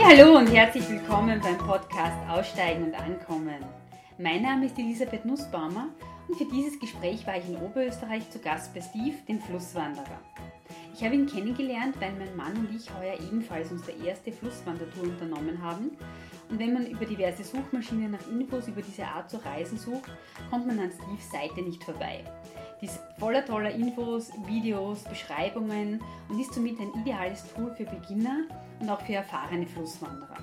Ja, hallo und herzlich willkommen beim Podcast Aussteigen und Ankommen. Mein Name ist Elisabeth Nussbaumer und für dieses Gespräch war ich in Oberösterreich zu Gast bei Steve, dem Flusswanderer. Ich habe ihn kennengelernt, weil mein Mann und ich heuer ebenfalls unsere erste Flusswandertour unternommen haben. Und wenn man über diverse Suchmaschinen nach Infos über diese Art zu reisen sucht, kommt man an Steves Seite nicht vorbei. Die ist voller toller Infos, Videos, Beschreibungen und ist somit ein ideales Tool für Beginner und auch für erfahrene Flusswanderer.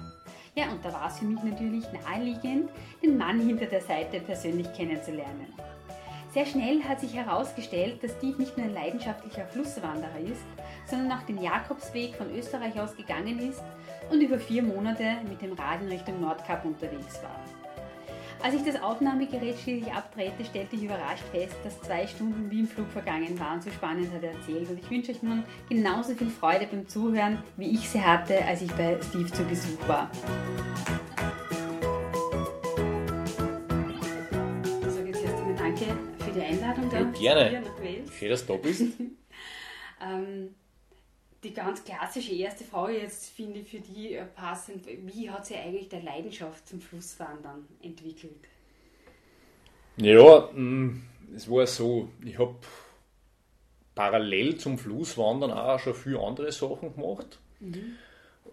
Ja, und da war es für mich natürlich naheliegend, den Mann hinter der Seite persönlich kennenzulernen. Sehr schnell hat sich herausgestellt, dass Steve nicht nur ein leidenschaftlicher Flusswanderer ist, sondern auch den Jakobsweg von Österreich aus gegangen ist und über vier Monate mit dem Rad in Richtung Nordkap unterwegs war. Als ich das Aufnahmegerät schließlich abdrehte, stellte ich überrascht fest, dass zwei Stunden wie im Flug vergangen waren. So spannend hat er erzählt. Und ich wünsche euch nun genauso viel Freude beim Zuhören, wie ich sie hatte, als ich bei Steve zu Besuch war. Ich sage jetzt erst einmal Danke für die Einladung. Ja, gerne. Schön, dass du da bist. Ähm, die ganz klassische erste Frage jetzt finde ich für die äh, passend. Wie hat sich eigentlich der Leidenschaft zum Flusswandern entwickelt? Ja, mh, es war so, ich habe parallel zum Flusswandern auch schon viele andere Sachen gemacht.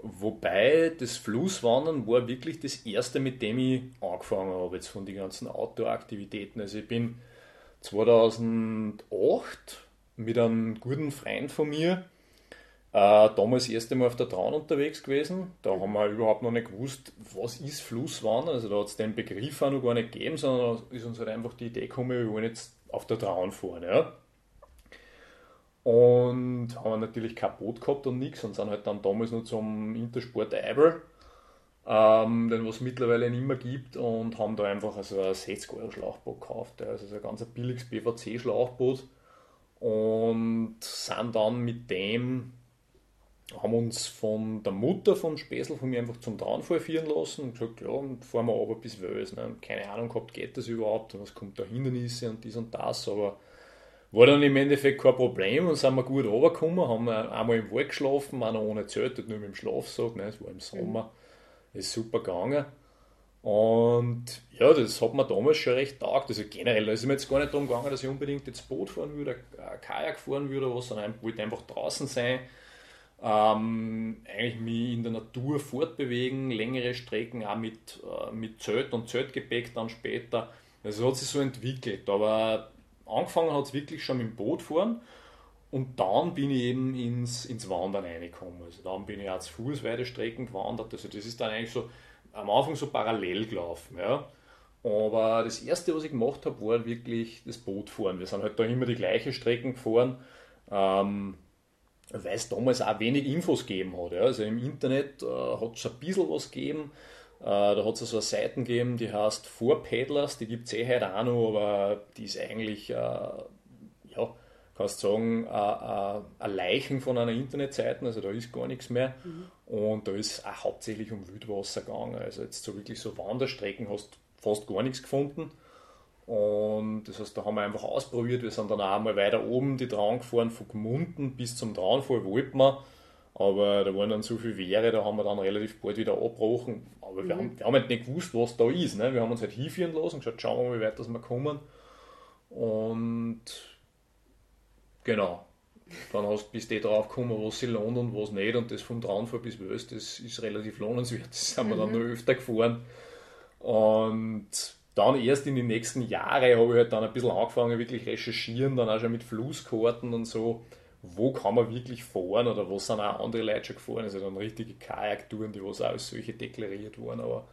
Wobei das Flusswandern war wirklich das erste, mit dem ich angefangen habe, jetzt von den ganzen Outdoor-Aktivitäten. Also ich bin 2008 mit einem guten Freund von mir äh, damals das erste Mal auf der Traun unterwegs gewesen. Da haben wir überhaupt noch nicht gewusst, was ist Flusswandern. Also da hat es den Begriff auch noch gar nicht gegeben, sondern ist uns halt einfach die Idee gekommen, wir wollen jetzt auf der Traun fahren. Ja. Und haben natürlich kein Boot gehabt und nichts und sind halt dann damals noch zum Intersport Eibel, ähm, den was es mittlerweile nicht mehr gibt und haben da einfach also ein 60 Euro Schlauchboot gekauft. ja. Also so ein ganz billiges PVC-Schlauchboot und sind dann mit dem haben uns von der Mutter vom Späßel von mir einfach zum Traunfall führen lassen und gesagt, ja, und fahren wir aber bis Wels. Ne? Keine Ahnung gehabt, geht das überhaupt, was kommt da Hindernisse und dies und das, aber war dann im Endeffekt kein Problem und sind wir gut runtergekommen, haben einmal im Wald geschlafen, auch noch ohne Zelt, nur mit dem Schlafsack, ne? es war im Sommer, ist super gegangen. Und ja, das hat mir damals schon recht taugt. Also generell, da ist mir jetzt gar nicht darum gegangen, dass ich unbedingt jetzt Boot fahren würde, ein Kajak fahren würde oder was, sondern ich wollte einfach draußen sein, ähm, eigentlich mich in der Natur fortbewegen, längere Strecken auch mit, äh, mit Zelt und Zeltgepäck dann später. Also hat sich so entwickelt, aber angefangen hat es wirklich schon mit dem Boot fahren und dann bin ich eben ins, ins Wandern reingekommen. Also dann bin ich auch zu Fuß weite Strecken gewandert. Also das ist dann eigentlich so am Anfang so parallel gelaufen. Ja. Aber das erste, was ich gemacht habe, war wirklich das Bootfahren. Wir sind halt da immer die gleichen Strecken gefahren. Ähm, weil es damals auch wenig Infos gegeben hat. Ja. Also im Internet äh, hat es ein bisschen was gegeben. Äh, da hat es so eine Seite gegeben, die heißt Vorpaddlers, die gibt es eh heute auch noch, aber die ist eigentlich, äh, ja, kannst sagen, äh, äh, ein Leichen von einer Internetseite, also da ist gar nichts mehr. Und da ist auch hauptsächlich um Wildwasser gegangen. Also jetzt so wirklich so Wanderstrecken hast fast gar nichts gefunden. Und das heißt, da haben wir einfach ausprobiert. Wir sind dann auch einmal weiter oben die Traun gefahren, von Gmunden bis zum Traunfall wollten wir. Aber da waren dann so viele Wehre, da haben wir dann relativ bald wieder abgebrochen. Aber wir, haben, wir haben halt nicht gewusst, was da ist. Ne? Wir haben uns halt hinführen lassen und gesagt, schauen wir mal, wie weit das wir kommen. Und genau, dann hast, du eh drauf gekommen, was sich lohnt und was nicht. Und das vom Traunfall bis Wöst, das ist relativ lohnenswert. Das sind wir dann noch öfter gefahren. Und dann erst in den nächsten Jahren habe ich halt dann ein bisschen angefangen, wirklich recherchieren, dann auch schon mit Flusskarten und so, wo kann man wirklich fahren oder was sind auch andere Leute schon gefahren, also dann richtige Kajaktouren, die was auch als solche deklariert wurden, aber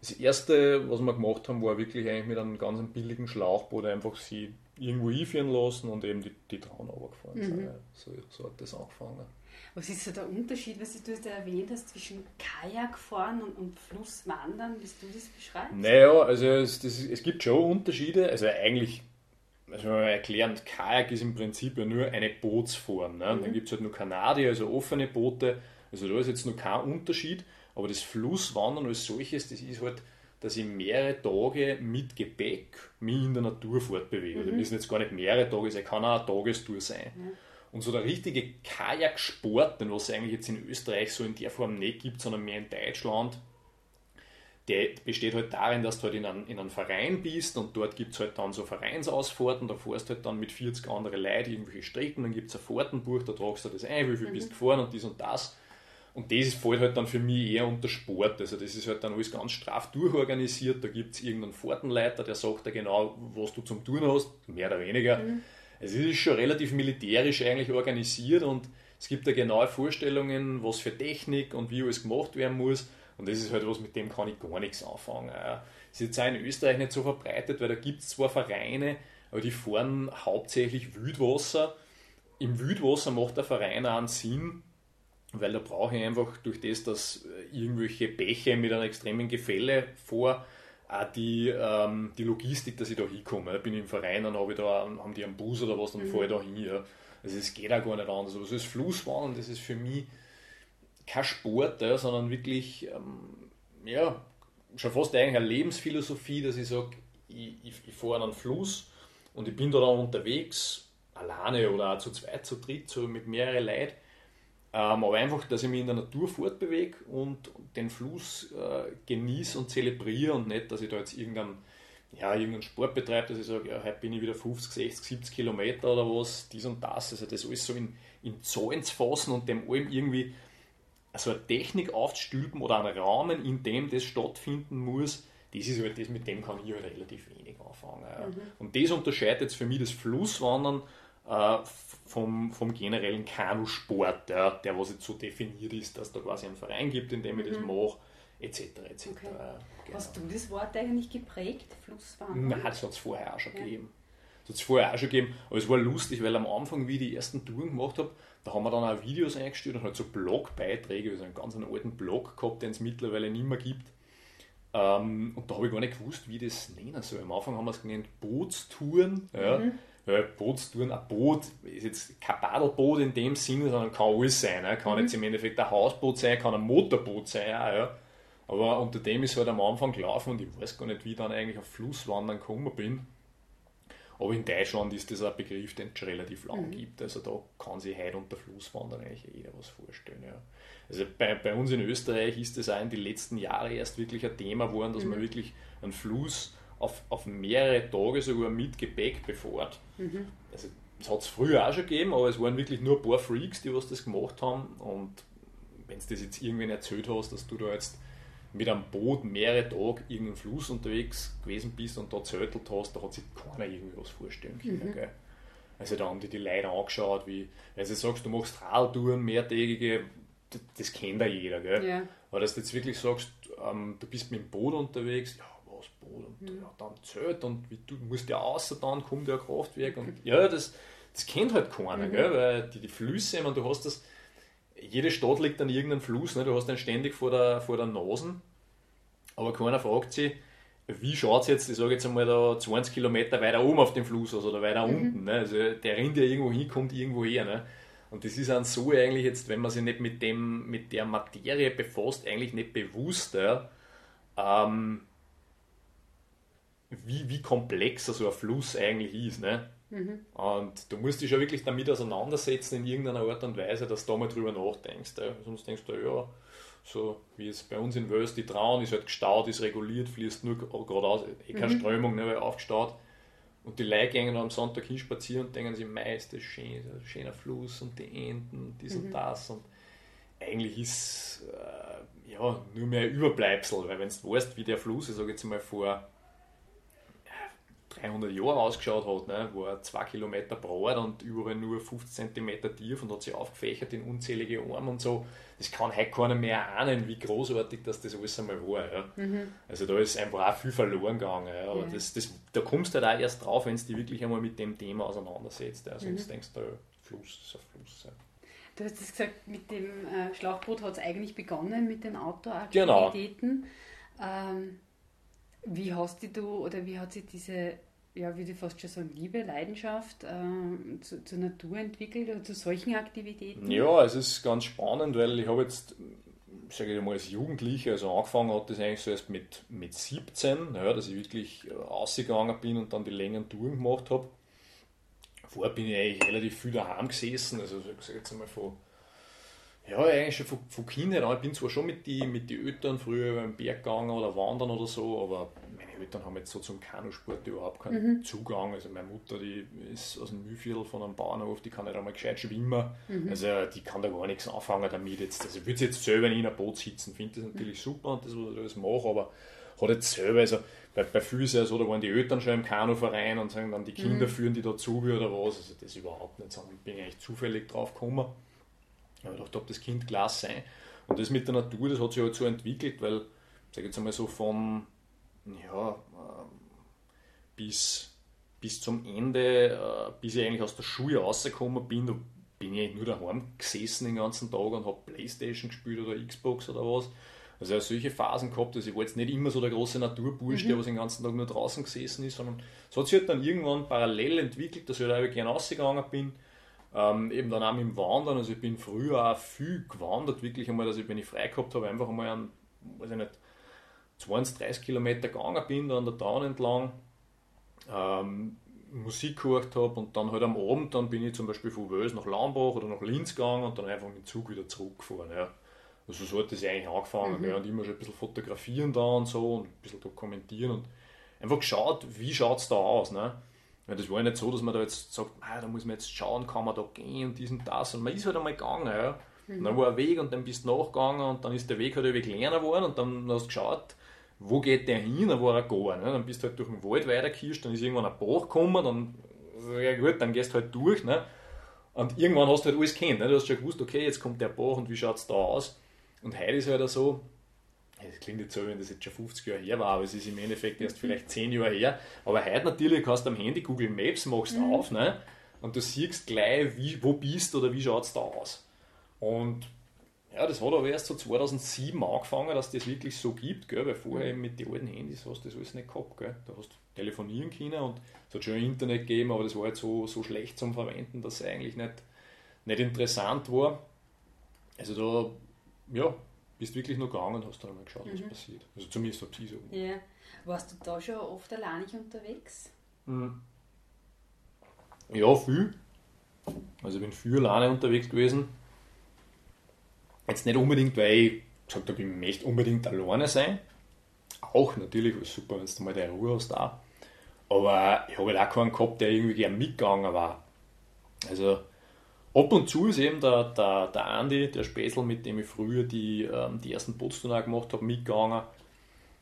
das erste, was wir gemacht haben, war wirklich eigentlich mit einem ganz billigen Schlauchboot einfach sie irgendwo hinführen lassen und eben die, die Traun runtergefahren sind. Ja, so, so hat das angefangen. Was ist so der Unterschied, was du da erwähnt hast, zwischen Kajakfahren und, und Flusswandern, wie du das beschreibst? Naja, also es, das, es gibt schon Unterschiede. Also eigentlich, also mal erklären, Kajak ist im Prinzip ja nur eine Bootsform. Ne? Und Dann gibt es halt nur Kanadier, also offene Boote. Also da ist jetzt noch kein Unterschied. Aber das Flusswandern als solches, das ist halt, dass ich mehrere Tage mit Gepäck mich in der Natur fortbewege. Das müssen jetzt gar nicht mehrere Tage sein, kann auch eine Tagestour sein. Und so der richtige Kajaksport, den was es eigentlich jetzt in Österreich so in der Form nicht gibt, sondern mehr in Deutschland, der besteht halt darin, dass du halt in einem, in einem Verein bist und dort gibt es halt dann so Vereinsausfahrten, da fährst du halt dann mit 40 anderen Leuten irgendwelche Strecken, dann gibt es ein Fahrtenbuch, da tragst du das ein, wie viel mhm. bist du gefahren und dies und das. Und das fällt halt dann für mich eher unter Sport. Also das ist halt dann alles ganz straff durchorganisiert. Da gibt es irgendeinen Fahrtenleiter, der sagt dir genau, was du zum Tun hast, mehr oder weniger. Mhm. Es ist schon relativ militärisch eigentlich organisiert und es gibt da genaue Vorstellungen, was für Technik und wie alles gemacht werden muss. Und das ist halt was, mit dem kann ich gar nichts anfangen. Das ist jetzt auch in Österreich nicht so verbreitet, weil da gibt es zwar Vereine, aber die fahren hauptsächlich Wildwasser. Im Wildwasser macht der Verein auch einen Sinn, weil da brauche ich einfach durch das, dass irgendwelche Bäche mit einem extremen Gefälle vor, auch die, ähm, die Logistik, dass ich da hinkomme. Ich bin im Verein, dann habe ich da, haben die einen Bus oder was, dann mhm. fahre ich da hin. Ja. Also es geht auch gar nicht anders. Also das Flusswandern, das ist für mich kein Sport, ja, sondern wirklich, ähm, ja, schon fast eigentlich eine Lebensphilosophie, dass ich sage, ich, ich, ich fahre an einen Fluss und ich bin da dann unterwegs, alleine oder auch zu zweit, zu dritt, so mit mehreren Leuten ähm, aber einfach, dass ich mich in der Natur fortbewege und den Fluss äh, genieße und zelebriere und nicht, dass ich da jetzt irgendeinen, ja, irgendeinen Sport betreibe, dass ich sage, ja, heute bin ich wieder 50, 60, 70 Kilometer oder was, dies und das. Also das alles so in, in Zahlen zu fassen und dem allem irgendwie so eine Technik aufzustülpen oder einen Rahmen, in dem das stattfinden muss, das ist halt das, mit dem kann ich halt relativ wenig anfangen. Mhm. Und das unterscheidet jetzt für mich das Flusswandern äh, vom, vom generellen Kanusport, ja, der was jetzt so definiert ist, dass da quasi einen Verein gibt, in dem ich das mhm. mache, etc. etc. Okay. Genau. Hast du das Wort eigentlich geprägt, Flusswandern? Nein, das hat es vorher auch schon ja. gegeben. Das hat es vorher auch schon gegeben, aber es war lustig, weil am Anfang, wie ich die ersten Touren gemacht habe, da haben wir dann auch Videos eingestellt und halt so Blogbeiträge, also einen ganz einen alten Blog gehabt, den es mittlerweile nicht mehr gibt. Ähm, und da habe ich gar nicht gewusst, wie ich das nennen soll. Am Anfang haben wir es genannt Bootstouren. Ja. Mhm ja, Bootstouren, ein Boot ist jetzt kein Paddleboot in dem Sinne, sondern kann alles sein. Ne? Kann mhm. jetzt im Endeffekt ein Hausboot sein, kann ein Motorboot sein, auch, ja. Aber unter dem ist halt am Anfang gelaufen und ich weiß gar nicht, wie ich dann eigentlich auf Flusswandern gekommen bin. Aber in Deutschland ist das ein Begriff, den es schon relativ lang mhm. gibt. Also da kann sich heute unter Flusswandern eigentlich jeder was vorstellen. Ja. Also bei, bei uns in Österreich ist das auch in den letzten Jahren erst wirklich ein Thema geworden, dass mhm. man wirklich einen Fluss auf, auf mehrere Tage sogar mit Gepäck befahrt. Mhm. Also, das hat es früher auch schon gegeben, aber es waren wirklich nur ein paar Freaks, die was das gemacht haben. Und wenn du das jetzt irgendwann erzählt hast, dass du da jetzt mit einem Boot mehrere Tage irgendeinen Fluss unterwegs gewesen bist und da zötelt hast, da hat sich keiner irgendwie was vorstellen können. Mhm. Also da haben die die Leute angeschaut, wie, wenn du sagst, du machst Radtouren, mehrtägige, das, das kennt ja jeder. Gell? Ja. Aber dass du jetzt wirklich sagst, ähm, du bist mit dem Boot unterwegs, ja, Ausbrot und mhm. ja, dann zählt und wie, du musst ja außer dann kommt ja ein Kraftwerk und ja, das, das kennt halt keiner, mhm. gell, weil die, die Flüsse, ich meine, du hast das, jede Stadt liegt an irgendeinem Fluss, ne, du hast den ständig vor der, vor der Nase, aber keiner fragt sich, wie schaut es jetzt, ich sage jetzt einmal da 20 Kilometer weiter oben auf dem Fluss aus oder weiter mhm. unten. Ne? Also der rennt ja irgendwo hin, kommt irgendwo her. Ne? Und das ist an so eigentlich jetzt, wenn man sich nicht mit dem, mit der Materie befasst, eigentlich nicht bewusst, ja, ähm, wie, wie komplex so ein Fluss eigentlich ist. Ne? Mhm. Und du musst dich ja wirklich damit auseinandersetzen in irgendeiner Art und Weise, dass du da mal drüber nachdenkst. Ja? Sonst denkst du, ja, so wie es bei uns in Wels, die Traun ist halt gestaut, ist reguliert, fließt nur geradeaus, eh keine mhm. Strömung, ne, weil aufgestaut. Und die Leute gehen am Sonntag hin spazieren und denken sich, mei, ist das schön, ein schöner Fluss und die Enten und dies mhm. und das. Und eigentlich ist äh, ja nur mehr ein Überbleibsel, weil wenn du weißt, wie der Fluss, ich sage jetzt mal vor 300 Jahre ausgeschaut hat, ne, wo er 2 Kilometer breit und überall nur 50 cm tief und hat sich aufgefächert in unzählige Arme und so. Das kann heute keiner mehr ahnen, wie großartig das, das alles einmal war. Ja. Mhm. Also da ist einfach auch viel verloren gegangen. Ja. Aber ja. Das, das, da kommst du halt auch erst drauf, wenn du dich wirklich einmal mit dem Thema auseinandersetzt. Ja. Sonst mhm. denkst du, Fluss ist ein Fluss. Ja. Du hast es gesagt, mit dem äh, Schlauchboot hat es eigentlich begonnen, mit den Outdoor-Aktivitäten. Genau. Ähm, wie hast du oder wie hat sich diese ja, würde ich fast schon sagen, Liebe, Leidenschaft äh, zu, zur Natur entwickelt oder zu solchen Aktivitäten? Ja, es ist ganz spannend, weil ich habe jetzt, sage ich mal, als Jugendlicher, also angefangen hat das eigentlich so erst mit, mit 17, ja, dass ich wirklich äh, ausgegangen bin und dann die längeren Touren gemacht habe. vorher bin ich eigentlich relativ viel daheim gesessen, also ich sage jetzt einmal von ja, eigentlich schon von, von Kindheit an. Ich bin zwar schon mit den mit die Eltern früher beim Berg gegangen oder wandern oder so, aber meine Eltern haben jetzt so zum Kanusport überhaupt keinen mhm. Zugang. Also meine Mutter, die ist aus dem Mühlviertel von einem Bauernhof, die kann nicht einmal gescheit schwimmen. Mhm. Also die kann da gar nichts anfangen damit. Jetzt, also ich würde jetzt selber in einem Boot sitzen, finde das natürlich super und das, was ich alles mache, aber hat jetzt selber, also bei, bei vielen ist ja so, da waren die Eltern schon im Kanuverein und sagen dann die Kinder mhm. führen die dazu oder was. Also das überhaupt nicht, sondern ich bin eigentlich zufällig drauf gekommen. Ich habe gedacht, ob das Kind Glas sein. Und das mit der Natur, das hat sich halt so entwickelt, weil, sage jetzt einmal so von, ja, ähm, bis, bis zum Ende, äh, bis ich eigentlich aus der Schule rausgekommen bin, da bin ich eigentlich nur daheim gesessen den ganzen Tag und habe Playstation gespielt oder Xbox oder was. Also ich habe solche Phasen gehabt, dass ich war jetzt nicht immer so der große Naturbursch, mhm. der was den ganzen Tag nur draußen gesessen ist, sondern es hat sich halt dann irgendwann parallel entwickelt, dass ich halt gerne rausgegangen bin, ähm, eben dann auch mit dem Wandern, also ich bin früher auch viel gewandert, wirklich einmal, dass ich, wenn ich frei gehabt habe, einfach einmal an, weiß ich nicht, 20, 30 Kilometer gegangen bin, da an der Down entlang, ähm, Musik gehört habe und dann halt am Abend, dann bin ich zum Beispiel von Wels nach Lambach oder nach Linz gegangen und dann einfach mit dem Zug wieder zurückgefahren. Ja. Also so hat das eigentlich angefangen. Mhm. Ja, und immer schon ein bisschen fotografieren da und so und ein bisschen dokumentieren und einfach geschaut, wie schaut es da aus. Ne? Ja, das war ja nicht so, dass man da jetzt sagt, ah, da muss man jetzt schauen, kann man da gehen und dies und das. Und man ist halt einmal gegangen. Ja. Mhm. Und dann war ein Weg und dann bist du nachgegangen und dann ist der Weg halt irgendwie kleiner geworden und dann hast du geschaut, wo geht der hin, dann war er gar. Ne? Dann bist du halt durch den Wald weitergekischt, dann ist irgendwann ein Bach gekommen, dann, ja gut, dann gehst du halt durch. Ne? Und irgendwann hast du halt alles kennt. Ne? Du hast schon gewusst, okay, jetzt kommt der Bach und wie schaut es da aus. Und heute ist halt so, das klingt jetzt so, wenn das jetzt schon 50 Jahre her war, aber es ist im Endeffekt erst vielleicht 10 Jahre her. Aber heute natürlich hast du am Handy Google Maps, machst mhm. auf ne? und du siehst gleich, wie, wo bist du oder wie schaut es da aus. Und ja, das hat aber erst so 2007 angefangen, dass das wirklich so gibt, gell? weil vorher mhm. mit den alten Handys hast du das alles nicht gehabt. Gell? Da hast du telefonieren können und es hat schon Internet gegeben, aber das war jetzt so, so schlecht zum Verwenden, dass es eigentlich nicht, nicht interessant war. Also da, ja, bist wirklich nur gegangen und hast dann einmal geschaut, mhm. was passiert. Also zumindest habe ich so. Ja. Warst du da schon oft alleinig unterwegs? Mhm. Ja, viel. Also ich bin viel alleine unterwegs gewesen. Jetzt nicht unbedingt, weil ich gesagt habe, ich möchte unbedingt alleine sein. Auch natürlich, ist super, wenn du mal deine Ruhe hast da. Aber ich habe halt auch keinen gehabt, der irgendwie gern mitgegangen war. Also Ab und zu ist eben der, der, der Andi, der Späßel, mit dem ich früher die, ähm, die ersten Bootstouren gemacht habe, mitgegangen.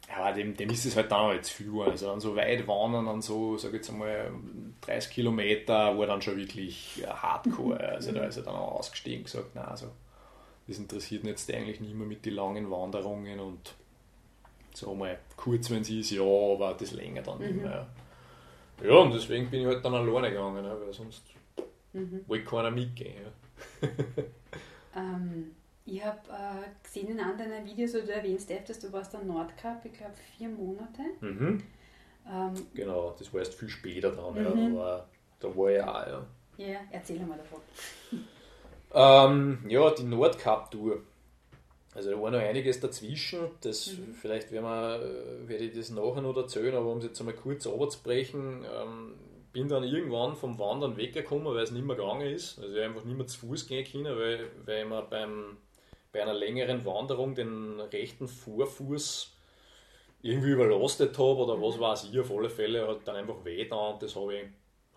Ja, dem, dem ist es halt dann auch jetzt viel. Also an so weit wandern, an so, sag jetzt einmal, 30 Kilometer, war dann schon wirklich hardcore. Also da ist er dann auch ausgestiegen und gesagt, nein, also, das interessiert mich jetzt eigentlich nicht mehr mit den langen Wanderungen und so mal kurz, wenn es ist, ja, aber das länger dann nicht mhm. mehr. Ja, und deswegen bin ich halt dann alleine gegangen, ne, weil sonst Mhm. Wo ich keiner mitgehen. Ja. ähm, ich habe äh, gesehen in anderen Videos, oder du erwähnst öfters, du warst am Nordkap, ich glaube vier Monate. Mhm. Ähm, genau, das war erst viel später dann, mhm. ja, aber da war ich auch, ja. Ja, erzähl mal davon. ähm, ja, die Nordkap-Tour. Also da war noch einiges dazwischen, das mhm. vielleicht werden wir, äh, werde ich das nachher noch erzählen, aber um es jetzt einmal kurz runterzubrechen, ähm, bin dann irgendwann vom Wandern weggekommen, weil es nicht mehr gegangen ist. Also ich einfach nicht mehr zu Fuß gehen können, weil, weil ich mir beim, bei einer längeren Wanderung den rechten Vorfuß irgendwie überlastet habe oder was weiß ich, auf alle Fälle hat dann einfach weh da und das habe ich,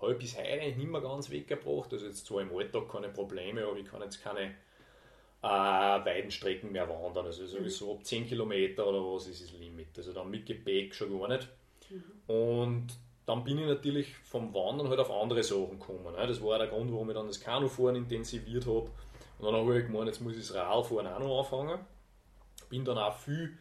ich bis heute eigentlich nicht mehr ganz weggebracht. Also jetzt zwar im Alltag keine Probleme, aber ich kann jetzt keine äh, weiten Strecken mehr wandern. Also sowieso ab 10 Kilometer oder was ist das Limit. Also dann mit Gepäck schon gar nicht. Mhm. Und dann bin ich natürlich vom Wandern halt auf andere Sachen gekommen. Ne? Das war der Grund, warum ich dann das Kanufahren intensiviert habe. Und dann habe ich gemeint, jetzt muss ich das Radfahren auch noch anfangen. Bin dann auch viel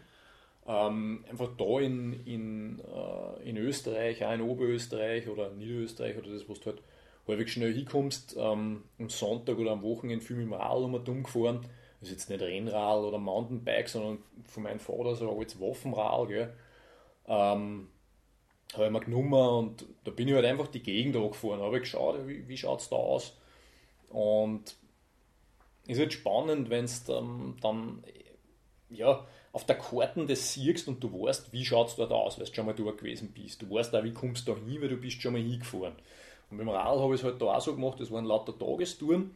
ähm, einfach da in, in, äh, in Österreich, auch in Oberösterreich oder Niederösterreich oder das, wo du halt häufig schnell hinkommst, ähm, am Sonntag oder am Wochenende viel mit dem Rad um gefahren. Das ist jetzt nicht Rennrad oder Mountainbike, sondern von meinem Vater so ein altes Waffenrad. Gell? Ähm, habe ich mir genommen und da bin ich halt einfach die Gegend angefahren, habe geschaut, wie, wie schaut es da aus. Und es ist halt spannend, wenn es dann, dann ja, auf der Karte das siehst und du weißt, wie schaut es dort aus, weil du schon mal dort gewesen bist. Du weißt auch, wie kommst du da hin, weil du bist schon mal hingefahren. Und mit dem Radl habe ich es halt da auch so gemacht, das waren lauter Tagestouren.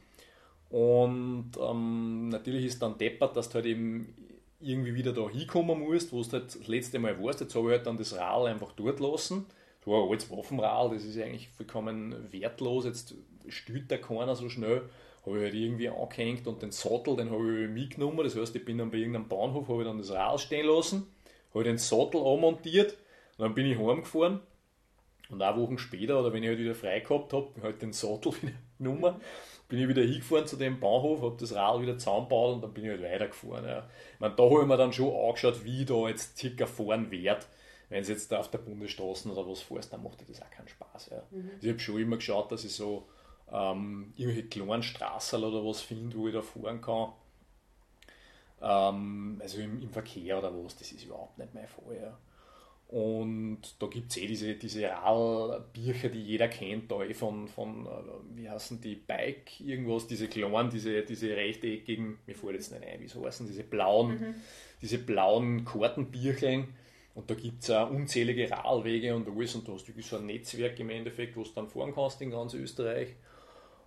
Und ähm, natürlich ist dann deppert, dass du halt eben irgendwie wieder da hinkommen musst, wo du halt das letzte Mal warst. Jetzt habe ich halt dann das Rad einfach dort lassen. Das war ein altes Waffenrad, das ist eigentlich vollkommen wertlos. Jetzt stüt da keiner so schnell. Habe ich halt irgendwie angehängt und den Sattel, den habe ich mitgenommen. Das heißt, ich bin dann bei irgendeinem Bahnhof, habe ich dann das Rad stehen lassen, habe den Sattel anmontiert und dann bin ich heimgefahren. Und eine Wochen später, oder wenn ich halt wieder frei gehabt habe, halt den Sattel wieder genommen bin ich wieder hingefahren zu dem Bahnhof, habe das Rad wieder zusammengebaut und dann bin ich halt weitergefahren. Ja. Ich meine, da habe ich mir dann schon angeschaut, wie ich da jetzt circa fahren werde. Wenn du jetzt da auf der Bundesstraße oder was fährst, dann macht dir das auch keinen Spaß. Ja. Mhm. Also ich habe schon immer geschaut, dass ich so ähm, irgendwelche kleinen Straßen oder was finde, wo ich da fahren kann. Ähm, also im, im, Verkehr oder was, das ist überhaupt nicht mein Fall. Ja. Und da gibt es eh diese, diese Rahlbücher, die jeder kennt, da eh von, von, äh, wie heißen die, Bike, irgendwas, diese kleinen, diese, diese rechteckigen, mir fällt jetzt nicht ein, wie so heißen, diese blauen, mhm. diese blauen Kartenbücheln. Und da gibt es auch unzählige Rahlwege und alles und du hast wirklich so ein Netzwerk im Endeffekt, wo du dann fahren kannst in ganz Österreich.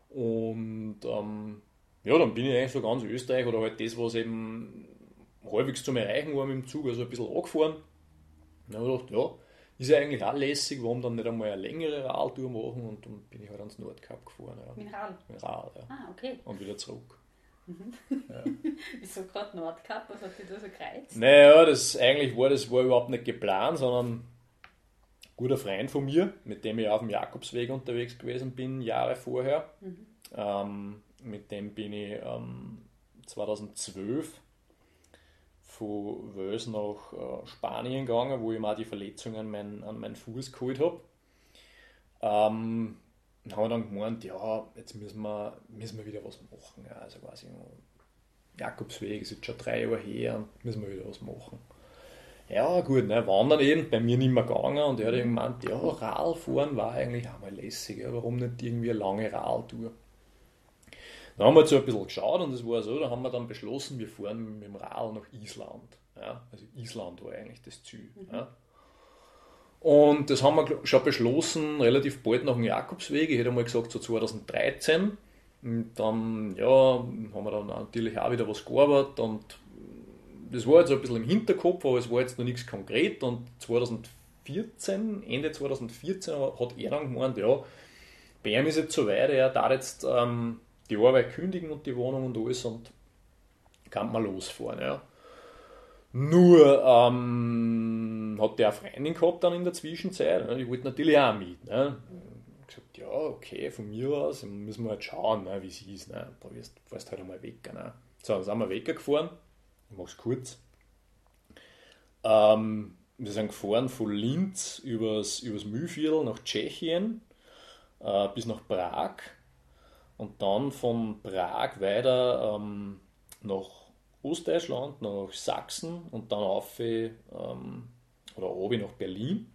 Und ähm, ja, dann bin ich eigentlich so ganz Österreich oder halt das, was eben halbwegs zum Erreichen war mit dem Zug, also ein bisschen angefahren dann habe ich gedacht, ja, ist ja eigentlich auch lässig, warum dann nicht einmal eine längere Radtour machen und dann bin ich halt ans Nordkap gefahren. Ja. Mit Rad, ja. Ah, okay. Und wieder zurück. Mhm. Ja. Wieso gerade Nordkap? Was hat dich da so gereizt? Naja, das eigentlich war das war überhaupt nicht geplant, sondern ein guter Freund von mir, mit dem ich auf dem Jakobsweg unterwegs gewesen bin, Jahre vorher. Mhm. Ähm, mit dem bin ich ähm, 2012 von Wels nach äh, Spanien gegangen, wo ich mal die Verletzungen an, mein, an meinen Fuß geholt habe. Ähm, und habe dann gemeint, ja, jetzt müssen wir, müssen wir wieder was machen. Ja, also quasi Jakobsweg ist jetzt schon drei Jahre her und müssen wir wieder was machen. Ja, gut, ne, wandern eben, bei mir nicht mehr gegangen und er hat gemeint, ja, Radfahren war eigentlich auch mal lässig, ja, warum nicht irgendwie eine lange Radtour? Dann haben wir so ein bisschen geschaut und es war so, da haben wir dann beschlossen, wir fahren mit dem Rad nach Island. Ja, also Island war eigentlich das Ziel. Mhm. Ja. Und das haben wir schon beschlossen, relativ bald nach dem Jakobsweg. Ich hätte mal gesagt, so 2013. Und dann, ja, haben wir dann natürlich auch wieder was gearbeitet und das war jetzt ein bisschen im Hinterkopf, aber es war jetzt noch nichts konkret. Und 2014, Ende 2014 hat er dann gemeint, ja, ihm ist jetzt so weit, er darf jetzt ähm, die Arbeit kündigen und die Wohnung und alles und kann man losfahren. Ja. Nur ähm, hat der eine Freundin gehabt dann in der Zwischenzeit. Ne? Ich wollte natürlich auch mit. Ne? Gesagt, ja, okay, von mir aus müssen wir halt schauen, ne, wie es ist. Ne? Da wirst, fährst halt einmal weg. Ne? So, dann sind wir weggefahren. Ich mache es kurz. Ähm, wir sind gefahren von Linz übers, übers Mühlviertel nach Tschechien äh, bis nach Prag und dann von Prag weiter ähm, nach Ostdeutschland, nach Sachsen und dann auf ähm, oder oben nach Berlin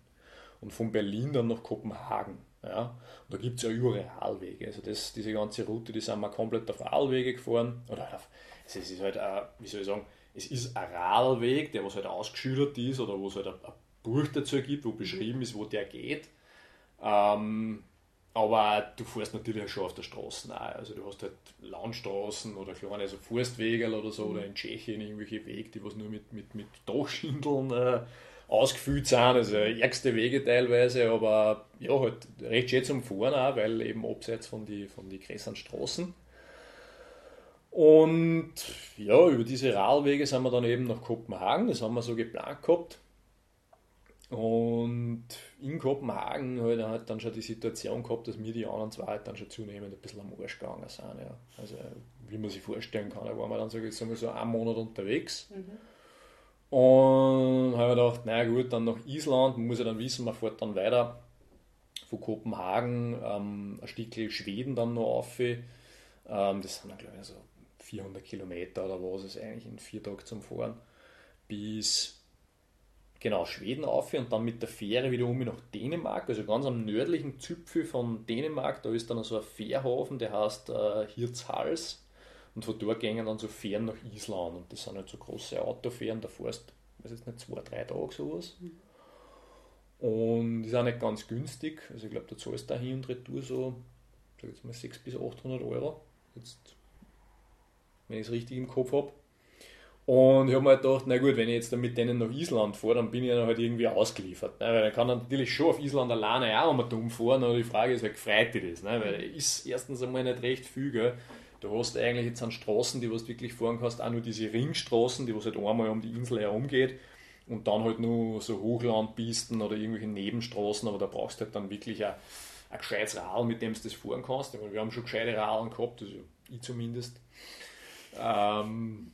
und von Berlin dann nach Kopenhagen. Ja. Da gibt es ja überall Radwege. Also das, diese ganze Route, die sind wir komplett auf Radwege gefahren. Oder auf, es ist halt, ein, wie soll ich sagen, es ist ein Radweg, der was halt ausgeschildert ist oder wo es halt ein, ein Buch dazu gibt, wo beschrieben ist, wo der geht. Ähm, aber du fährst natürlich auch schon auf der Straße auch. Also du hast halt Landstraßen oder kleine also Forstwege oder so, mhm. oder in Tschechien irgendwelche Wege, die was nur mit, mit, mit Dachschindeln äh, ausgefüllt sind. Also ärgste Wege teilweise, aber ja, halt recht schön zum Fahren auch, weil eben abseits von den von die größeren Straßen. Und ja, über diese Radwege sind wir dann eben nach Kopenhagen, das haben wir so geplant gehabt. Und in Kopenhagen halt, hat dann schon die Situation gehabt, dass mir die anderen zwei halt dann schon zunehmend ein bisschen am Arsch gegangen sind. Ja. Also wie man sich vorstellen kann, da waren wir dann ich, sagen wir so einen Monat unterwegs. Mhm. Und habe gedacht, naja gut, dann nach Island, man muss ja dann wissen, man fährt dann weiter von Kopenhagen, ähm, ein Stückchen Schweden dann noch auf. Ähm, das sind dann glaube ich so 400 Kilometer oder was ist eigentlich in vier Tagen zum Fahren. Bis genau Schweden auf und dann mit der Fähre wieder um nach Dänemark, also ganz am nördlichen Zipfel von Dänemark, da ist dann so ein Fährhafen, der heißt äh, Hirtshals und von dort gehen dann so Fähren nach Island und das sind halt so große Autofähren, da fährst, weiß jetzt nicht, zwei, drei Tage sowas. Und ist auch nicht ganz günstig. Also ich glaube, da zahlst du da hin und retour so, sag jetzt mal 600 bis 800 Euro. Jetzt, wenn ich es richtig im Kopf habe. Und ich habe mir halt gedacht, na gut, wenn ich jetzt dann mit denen nach Island fahre, dann bin ich dann halt irgendwie ausgeliefert. Ne? Weil dann kann dann natürlich schon auf Island alleine auch einmal dumm fahren, aber die Frage ist, wie freut dich das? Ne? Weil ist erstens einmal nicht recht viel, gell? Du hast eigentlich jetzt an Straßen, die du wirklich fahren kannst, auch nur diese Ringstraßen, die was halt einmal um die Insel herumgeht und dann halt nur so Hochlandpisten oder irgendwelche Nebenstraßen, aber da brauchst du halt dann wirklich ein, ein gescheites Rad, mit dem du das fahren kannst. Meine, wir haben schon gescheite Radeln gehabt, also ich zumindest. Ähm,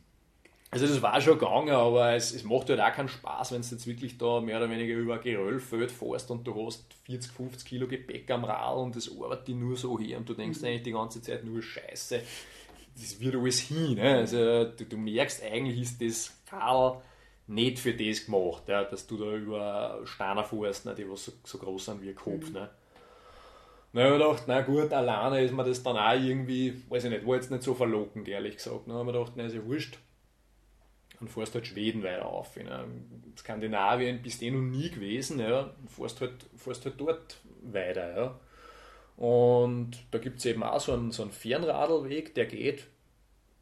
also das war schon gegangen, aber es, es macht halt auch keinen Spaß, wenn du jetzt wirklich da mehr oder weniger über Geröllfeld fährst und du hast 40, 50 Kilo Gepäck am Rad und das arbeitet die nur so her und du denkst mhm. eigentlich die ganze Zeit nur Scheiße, das wird alles hin. Ne? Also du, du, merkst, eigentlich ist das Rad nicht für das gemacht, ja, dass du da über Steine fährst, ne, die was so, so groß sind wie ein Kopf. Mhm. Ne? Na, ich habe gedacht, na gut, alleine ist mir das dann auch irgendwie, weiß ich nicht, war jetzt nicht so verlockend, ehrlich gesagt. Dann habe ich gedacht, na, ist ja wurscht dann fährst halt Schweden weiter auf. In Skandinavien bist eh noch nie gewesen, ja, und fährst halt, fährst halt dort weiter. Ja. Und da gibt es eben auch so einen, so einen Fernradlweg, der geht,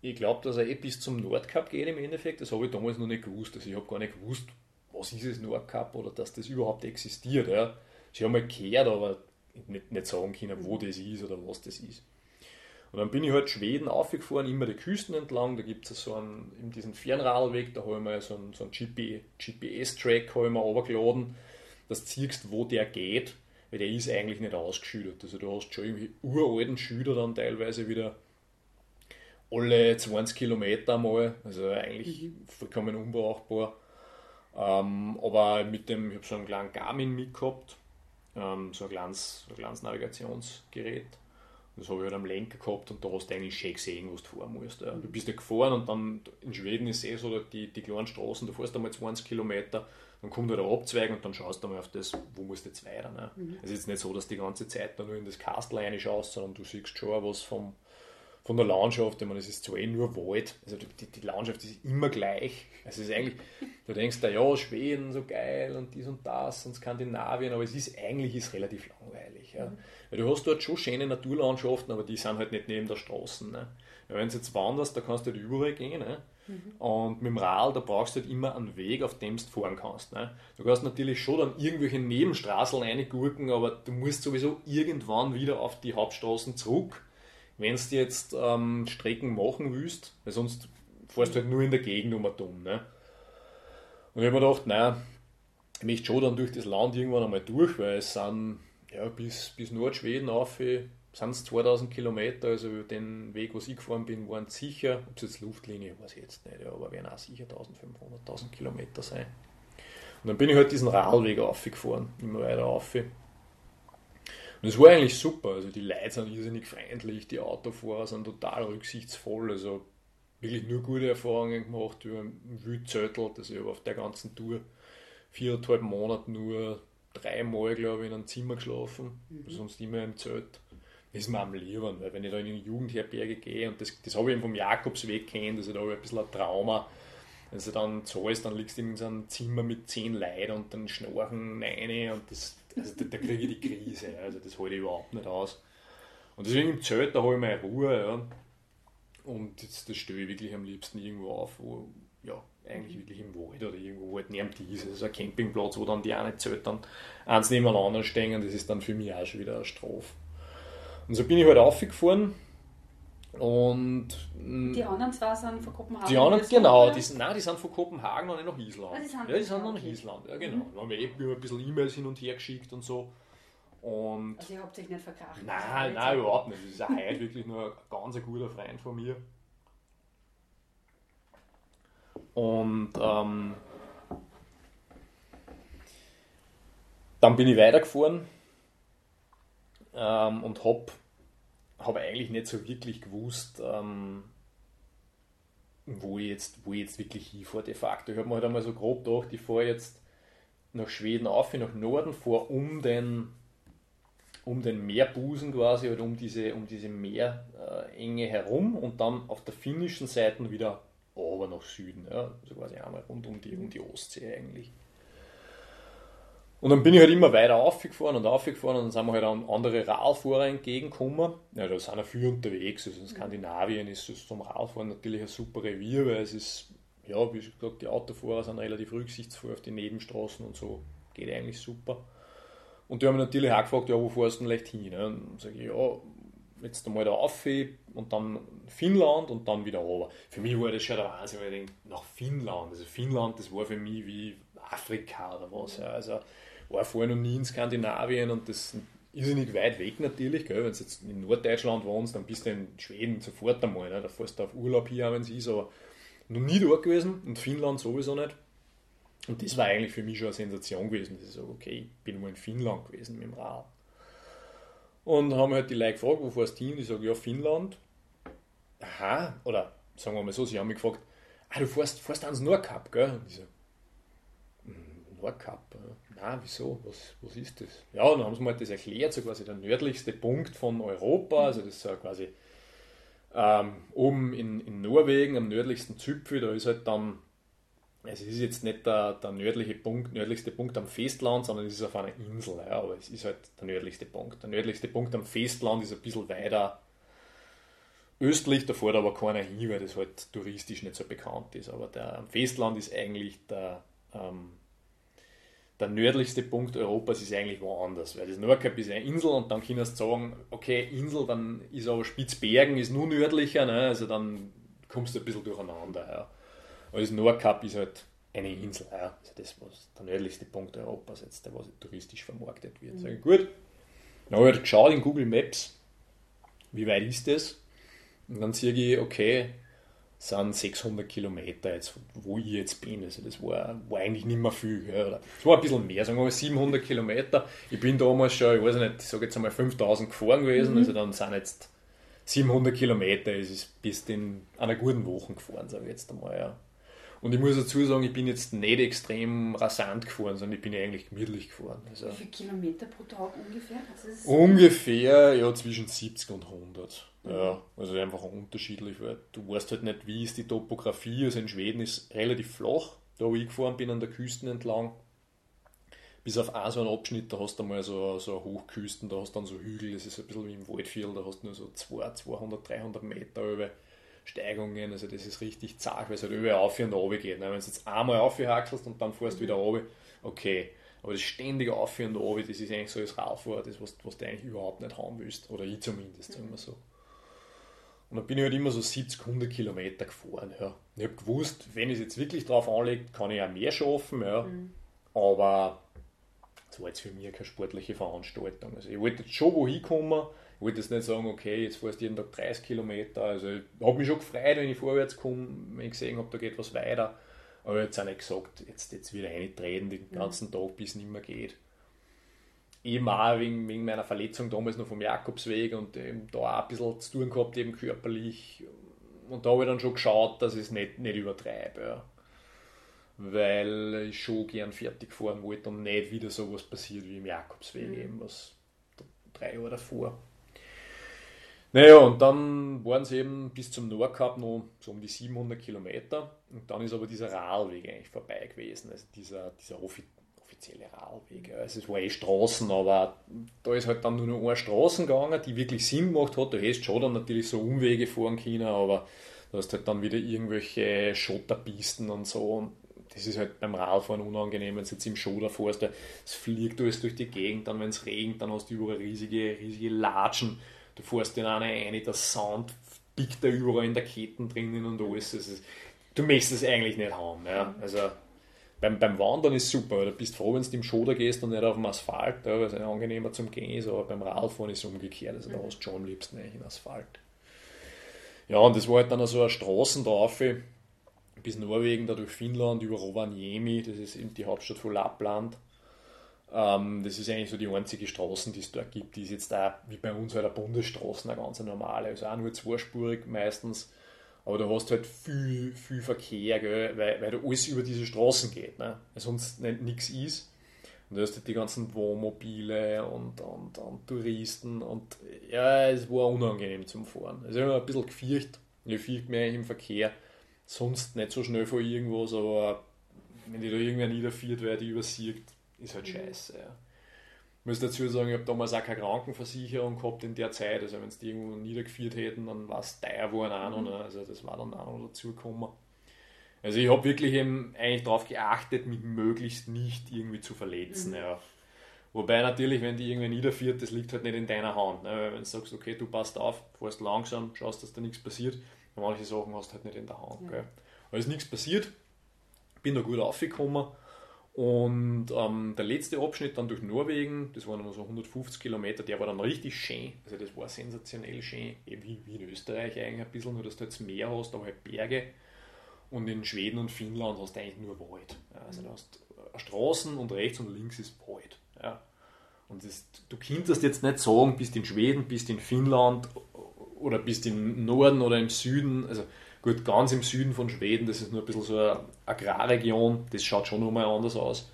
ich glaube, dass er eh bis zum Nordkap geht im Endeffekt. Das habe ich damals noch nicht gewusst. Also ich habe gar nicht gewusst, was ist das Nordkap oder dass das überhaupt existiert. Ja. Ich habe mal gehört, aber nicht, nicht sagen können, wo das ist oder was das ist. Und dann bin ich halt Schweden aufgefahren, immer die Küsten entlang. Da gibt es so einen, in diesen Fernradweg, da habe ich mal so einen, so einen GPS-Track runtergeladen, dass du siehst, wo der geht, weil der ist eigentlich nicht ausgeschüttet. Also du hast schon irgendwie uralten Schüler dann teilweise wieder alle 20 Kilometer mal, also eigentlich mhm. vollkommen unbrauchbar. Ähm, aber mit dem, ich habe so einen kleinen Garmin mitgehabt, ähm, so ein kleines, so ein kleines Navigationsgerät das habe ich halt am Lenker gehabt und da hast du eigentlich schön gesehen, wo du fahren musst. Ja. Du bist ja gefahren und dann in Schweden ist eh so, die, die kleinen Straßen, du fährst einmal 20 Kilometer, dann kommt halt ein Abzweig und dann schaust du mal auf das, wo musst du jetzt weiter. Ne? Mhm. Es ist jetzt nicht so, dass du die ganze Zeit da nur in das Kastel reinschaust, sondern du siehst schon was vom, von der Landschaft, ich meine, es ist zwar eh nur Wald, also die, die Landschaft ist immer gleich. Es ist eigentlich, du denkst da, ja, Schweden, so geil und dies und das und Skandinavien, aber es ist eigentlich ist relativ langweilig. Ja. Weil du hast dort schon schöne Naturlandschaften, aber die sind halt nicht neben der Straße. Ne. Ja, wenn du jetzt wanderst, da kannst du halt überall gehen. Ne. Mhm. Und mit dem Rad, da brauchst du halt immer einen Weg, auf dem du fahren kannst. Ne? Du kannst natürlich schon dann irgendwelche Nebenstraßen reingurken, aber du musst sowieso irgendwann wieder auf die Hauptstraßen zurück wenn du jetzt ähm, Strecken machen willst, weil sonst fährst du halt nur in der Gegend um dumm. Ne? Und ich habe mir gedacht, naja, ich möchte schon dann durch das Land irgendwann einmal durch, weil es sind ja, bis, bis Nordschweden auf sind es 2000 Kilometer, also den Weg, wo ich gefahren bin, waren sicher, ob es jetzt Luftlinie, weiß ich jetzt nicht, aber werden auch sicher 1500, 1000 Kilometer sein. Und dann bin ich halt diesen Radweg aufgefahren, immer weiter auf. Und es war eigentlich super. Also die Leute sind irrsinnig freundlich, die Autofahrer sind total rücksichtsvoll. Also wirklich nur gute Erfahrungen gemacht über ein Wildzöttel, das ich auf der ganzen Tour viereinhalb Monate nur dreimal, glaube ich, in einem Zimmer geschlafen, mhm. sonst immer im Zelt. Das ist mir am liebern, weil wenn ich da in die Jugendherberge gehe und das, das habe ich eben vom Jakobsweg kennt, also da habe ich ein bisschen ein Trauma. Wenn du dann zahlst, dann liegst du in so einem Zimmer mit zehn Leuten und dann schnorchen rein und das, also da, da kriege ich die Krise. Also das halte ich überhaupt nicht aus. Und deswegen im Zelt, da habe ich meine Ruhe. Ja. Und das, das stelle ich wirklich am liebsten irgendwo auf, wo, ja, eigentlich wirklich im Wald oder irgendwo wo halt neben dies. Also ein Campingplatz, wo dann die eine Zelt dann eins nebeneinander stehen, das ist dann für mich auch schon wieder eine Strafe. Und so bin ich halt aufgefahren und die anderen zwei sind von Kopenhagen. Die anderen, genau, die sind, nein, die sind von Kopenhagen und nicht nach Island. Ah, die sind ja, die sind noch nach Island, ja genau. Mhm. Da haben wir eben ein bisschen E-Mails hin und her geschickt und so. Und also ihr habt euch nicht verkracht? Nein, nein, überhaupt nicht. Das ist auch heute wirklich nur ein ganz guter Freund von mir. Und ähm, dann bin ich weitergefahren ähm, und habe habe eigentlich nicht so wirklich gewusst, ähm, wo, ich jetzt, wo ich jetzt wirklich hinfahre de facto. Ich habe mir halt einmal so grob gedacht, ich fahre jetzt nach Schweden auf, nach Norden, fahre um den, um den Meerbusen quasi oder um diese, um diese Meerenge herum und dann auf der finnischen Seite wieder aber nach Süden, ja, also quasi einmal rund um die, um die Ostsee eigentlich. Und dann bin ich halt immer weiter aufgefahren und aufgefahren und dann sind wir halt an andere Radfahrer entgegengekommen. Ja, da sind ja viele unterwegs. Also in Skandinavien ist es zum Radfahren natürlich ein super Revier, weil es ist, ja, wie gesagt, die Autofahrer sind relativ rücksichtsvoll auf die Nebenstraßen und so. Geht eigentlich super. Und die haben mich natürlich auch gefragt, ja, wo fährst du denn leicht hin? Und dann sage ich, ja, jetzt einmal da auf und dann Finnland und dann wieder runter. Für mich war das schon der Wahnsinn, weil ich denke, nach Finnland. Also Finnland, das war für mich wie Afrika oder was. Ja. Also war vorher noch nie in Skandinavien und das ist nicht weit weg natürlich. Wenn du jetzt in Norddeutschland wohnst, dann bist du in Schweden sofort einmal. Ne? Da fährst du auf Urlaub hier, wenn es ist, aber noch nie dort gewesen und Finnland sowieso nicht. Und das war eigentlich für mich schon eine Sensation gewesen, dass ich sage, okay, ich bin mal in Finnland gewesen mit dem Rad. Und haben halt die Leute gefragt, wo fährst du hin? Ich sage, ja, Finnland. Aha, oder sagen wir mal so, sie haben mich gefragt, ah, du fährst, fährst ans Nordkap, gell? Und ich so, hm, Nordkap, na, wieso, was, was ist das? Ja, dann haben sie mir halt das erklärt, so quasi der nördlichste Punkt von Europa, also das ist so quasi ähm, oben in, in Norwegen, am nördlichsten Zipfel, da ist halt dann es ist jetzt nicht der, der nördliche Punkt, nördlichste Punkt am Festland, sondern es ist auf einer Insel, ja, aber es ist halt der nördlichste Punkt. Der nördlichste Punkt am Festland ist ein bisschen weiter östlich, da fährt aber keiner hin, weil das halt touristisch nicht so bekannt ist. Aber der, am Festland ist eigentlich der, ähm, der nördlichste Punkt Europas ist eigentlich woanders, weil das Nordkap ist eine Insel und dann kannst du sagen, okay, Insel, dann ist aber Spitzbergen ist nur nördlicher, ne? also dann kommst du ein bisschen durcheinander. Ja. Das Nordkap ist halt eine Insel, ja. also das was der nördlichste Punkt Europas jetzt, der was touristisch vermarktet wird. Mhm. Sag ich, gut, dann habe ich halt geschaut in Google Maps, wie weit ist das? Und dann sehe ich, okay, sind 600 Kilometer jetzt, wo ich jetzt bin. Also das war, war eigentlich nicht mehr viel. Ja. Es war ein bisschen mehr, sagen wir mal 700 Kilometer. Ich bin damals schon, ich weiß nicht, ich sage jetzt einmal 5000 gefahren gewesen, mhm. also dann sind jetzt 700 Kilometer, es ist bis in einer guten Woche gefahren, sage ich jetzt einmal. Ja. Und ich muss dazu sagen, ich bin jetzt nicht extrem rasant gefahren, sondern ich bin eigentlich gemütlich gefahren. Also Wie viele Kilometer pro Tag ungefähr? ungefähr, ja, zwischen 70 und 100. Mhm. Ja, also einfach unterschiedlich, weil du weißt halt nicht, wie ist die Topografie. Also in Schweden ist relativ flach, da wo ich gefahren bin, an der Küste entlang. Bis auf einen so einen Abschnitt, da hast du mal so, so Hochküsten, da hast du dann so Hügel, das ist ein bisschen wie im Waldviertel, da hast du nur so 200, 200 300 Meter über Steigungen, also das ist richtig zart, weil es halt überall auf und runter geht. Ne? Wenn du jetzt einmal aufhackelst und dann fährst du wieder runter, okay. Aber das ständige Auf und runter, das ist eigentlich so das Radfahren, das, was, was du eigentlich überhaupt nicht haben willst. Oder ich zumindest, sagen wir so. Und dann bin ich halt immer so 70, 100 Kilometer gefahren. Ja. Ich habe gewusst, wenn ich es jetzt wirklich drauf anlege, kann ich auch mehr schaffen. Ja. Mhm. Aber das war jetzt für mich keine sportliche Veranstaltung. Also ich wollte jetzt schon wo hinkommen, ich wollte jetzt nicht sagen, okay, jetzt fährst du jeden Tag 30 Kilometer. Also ich habe mich schon gefreut, wenn ich vorwärts komme, wenn ich gesehen habe, da geht was weiter. Aber jetzt auch nicht gesagt, jetzt, jetzt wieder eintreten den mhm. ganzen Tag, bis es nicht mehr geht. Eben auch wegen, wegen meiner Verletzung damals noch vom Jakobsweg und eben da auch ein bisschen zu tun gehabt, eben körperlich. Und da habe ich dann schon geschaut, dass ich es nicht, nicht übertreibe. Ja. Weil ich schon gern fertig fahren wollte und nicht wieder so was passiert wie im Jakobsweg, mhm. eben was drei Jahre davor. Naja, und dann waren es eben bis zum Nordkap noch so um die 700 Kilometer. Und dann ist aber dieser Radweg eigentlich vorbei gewesen, also dieser, dieser offizielle Radweg. Also es war eh Straßen, aber da ist halt dann nur noch eine Straße gegangen, die wirklich Sinn gemacht hat. Du hättest schon dann natürlich so Umwege fahren können, aber du hast halt dann wieder irgendwelche Schotterpisten und so. Und das ist halt beim Radfahren unangenehm, wenn du jetzt im Schoder fährst, es fliegt alles durch die Gegend, dann wenn es regnet, dann hast du überall riesige, riesige Latschen du fährst in eine eine, der Sound biegt da überall in der Ketten drinnen und alles. Also, du möchtest es eigentlich nicht haben. Ja. Also beim, beim Wandern ist es super, du bist froh, wenn du im Schoder gehst und nicht auf dem Asphalt, ja, weil es angenehmer zum Gehen ist, aber beim Radfahren ist es umgekehrt. Also da hast du schon am liebsten eigentlich in Asphalt. Ja, und das war halt dann so eine Straßentraufe bis Norwegen, da durch Finnland, über Rovaniemi, das ist eben die Hauptstadt von Lappland. Ähm, das ist eigentlich so die einzige Straße, die es dort gibt. Die ist jetzt da wie bei uns halt eine Bundesstraße, eine ganz normale. Also auch nur zweispurig meistens. Aber du hast halt viel, viel Verkehr, gell, weil, weil da alles über diese Straßen geht. Ne? Weil sonst nichts ist. Und du hast halt die ganzen Wohnmobile und, und, und Touristen. Und ja, es war unangenehm zum Fahren. Also ich habe ein bisschen gefürcht. Ich fürchte mich im Verkehr. Sonst nicht so schnell vor irgendwas, aber wenn die da irgendwer niederfährt, wer die übersiegt, ist halt mhm. scheiße. Ja. Ich muss dazu sagen, ich habe damals auch keine Krankenversicherung gehabt in der Zeit. Also wenn es die irgendwo niedergeführt hätten, dann war es teuer geworden auch noch. Mhm. Ne? Also das war dann auch noch dazu gekommen. Also ich habe wirklich eben eigentlich darauf geachtet, mich möglichst nicht irgendwie zu verletzen. Mhm. Ja. Wobei natürlich, wenn die irgendwie niederführt, das liegt halt nicht in deiner Hand. Ne? Wenn du sagst, okay, du passt auf, fährst langsam, schaust, dass da nichts passiert, manche Sachen hast du halt nicht in der Hand. Mhm. Gell? Aber ist nichts passiert, bin da gut aufgekommen und ähm, der letzte Abschnitt dann durch Norwegen, das waren nur so 150 Kilometer, der war dann richtig schön. Also das war sensationell schön, eben wie, wie in Österreich eigentlich ein bisschen, nur dass du jetzt Meer hast, aber halt Berge. Und in Schweden und Finnland hast du eigentlich nur Wald. Also du hast Straßen und rechts und links ist Wald. Ja. Und das, du könntest jetzt nicht sagen, bist in Schweden, bist in Finnland oder bist im Norden oder im Süden. Also Gut, ganz im Süden von Schweden, das ist nur ein bisschen so eine Agrarregion, das schaut schon nochmal anders aus.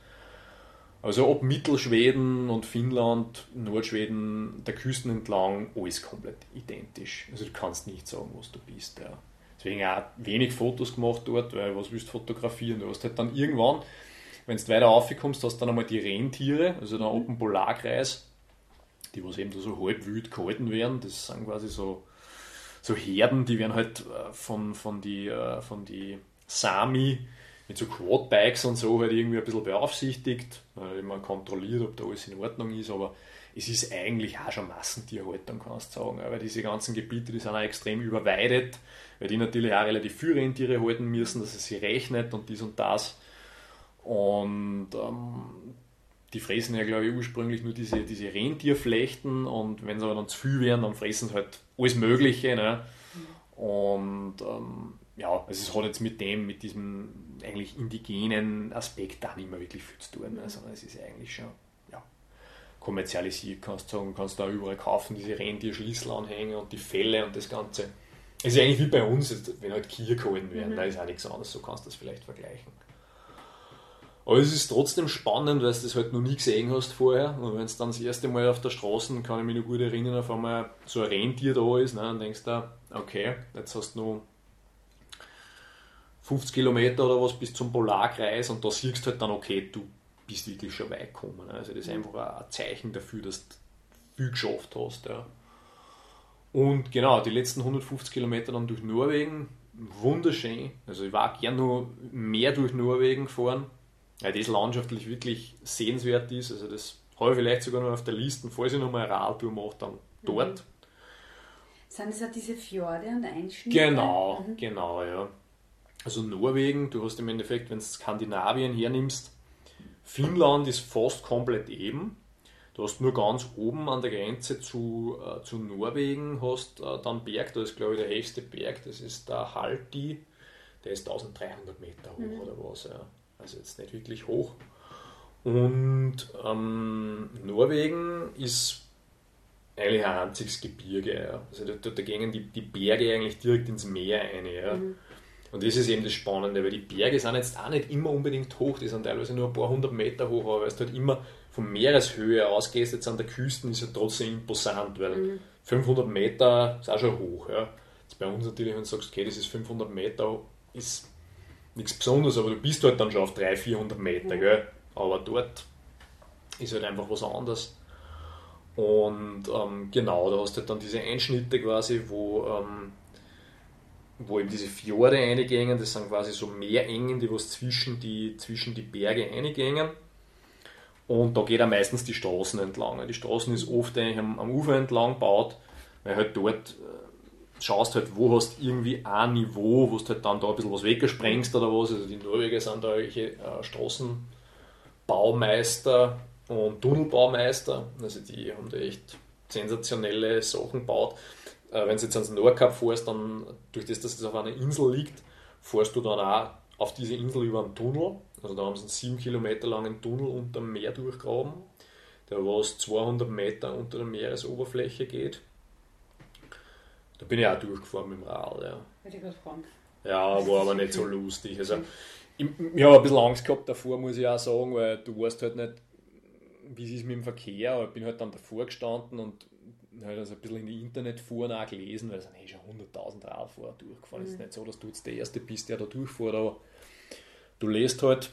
Also ob Mittelschweden und Finnland, Nordschweden, der Küsten entlang, alles komplett identisch. Also du kannst nicht sagen, was du bist. Ja. Deswegen auch wenig Fotos gemacht dort, weil was willst du fotografieren? Du hast halt dann irgendwann, wenn du weiter aufkommst, hast du dann einmal die Rentiere, also dann oben Polarkreis, die was eben so halb wild gehalten werden. Das sind quasi so so Herden, die werden halt äh, von, von die, äh, von die Sami mit so Quadbikes und so halt irgendwie ein bisschen beaufsichtigt. Man kontrolliert, ob da alles in Ordnung ist, aber es ist eigentlich auch schon Massentierhaltung, kannst du sagen. Weil diese ganzen Gebiete, die sind auch extrem überweidet, weil die natürlich auch relativ viele Rentiere halten müssen, dass es sie rechnet und dies und das. Und ähm, die fressen ja, glaube ich, ursprünglich nur diese, diese Rentierflechten und wenn sie aber dann zu viel werden, dann fressen sie halt alles Mögliche. Ne? Und ähm, ja, also es hat jetzt mit dem, mit diesem eigentlich indigenen Aspekt da nicht mehr wirklich viel zu tun, ne? sondern es ist eigentlich schon ja, kommerzialisiert, kannst du sagen, kannst da überall kaufen, diese Rentierschlüsselanhänger und die Felle und das Ganze. Es ist eigentlich wie bei uns, wenn halt Kier gehalten werden, mhm. da ist auch nichts anderes, so kannst du das vielleicht vergleichen. Aber es ist trotzdem spannend, weil du das halt noch nie gesehen hast vorher. Und wenn es dann das erste Mal auf der Straße, kann ich mich noch gut erinnern, auf einmal so ein Rentier da ist, ne, dann denkst du, okay, jetzt hast du noch 50 Kilometer oder was bis zum Polarkreis und da siehst du halt dann, okay, du bist wirklich schon weit gekommen. Ne. Also das ist einfach ein Zeichen dafür, dass du viel geschafft hast. Ja. Und genau, die letzten 150 Kilometer dann durch Norwegen, wunderschön. Also ich war gern noch mehr durch Norwegen gefahren ja, das landschaftlich wirklich sehenswert ist. Also das habe ich vielleicht sogar noch auf der Liste, falls ich nochmal eine Radtour mache, dann dort. Mhm. Sind das auch diese Fjorde und Einschnitte? Genau, mhm. genau, ja. Also Norwegen, du hast im Endeffekt, wenn du Skandinavien hernimmst, Finnland ist fast komplett eben. Du hast nur ganz oben an der Grenze zu, äh, zu Norwegen, hast äh, dann Berg, da ist glaube ich der höchste Berg, das ist der Halti, der ist 1300 Meter hoch mhm. oder was. Ja also jetzt nicht wirklich hoch. Und ähm, Norwegen ist eigentlich ein einziges Gebirge. Ja. Also da, da, gehen die, die Berge eigentlich direkt ins Meer ein. Ja. Mhm. Und das ist eben das Spannende, weil die Berge sind jetzt auch nicht immer unbedingt hoch, die sind teilweise nur ein paar hundert Meter hoch, aber weil du halt immer von Meereshöhe ausgehst, jetzt an der Küste, ist ja trotzdem imposant, weil mhm. 500 Meter ist auch schon hoch. Ja. Jetzt bei uns natürlich, wenn du sagst, okay, das ist 500 Meter, ist nichts Besonderes, aber du bist halt dann schon auf 300, 400 Meter, gell? aber dort ist halt einfach was anderes. Und ähm, genau, da hast du halt dann diese Einschnitte quasi, wo, ähm, wo eben diese Fjorde eingängen, das sind quasi so Meerengen, die was zwischen die, zwischen die Berge eingängen. Und da geht er meistens die Straßen entlang. Die Straßen ist oft eigentlich am, am Ufer entlang gebaut, weil halt dort äh, schaust halt, wo hast irgendwie ein Niveau, wo du halt dann da ein bisschen was weggesprengst oder was. Also die Norweger sind da irgendwelche äh, Straßenbaumeister und Tunnelbaumeister. Also die haben da echt sensationelle Sachen gebaut. Äh, wenn du jetzt ans Nordkap fährst, dann durch das, dass es auf einer Insel liegt, fährst du dann auch auf diese Insel über einen Tunnel. Also da haben sie einen sieben Kilometer langen Tunnel unter dem Meer durchgraben, der was 200 Meter unter der Meeresoberfläche geht. Da bin ich auch durchgefahren mit dem Rad. Ja. Hätte ich fragen. Ja, war aber nicht so lustig. Also, ich, ich habe ein bisschen Angst gehabt davor, muss ich auch sagen, weil du weißt halt nicht, wie es ist mit dem Verkehr, aber ich bin halt dann davor gestanden und halt also ein bisschen in die Internetfuhren auch gelesen, weil es sind eh schon 100.000 Radfahrer durchgefahren. Es mhm. ist nicht so, dass du jetzt der Erste bist, der da durchfährt, aber du lest halt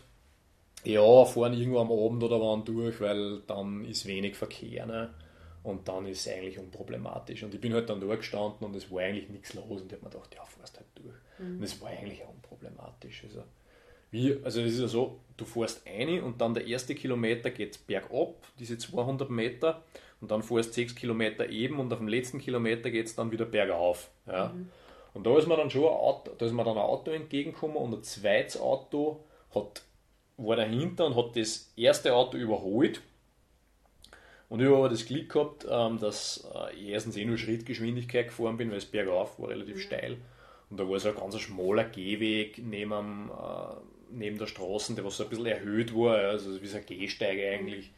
Ja, fahren irgendwo am Abend oder wann durch, weil dann ist wenig Verkehr. Ne? Und dann ist es eigentlich unproblematisch. Und ich bin halt dann da gestanden und es war eigentlich nichts los. Und ich habe mir gedacht, ja, fährst halt durch. Mhm. Und es war eigentlich auch unproblematisch. Also, wie, also es ist ja so, du fährst eine und dann der erste Kilometer geht bergab, diese 200 Meter, und dann fährst 6 Kilometer eben und auf dem letzten Kilometer geht es dann wieder bergauf. Ja. Mhm. Und da ist mir dann schon ein Auto, da ist mir dann ein Auto entgegengekommen und ein zweites Auto hat, war dahinter und hat das erste Auto überholt. Und ich habe aber das Glück gehabt, ähm, dass äh, ich erstens eh nur Schrittgeschwindigkeit gefahren bin, weil es bergauf war, relativ mhm. steil. Und da war so ein ganz schmaler Gehweg neben, äh, neben der Straße, der was so ein bisschen erhöht war, also wie so ein Gehsteig eigentlich.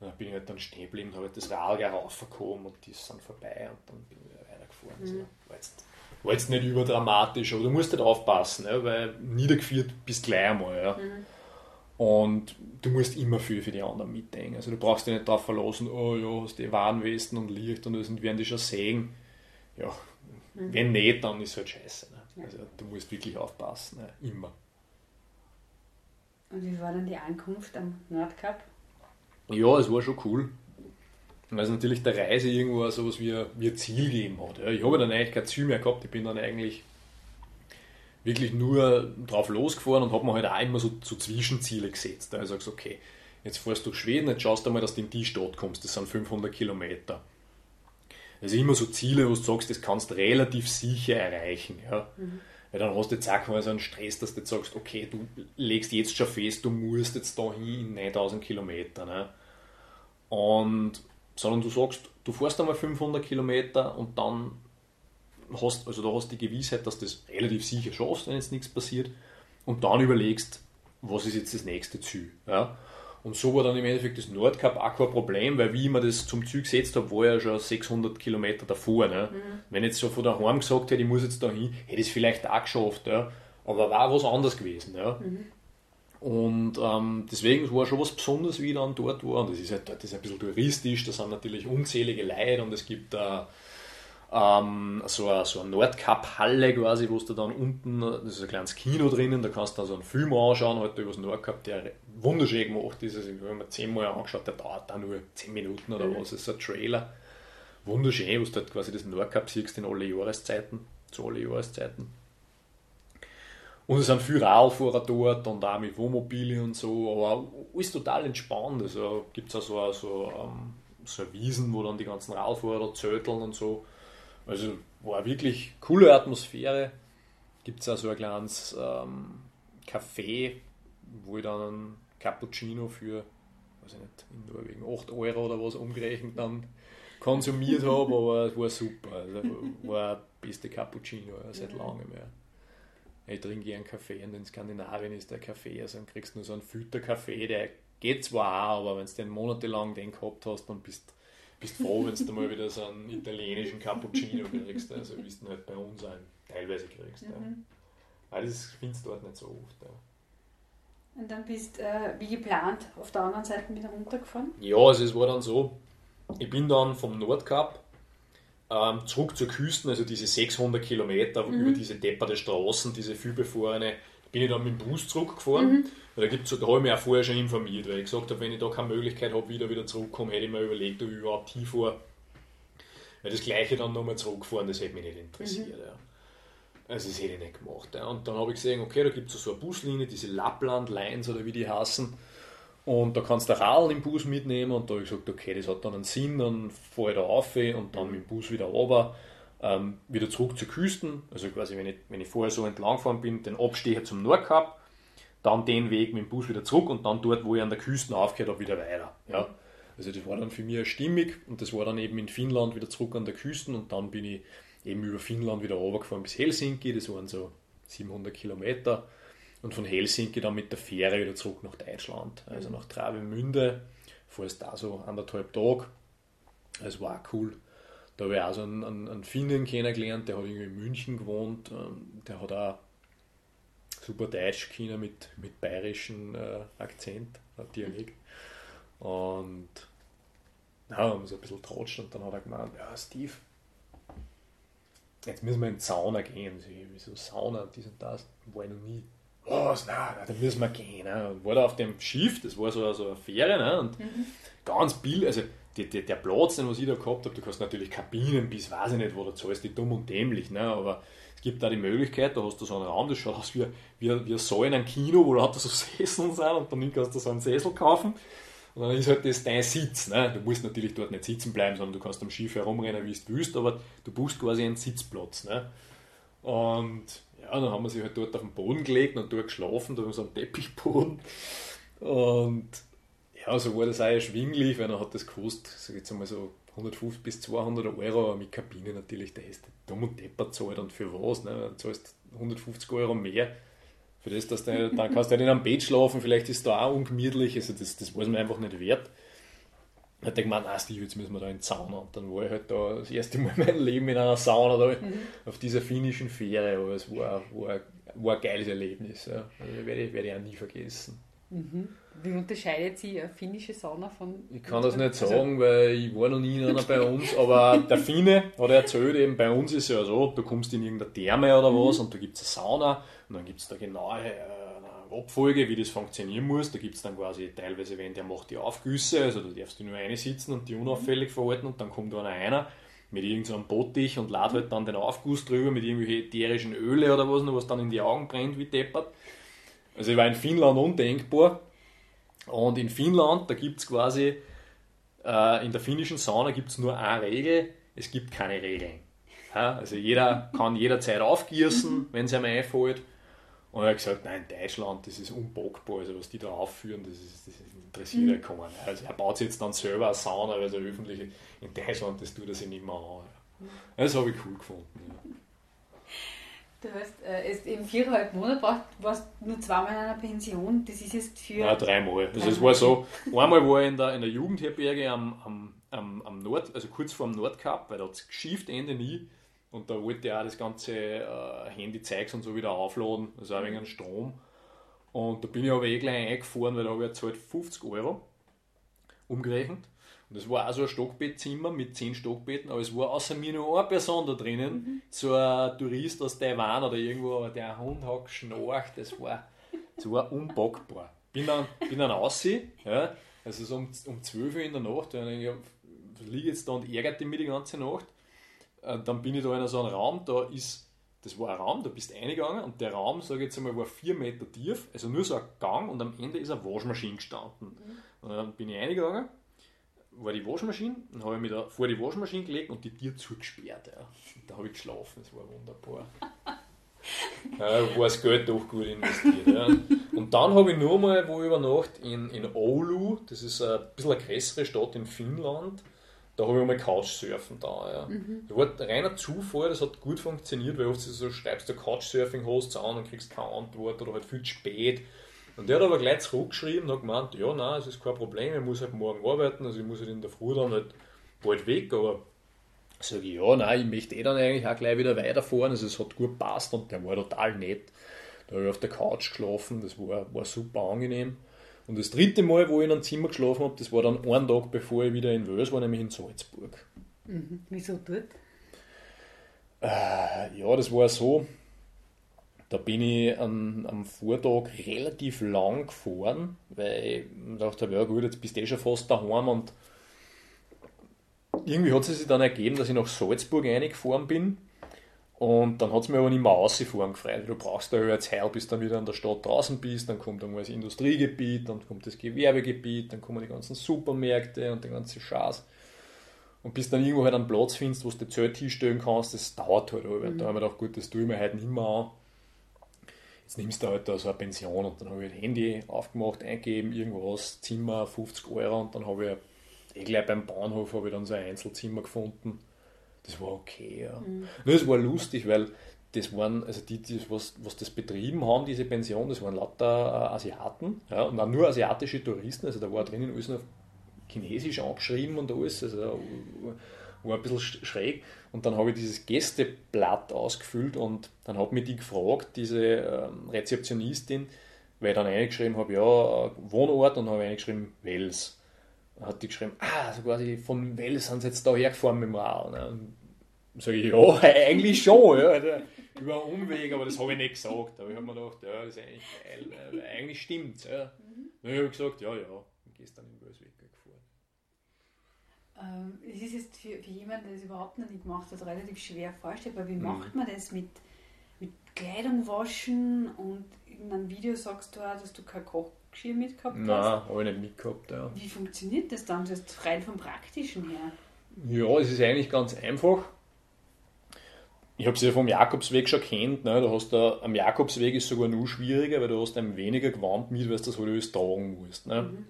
Und dann bin ich halt dann stehen geblieben, habe halt das Rad raufgekommen und die sind vorbei und dann bin ich wieder weitergefahren. Mhm. Also, war, jetzt, war jetzt nicht überdramatisch, aber du musst halt aufpassen, weil niedergeführt bist gleich einmal. Ja. Mhm. Und du musst immer viel für die anderen mitdenken. Also du brauchst dich nicht darauf verlassen, oh ja, hast die Warnwesten und Licht und das werden die schon sehen. Ja, mhm. wenn nicht, dann ist es halt scheiße. Ne? Ja. Also du musst wirklich aufpassen, ne? immer. Und wie war dann die Ankunft am Nordkap? Ja, es war schon cool. Weil es natürlich der Reise irgendwo so was wie, wie ein Ziel gegeben hat. Ja. Ich habe dann eigentlich kein Ziel mehr gehabt, ich bin dann eigentlich wirklich nur drauf losgefahren und habe mir halt auch immer so, so Zwischenziele gesetzt. Also sagst okay, jetzt fährst du durch Schweden, jetzt schaust du mal, dass du in die Stadt kommst, das sind 500 Kilometer. Das sind immer so Ziele, wo du sagst, das kannst du relativ sicher erreichen. Ja. Mhm. Weil dann hast du jetzt auch mal so einen Stress, dass du jetzt sagst, okay, du legst jetzt schon fest, du musst jetzt da hin in 9000 Kilometer. Ne? Und, sondern du sagst, du fährst einmal 500 Kilometer und dann hast, also da hast du die Gewissheit, dass du das relativ sicher schaffst, wenn jetzt nichts passiert. Und dann überlegst, was ist jetzt das nächste Ziel. Ja? Und so war dann im Endeffekt das Nordkap auch kein Problem, weil wie ich mir das zum Ziel gesetzt habe, war ja schon 600 Kilometer davor. Ne? Mhm. Wenn ich jetzt so von daheim gesagt hätte, ich muss jetzt da hin, hätte ich es vielleicht auch geschafft. Ja? Aber war was anderes gewesen. Ja? Mhm. Und ähm, deswegen war schon was Besonderes, wie ich dann dort war. Und das ist halt dort ist ein bisschen touristisch, da sind natürlich unzählige Leute und es gibt da. Äh, ähm, so eine, so eine Nordkap-Halle quasi, wo du dann unten, das ist ein kleines Kino drinnen, da kannst du dann so einen Film anschauen, halt über das Nordkap, der wunderschön gemacht ist. Also, ich habe mir zehnmal angeschaut, der dauert da nur zehn Minuten oder mhm. was, das ist ein Trailer. Wunderschön, wo du halt quasi das Nordkap siehst in alle Jahreszeiten, zu alle Jahreszeiten. Und es sind viele Radfahrer dort und auch mit Wohnmobilien und so, aber alles total entspannt. Also gibt es auch so, so, ähm, so Wiesen, wo dann die ganzen Radfahrer zöteln und so. Also war wirklich coole Atmosphäre. Gibt es auch so ein kleines ähm, Café, wo ich dann einen Cappuccino für, weiß ich nicht, in Norwegen 8 Euro oder was umgerechnet dann konsumiert habe, aber es war super. Also war der beste Cappuccino seit langem mehr. Ich trinke gern Kaffee und in Skandinavien ist der Kaffee, also dann kriegst du nur so einen Filterkaffee, der geht zwar auch, aber wenn du den monatelang den gehabt hast, dann bist du bist froh, wenn du mal wieder so einen italienischen Cappuccino kriegst, also wie du halt bei uns einen teilweise kriegst. Mhm. Ja. Weil das findest du dort nicht so oft. Ja. Und dann bist du äh, wie geplant auf der anderen Seite wieder runtergefahren? Ja, also es war dann so, ich bin dann vom Nordkap ähm, zurück zur Küste, also diese 600 Kilometer mhm. über diese depperte Straßen, diese vielbefahrene bin ich dann mit dem Bus zurückgefahren. Mhm. da, gibt's, da habe ich mich auch vorher schon informiert, weil ich gesagt habe, wenn ich da keine Möglichkeit habe, wieder wieder zurückzukommen, hätte ich mir überlegt, ob ich überhaupt hinfahre. Weil das gleiche dann nochmal zurückfahren, das hätte mich nicht interessiert. Mhm. Ja. Also das hätte ich nicht gemacht. Ja. Und dann habe ich gesehen, okay, da gibt es so eine Buslinie, diese Lappland Lines oder wie die heißen. Und da kannst du Radl im Bus mitnehmen und da habe ich gesagt, okay, das hat dann einen Sinn, dann fahre ich da auf und dann mit dem Bus wieder runter ähm, wieder zurück zur Küsten, also quasi wenn ich, wenn ich vorher so entlang gefahren bin, den Abstecher zum Nordkap, dann den Weg mit dem Bus wieder zurück und dann dort, wo ich an der Küste aufgehört habe, wieder weiter. Ja. Also das war dann für mich stimmig und das war dann eben in Finnland wieder zurück an der Küste und dann bin ich eben über Finnland wieder runtergefahren bis Helsinki, das waren so 700 Kilometer und von Helsinki dann mit der Fähre wieder zurück nach Deutschland, also nach Travemünde, fährst da so anderthalb Tage. Es war cool. Da habe ich auch so einen, einen, einen Finnen kennengelernt, der hat irgendwie in München gewohnt. Ähm, der hat auch super Deutsch können mit, mit bayerischem äh, Akzent, äh, Dialekt. Und ja, haben wir so ein bisschen tratscht und dann hat er gemeint, ja Steve, jetzt müssen wir in die Sauna gehen. So, wieso Sauna, dies und das, war ich noch nie. was, nein, da müssen wir gehen. Ne? Und war da auf dem Schiff, das war so, so eine Fähre, ne? und mhm. ganz billig, also die, die, der Platz, den was ich da gehabt habe, du kannst natürlich Kabinen bis, weiß ich nicht, wo du zahlst, die dumm und dämlich, ne? aber es gibt da die Möglichkeit, da hast du so einen Raum, das schaut aus wie, wie, wie so in einem Kino, wo lauter so Sesseln sind und dann kannst du so einen Sessel kaufen und dann ist halt das dein Sitz. Ne? Du musst natürlich dort nicht sitzen bleiben, sondern du kannst am Schiff herumrennen, wie du willst, aber du buchst quasi einen Sitzplatz. Ne? Und ja, dann haben wir sich halt dort auf den Boden gelegt und dort geschlafen, da haben wir so einen Teppichboden. Und ja, so war das auch erschwinglich, weil dann hat das gekostet, sag ich jetzt einmal so 150 bis 200 Euro, aber mit Kabine natürlich, da ist dumm und deppert zahlt und für was, ne? Dann zahlst 150 Euro mehr für das, dass du, dann kannst du in einem Bett schlafen, vielleicht ist da auch ungemütlich, also das, das war mir einfach nicht wert. Da hat ich gemeint, ah Steve, jetzt müssen wir da in die Sauna. Und dann war ich halt da das erste Mal in meinem Leben in einer Sauna da mhm. auf dieser finnischen Fähre, aber es war, war, war ein geiles Erlebnis. Ja. Also werde, werde ich auch nie vergessen. Mhm. Wie unterscheidet sich eine finnische Sauna von. Ich kann das nicht also sagen, weil ich war noch nie in einer bei uns, aber der Finne hat erzählt, eben bei uns ist es ja so, du kommst in irgendeine Therme oder was mhm. und da gibt es eine Sauna und dann gibt es da genaue äh, Abfolge, wie das funktionieren muss. Da gibt es dann quasi teilweise, wenn der macht die Aufgüsse, also da darfst du nur eine sitzen und die unauffällig verhalten und dann kommt da einer mit irgendeinem so Bottich und lädt halt dann den Aufguss drüber mit irgendwelchen ätherischen Öle oder was, was dann in die Augen brennt wie deppert. Also ich war in Finnland undenkbar. Und in Finnland, da gibt es quasi, äh, in der finnischen Sauna gibt es nur eine Regel, es gibt keine Regeln. Ja, also jeder kann jederzeit aufgießen, mhm. wenn es einem einfällt. Und er hat gesagt, nein, Deutschland, das ist unbockbar, also was die da aufführen, das, ist, das interessiert mhm. ja keinen. Also er baut sich jetzt dann selber eine Sauna, also öffentlich in Deutschland, das tut er sich nicht mehr an. Das habe ich cool gefunden. Ja. Du hast äh, jetzt eben viereinhalb Monate braucht, warst nur zweimal in einer Pension. Das ist jetzt für. Ja, dreimal. Also es war so, einmal war ich in der, in der Jugendherberge am, am, am, am Nord, also kurz vor dem Nordkap, weil da hat es geschifft Ende nie. Und da wollte ich auch das ganze äh, Handy-Zeugs und so wieder aufladen, also auch wegen Strom. Und da bin ich aber eh gleich eingefahren, weil da habe ich halt 50 Euro umgerechnet. Und es war auch so ein Stockbettzimmer mit zehn Stockbetten, aber es war außer mir nur eine Person da drinnen, mhm. so ein Tourist aus Taiwan oder irgendwo, aber der Hund hat geschnarcht, das war, das war unpackbar. Bin dann, bin dann raus, ja, also so um, um 12 Uhr in der Nacht, und ich liege jetzt da und ärgerte mich die ganze Nacht. Äh, dann bin ich da in so einem Raum, da ist, das war ein Raum, da bist du eingegangen und der Raum, sage ich jetzt einmal, war vier Meter tief, also nur so ein Gang und am Ende ist eine Waschmaschine gestanden. Mhm. Und dann bin ich eingegangen war die Waschmaschine, dann habe ich mich da vor die Waschmaschine gelegt und die Tür zugesperrt. Ja. da habe ich geschlafen, das war wunderbar. ja, war das Geld doch gut investiert. Ja. Und dann habe ich nur mal wo übernachtet in, in Oulu, das ist ein bisschen eine größere Stadt in Finnland. Da habe ich mal Couchsurfen da. Ja. Mhm. Das war reiner Zufall, das hat gut funktioniert, weil oft so schreibst du Couchsurfing-Hosts an und kriegst keine Antwort oder halt viel zu spät. Und der hat aber gleich zurückgeschrieben und hat gemeint, ja, nein, es ist kein Problem, ich muss halt morgen arbeiten, also ich muss halt in der Früh dann halt bald weg, aber sage ich, ja, nein, ich möchte eh dann eigentlich auch gleich wieder weiterfahren, also es hat gut passt und der war total nett. Da habe ich auf der Couch geschlafen, das war, war super angenehm. Und das dritte Mal, wo ich in einem Zimmer geschlafen habe, das war dann einen Tag bevor ich wieder in Wels war, nämlich in Salzburg. Mhm. Wieso dort? Äh, ja, das war so, da bin ich am, am Vortag relativ lang gefahren, weil ich dachte, ja gut, jetzt bist du eh schon fast daheim und irgendwie hat es sich dann ergeben, dass ich nach Salzburg reingefahren bin und dann hat es mir aber nicht mehr rausgefahren gefreut. Du brauchst da jetzt heil, bis du dann wieder in der Stadt draußen bist, dann kommt das Industriegebiet, dann kommt das Gewerbegebiet, dann kommen die ganzen Supermärkte und der ganze Schatz. Und bis dann irgendwo halt einen Platz findest, wo du die Zelt hinstellen kannst, das dauert halt. Mhm. Da habe ich mir gedacht, gut, das tue ich mir heute nicht mehr an jetzt nimmst du halt da so eine Pension und dann habe ich ein Handy aufgemacht, eingegeben, irgendwas, Zimmer, 50 Euro und dann habe ich eh gleich beim Bahnhof habe ich dann so ein Einzelzimmer gefunden. Das war okay, ja. Mhm. das war lustig, weil das waren, also die, die was, was das betrieben haben, diese Pension, das waren lauter äh, Asiaten, ja, und auch nur asiatische Touristen, also da war drinnen alles noch Chinesisch angeschrieben und alles, also war ein bisschen schräg. Und dann habe ich dieses Gästeblatt ausgefüllt und dann hat mich die gefragt, diese ähm, Rezeptionistin, weil ich dann eingeschrieben habe, ja, äh, Wohnort und dann habe eingeschrieben, Wels. Dann hat die geschrieben, ah, so quasi von Wels sind sie jetzt da hergefahren mit dem Rad. Ne? Dann sage ich, ja, eigentlich schon. Ja. Über einen Umweg, aber das habe ich nicht gesagt. Aber ich habe mir gedacht, ja, das ist eigentlich geil, eigentlich stimmt es. Ja. Mhm. Dann habe ich gesagt, ja, ja, und gehst dann in Welsweg es ist jetzt für, für jemanden, der das überhaupt noch nicht gemacht hat, relativ schwer vorstellbar. Wie mhm. macht man das mit, mit Kleidung waschen und in einem Video sagst du auch, dass du kein Kochgeschirr mitgehabt hast? Nein, habe ich nicht mitgehabt, ja. Wie funktioniert das dann, das ist rein vom Praktischen her? Ja, es ist eigentlich ganz einfach. Ich habe es ja vom Jakobsweg schon kennt. Ne? Du hast da, am Jakobsweg ist sogar noch schwieriger, weil du hast ein weniger Gewand mit, weil du das halt alles tragen musst. Ne? Mhm.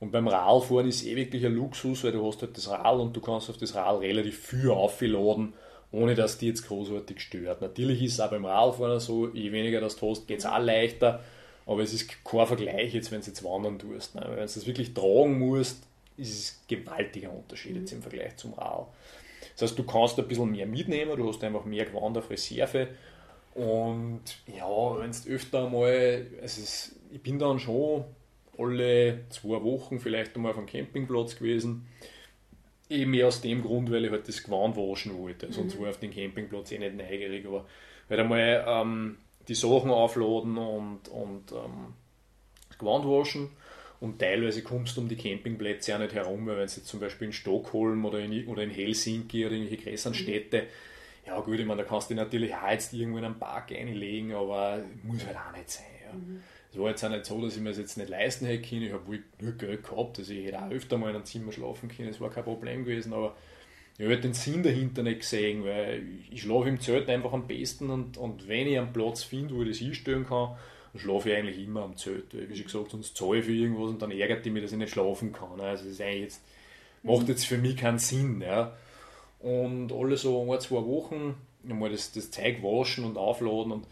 Und beim Radfahren ist eh wirklich ein Luxus, weil du hast halt das Rad und du kannst auf das Rad relativ viel aufladen, ohne dass die jetzt großartig stört. Natürlich ist es auch beim Radfahren so, je weniger das du hast, geht es auch leichter, aber es ist kein Vergleich jetzt, wenn du jetzt wandern tust. Ne? Wenn du das wirklich tragen musst, ist es ein gewaltiger Unterschied jetzt im Vergleich zum Rad. Das heißt, du kannst ein bisschen mehr mitnehmen, du hast einfach mehr Gewand auf Reserve. Und ja, wenn es öfter mal, also es, ich bin dann schon alle zwei Wochen vielleicht einmal auf einem Campingplatz gewesen. Eben mehr aus dem Grund, weil ich halt das Gewand waschen wollte. Mhm. Sonst war auf den Campingplatz eh nicht neugierig, aber halt einmal ähm, die Sachen aufladen und, und ähm, das Gewand waschen. Und teilweise kommst du um die Campingplätze auch nicht herum, weil wenn du jetzt zum Beispiel in Stockholm oder in, oder in Helsinki oder in irgendwelche größeren mhm. Städte, ja gut, ich meine, da kannst du natürlich auch jetzt irgendwo in einen Park einlegen, aber muss halt auch nicht sein. Ja. Mhm. Es war jetzt auch nicht so, dass ich mir das jetzt nicht leisten hätte können. Ich habe wohl nur Geld gehabt, also ich hätte auch öfter mal in einem Zimmer schlafen können, das war kein Problem gewesen, aber ich habe halt den Sinn dahinter nicht gesehen, weil ich schlafe im Zelt einfach am besten und, und wenn ich einen Platz finde, wo ich das hinstellen kann, dann schlafe ich eigentlich immer am Zelt. Weil, wie schon gesagt, sonst zahle ich für irgendwas und dann ärgert die mich, dass ich nicht schlafen kann. Also das ist eigentlich jetzt, macht jetzt für mich keinen Sinn. Ja. Und alle so ein, zwei Wochen mal das, das Zeug waschen und aufladen und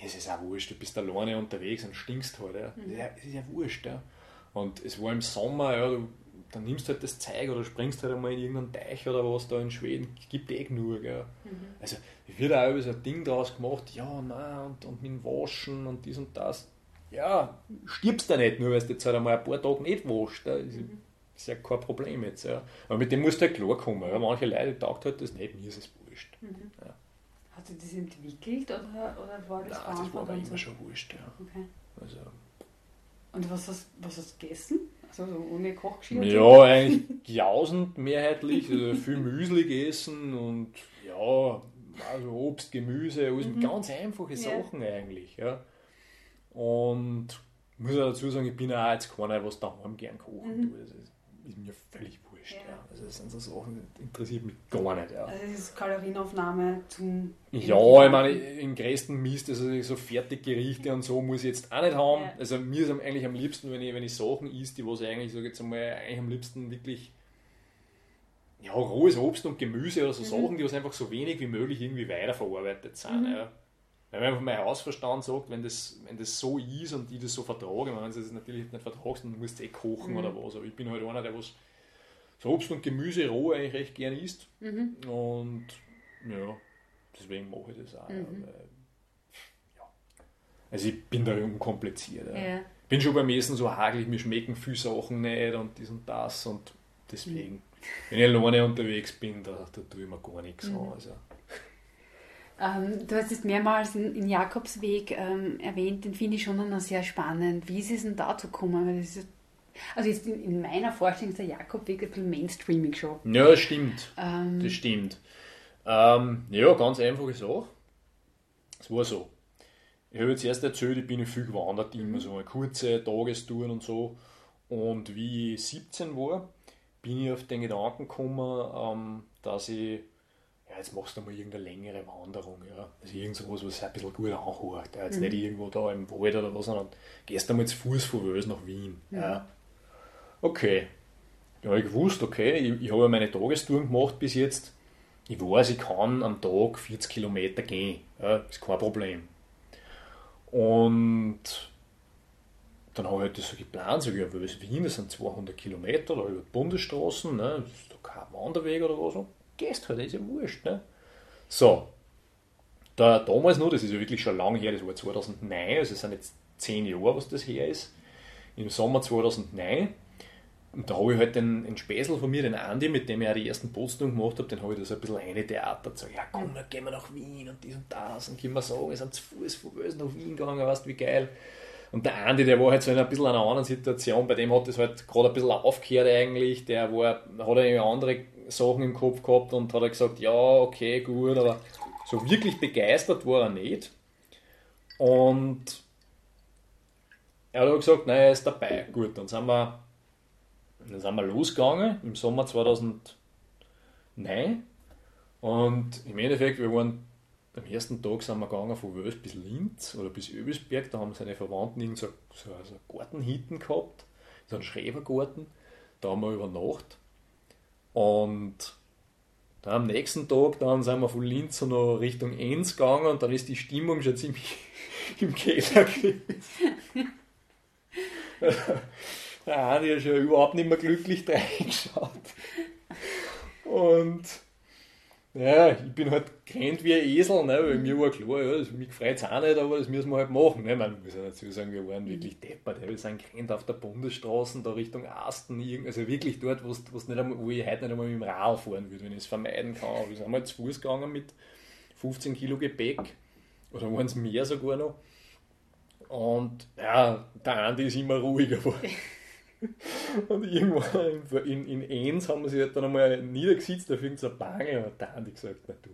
mir ist es auch wurscht, du bist alleine unterwegs und stinkst halt. Ja. Mhm. Das ist ja wurscht. Ja. Und es war im Sommer, ja, du dann nimmst du halt das Zeug oder springst halt einmal in irgendeinen Teich oder was da in Schweden, gibt eh genug. Ja. Mhm. Also wird auch so ein Ding draus gemacht, ja, nein, und, und mit dem Waschen und dies und das. Ja, stirbst du nicht, nur weil du jetzt halt einmal ein paar Tage nicht waschst. Ja. Das mhm. ist ja kein Problem jetzt. Ja. Aber mit dem musst du halt klarkommen. Ja. Manche Leute taugt halt das nicht, mir ist es wurscht. Mhm. Ja. Hat sich das entwickelt oder, oder war das Nein, das war aber immer schon wurscht. Ja. Okay. Also, und was hast, was hast du gegessen? Also so ohne Kochgeschirr? Ja, eigentlich jausend mehrheitlich. Also viel Müsli gegessen und ja, also Obst, Gemüse, alles mhm. ganz einfache Sachen ja. eigentlich. Ja. Und muss auch dazu sagen, ich bin auch jetzt keiner, was daheim gern kochen mhm. tut. Das ist mir völlig wurscht. Ja. Also das sind so Sachen, interessiert mich gar nicht. Ja. Also das ist Kalorienaufnahme zum... Ja, ich meine, im größten Mist, also so Fertiggerichte und so muss ich jetzt auch nicht haben. Ja. Also mir ist eigentlich am liebsten, wenn ich, wenn ich Sachen isst, die was ich eigentlich, sage jetzt einmal, eigentlich am liebsten wirklich ja, rohes Obst und Gemüse oder so mhm. Sachen, die was einfach so wenig wie möglich irgendwie weiterverarbeitet sind. Mhm. Ja. Weil einfach mein Hausverstand sagt, wenn das, wenn das so ist und ich das so vertrage, wenn du das natürlich nicht vertragst, dann musst du eh kochen mhm. oder was. Aber ich bin halt einer, der was so Obst und Gemüse roh eigentlich recht gern isst. Mhm. Und ja, deswegen mache ich das auch. Mhm. Weil, ja. Also ich bin da unkompliziert. Ja. Bin schon beim Essen so hagelig, mir schmecken viele Sachen nicht und dies und das und deswegen, mhm. wenn ich alleine unterwegs bin, da, da tue ich mir gar nichts an. Mhm. Also. Ähm, du hast es mehrmals in, in Jakobsweg ähm, erwähnt, den finde ich schon noch sehr spannend. Wie ist es denn dazu gekommen? Weil das ist also jetzt in, in, meiner Vorstellung ist der Jakobweg ein bisschen Mainstreaming schon. Ja, das stimmt. Ähm, das stimmt. Ähm, ja, ganz einfache Sache. Es war so. Ich habe jetzt erst erzählt, ich bin viel gewandert, immer so eine kurze Tagestouren und so. Und wie ich 17 war, bin ich auf den Gedanken gekommen, ähm, dass ich ja, jetzt machst du mal irgendeine längere Wanderung, ja. Also irgend sowas, was ein bisschen gut anhört. Ja. Jetzt mhm. nicht irgendwo da im Wald oder was, sondern gehst einmal zu Fuß von Wels nach Wien. Mhm. Ja. Okay. Ja, ich wusste, okay, ich, ich habe meine Tagestouren gemacht bis jetzt. Ich weiß, ich kann am Tag 40 Kilometer gehen. Ja, ist kein Problem. Und dann habe ich halt das so geplant, so, ja, Wien, das sind 200 Kilometer, da über Bundesstraßen, ne, ist da kein Wanderweg oder was gehst halt, ist ja wurscht. Ne? So, da, damals noch, das ist ja wirklich schon lange her, das war 2009, also es sind jetzt zehn Jahre, was das her ist, im Sommer 2009 und da habe ich halt den, den Späßel von mir, den Andi, mit dem ich auch die ersten Postungen gemacht habe, den habe ich da so ein bisschen eine Theater so, ja komm, dann gehen wir nach Wien und dies und das und können wir sagen, wir sind zu Fuß von Wels nach Wien gegangen, weißt du, wie geil. Und der Andi, der war halt so in ein bisschen einer anderen Situation, bei dem hat das halt gerade ein bisschen aufgehört eigentlich, der war, hat er andere Sachen im Kopf gehabt und hat er gesagt, ja, okay, gut, aber so wirklich begeistert war er nicht. Und er hat gesagt, nein, er ist dabei. Gut, dann sind wir dann sind wir losgegangen im Sommer 2009 und im Endeffekt, wir waren am ersten Tag sind wir gegangen von Wels bis Linz oder bis Öbelsberg, da haben seine Verwandten irgend so, so, so Gartenhitten gehabt, so einen Schrebergarten, da haben wir über Nacht und dann am nächsten Tag dann sind wir von Linz so noch Richtung Enns gegangen und dann ist die Stimmung schon ziemlich im Keller gewesen. der Adi hat schon überhaupt nicht mehr glücklich reingeschaut. Und ja, ich bin halt gerannt wie ein Esel, ne, weil mir war klar, ja, das, mich freut es auch nicht, aber das müssen wir halt machen. Ne. Man muss ja dazu sagen, wir waren wirklich deppert. Wir sind gerannt auf der Bundesstraße, da Richtung Asten, also wirklich dort, wo's, wo's nicht einmal, wo ich heute nicht einmal mit dem Rad fahren würde, wenn ich es vermeiden kann. Wir sind halt zu Fuß gegangen mit 15 Kilo Gepäck, oder waren es mehr sogar noch. Und ja, der Andi ist immer ruhiger geworden. Und irgendwann in, in Enns haben wir sich halt dann einmal niedergesetzt auf irgendeiner Bank und hat der Andi gesagt, na du,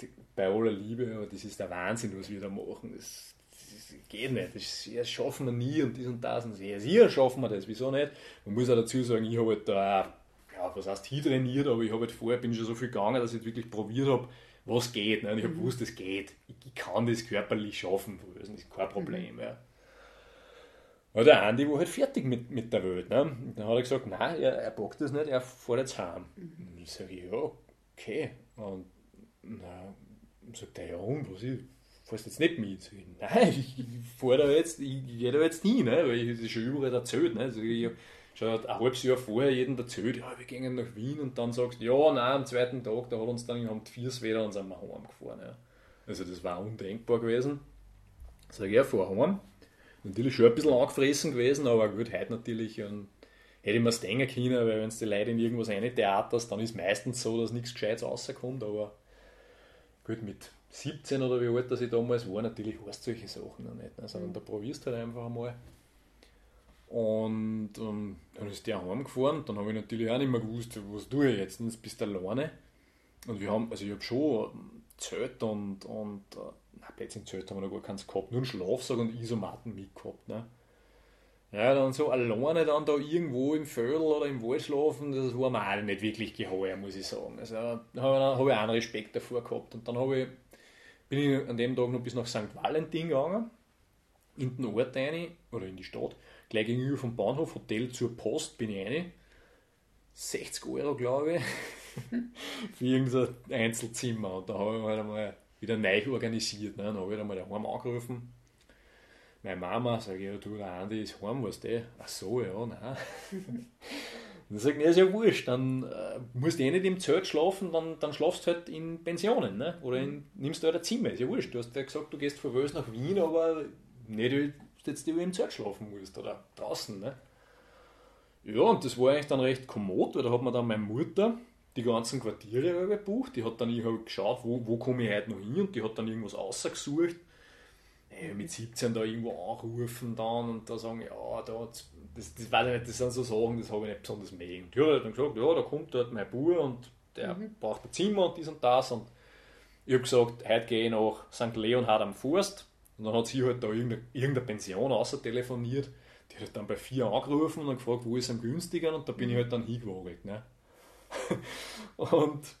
die, bei aller Liebe, das ist der Wahnsinn, was wir da machen. Das, das geht nicht, das, das, schaffen wir nie und dies und das. Und ja, sicher schaffen wir das, wieso nicht? Man muss auch dazu sagen, ich habe halt da, ja, was heißt hier trainiert, aber ich habe halt vorher, bin schon so viel gegangen, dass ich wirklich probiert habe, was geht. Ne? Und ich habe mhm. gewusst, es geht. Ich, ich, kann das körperlich schaffen, das ist kein Problem. Mhm. Ja. Aber der Andi war halt fertig mit, mit der Welt. Ne? Und dann hat er gesagt, nein, er, er packt das nicht, er fährt jetzt heim. Mhm. Und ich sage, ja, okay. Und na, sagt er, ja, und was ist? Fährst jetzt nicht mit? Sag ich, nein, ich, ich fahre da jetzt, ich, ich gehe da jetzt hin, ne? weil ich das schon überall erzählt. Ne? Also ich habe schon ein halbes Jahr vorher jedem erzählt, ja, wir gehen nach Wien und dann sagst du, ja, nein, am zweiten Tag, da hat uns dann haben vier Wetter und sind wir heimgefahren. Ja. Also das war undenkbar gewesen. Sag ich, ja, fahr heim natürlich schon ein bisschen angefressen gewesen, aber gut, heute natürlich und hätte ich mir es denken können, weil wenn es die Leute in irgendwas theaterst, dann ist meistens so, dass nichts Gescheites rauskommt, aber gut, mit 17 oder wie alt dass ich damals war, natürlich hast du solche Sachen noch nicht, ne? sondern mhm. da probierst du halt einfach einmal. Und ähm, dann ist der heimgefahren, dann habe ich natürlich auch nicht mehr gewusst, was tue ich jetzt, jetzt bist du alleine. Und wir haben, also ich habe schon Zelt und, und äh, Plätze im Zelt haben wir noch gar keins gehabt, nur einen Schlafsack und Isomatten mitgehabt. Ne? Ja, dann so alleine dann da irgendwo im Vödel oder im Wald schlafen, das war mir auch nicht wirklich geheuer, muss ich sagen. Also da habe ich auch einen Respekt davor gehabt. Und dann ich, bin ich an dem Tag noch bis nach St. Valentin gegangen, in den Ort rein, oder in die Stadt, gleich gegenüber vom Bahnhof, Hotel zur Post bin ich rein. 60 Euro, glaube ich, für irgendein Einzelzimmer. Und da habe ich halt einmal wieder neu organisiert. Ne? Dann habe ich einmal daheim angerufen. Meine Mama, ich, ja, du, der Andi ist heim, weißt du? Ach so, ja, nein. dann sagt er, ist ja wurscht, dann äh, musst du eh nicht im Zelt schlafen, dann, dann schlafst du halt in Pensionen, ne? oder in, nimmst du halt ein Zimmer, ist ja wurscht. Du hast ja gesagt, du gehst von Wels nach Wien, aber nicht, dass du jetzt im Zelt schlafen musst oder draußen. Ne? Ja, und das war eigentlich dann recht kommod, weil da hat man dann meine Mutter, die ganzen Quartiere gebucht. Die hat dann ich halt geschaut, wo, wo komme ich heute noch hin und die hat dann irgendwas ausgesucht. Hey, mit 17 da irgendwo anrufen dann und da sagen, ja, da, das, das, weiß ich nicht, das sind so Sachen, das habe ich nicht besonders mögen. Die hat dann gesagt, ja, da kommt dort mein Bub und der mhm. braucht ein Zimmer und dies und das. Und ich habe gesagt, heute gehe ich nach St. Leonhard am Forst. Und dann hat sie halt da irgendeine, irgendeine Pension außer telefoniert. Die hat dann bei vier angerufen und gefragt, wo ist am günstigeren und da bin ich halt dann hingewogelt. Ne? und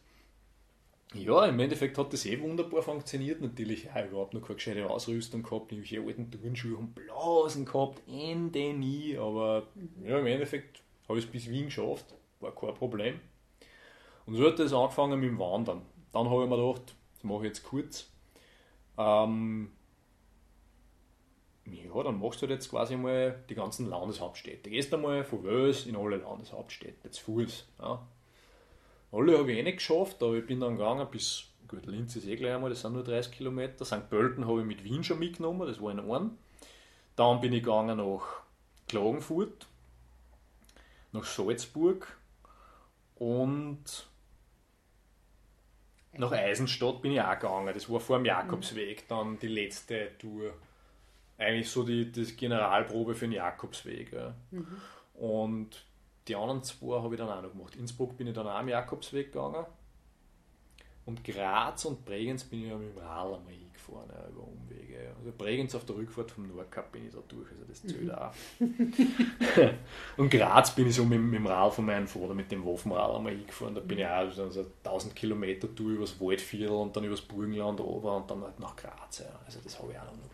ja, im Endeffekt hat das eh wunderbar funktioniert. Natürlich, ja, überhaupt noch keine gescheite Ausrüstung gehabt, irgendwelche alten Turnschuhe und Blasen gehabt, Ende nie. Aber ja, im Endeffekt habe ich es bis Wien geschafft, war kein Problem. Und so hat es angefangen mit dem Wandern. Dann habe ich mir gedacht, das mache ich jetzt kurz. Ähm, ja, dann machst du jetzt quasi mal die ganzen Landeshauptstädte. Gehst einmal von Wels in alle Landeshauptstädte, zu Fuß. Ja. Alle habe ich eh nicht geschafft, aber ich bin dann gegangen bis, gut, Linz ist eh gleich einmal, das sind nur 30 Kilometer. St. Pölten habe ich mit Wien schon mitgenommen, das war in einem. Dann bin ich gegangen nach Klagenfurt. nach Salzburg und nach Eisenstadt bin ich auch gegangen. Das war vor dem Jakobsweg dann die letzte Tour. Eigentlich so die das Generalprobe für den Jakobsweg. Ja. Mhm. Und die anderen zwei habe ich dann auch noch gemacht. Innsbruck bin ich dann auch am Jakobsweg gegangen. Und Graz und Bregenz bin ich ja mit dem Rad einmal hingefahren, ja, über Umwege. Also Bregenz auf der Rückfahrt vom Nordkap bin ich da durch, also das zählt mhm. auch. und Graz bin ich so mit, mit dem Rad von meinem Vater, mit dem Waffenrad einmal hingefahren. Da bin ich auch so, so 1000 Kilometer durch übers Waldviertel und dann übers Burgenland runter und dann halt nach Graz. Ja. Also das habe ich auch noch gemacht.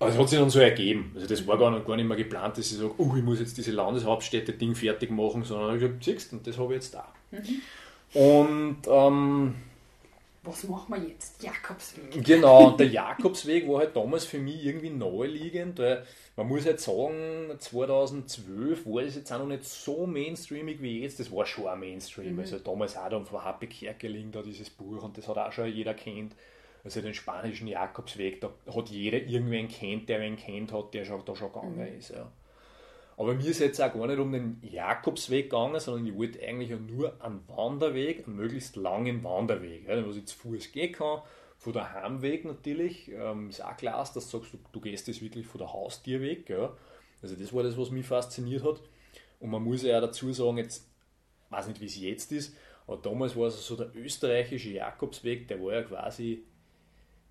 Aber es hat sich dann so ergeben. Also das war gar nicht, gar nicht mehr geplant, dass ich sage, oh, ich muss jetzt diese Landeshauptstädte-Ding fertig machen, sondern ich habe gesagt, und das habe ich jetzt da. Mhm. Und ähm, was machen wir jetzt? Jakobsweg. Genau, und der Jakobsweg war halt damals für mich irgendwie naheliegend, weil man muss halt sagen, 2012 war das jetzt auch noch nicht so mainstreamig wie jetzt, das war schon ein Mainstream. Mhm. Also damals auch dann von Happy Kerkeling da dieses Buch und das hat auch schon jeder kennt. Also den spanischen Jakobsweg, da hat jeder irgendwen kennt, der wen kennt hat, der schon, da schon gegangen mhm. ist. Ja. Aber mir ist jetzt auch gar nicht um den Jakobsweg gegangen, sondern ich wollte eigentlich nur einen Wanderweg, einen möglichst langen Wanderweg, ja, was ich zu Fuß gehen kann. Von der Heimweg natürlich, ähm, ist auch klar, dass du sagst, du, du gehst das wirklich von der Haustür weg. Ja. Also das war das, was mich fasziniert hat. Und man muss ja auch dazu sagen, jetzt, ich weiß nicht, wie es jetzt ist, aber damals war es so der österreichische Jakobsweg, der war ja quasi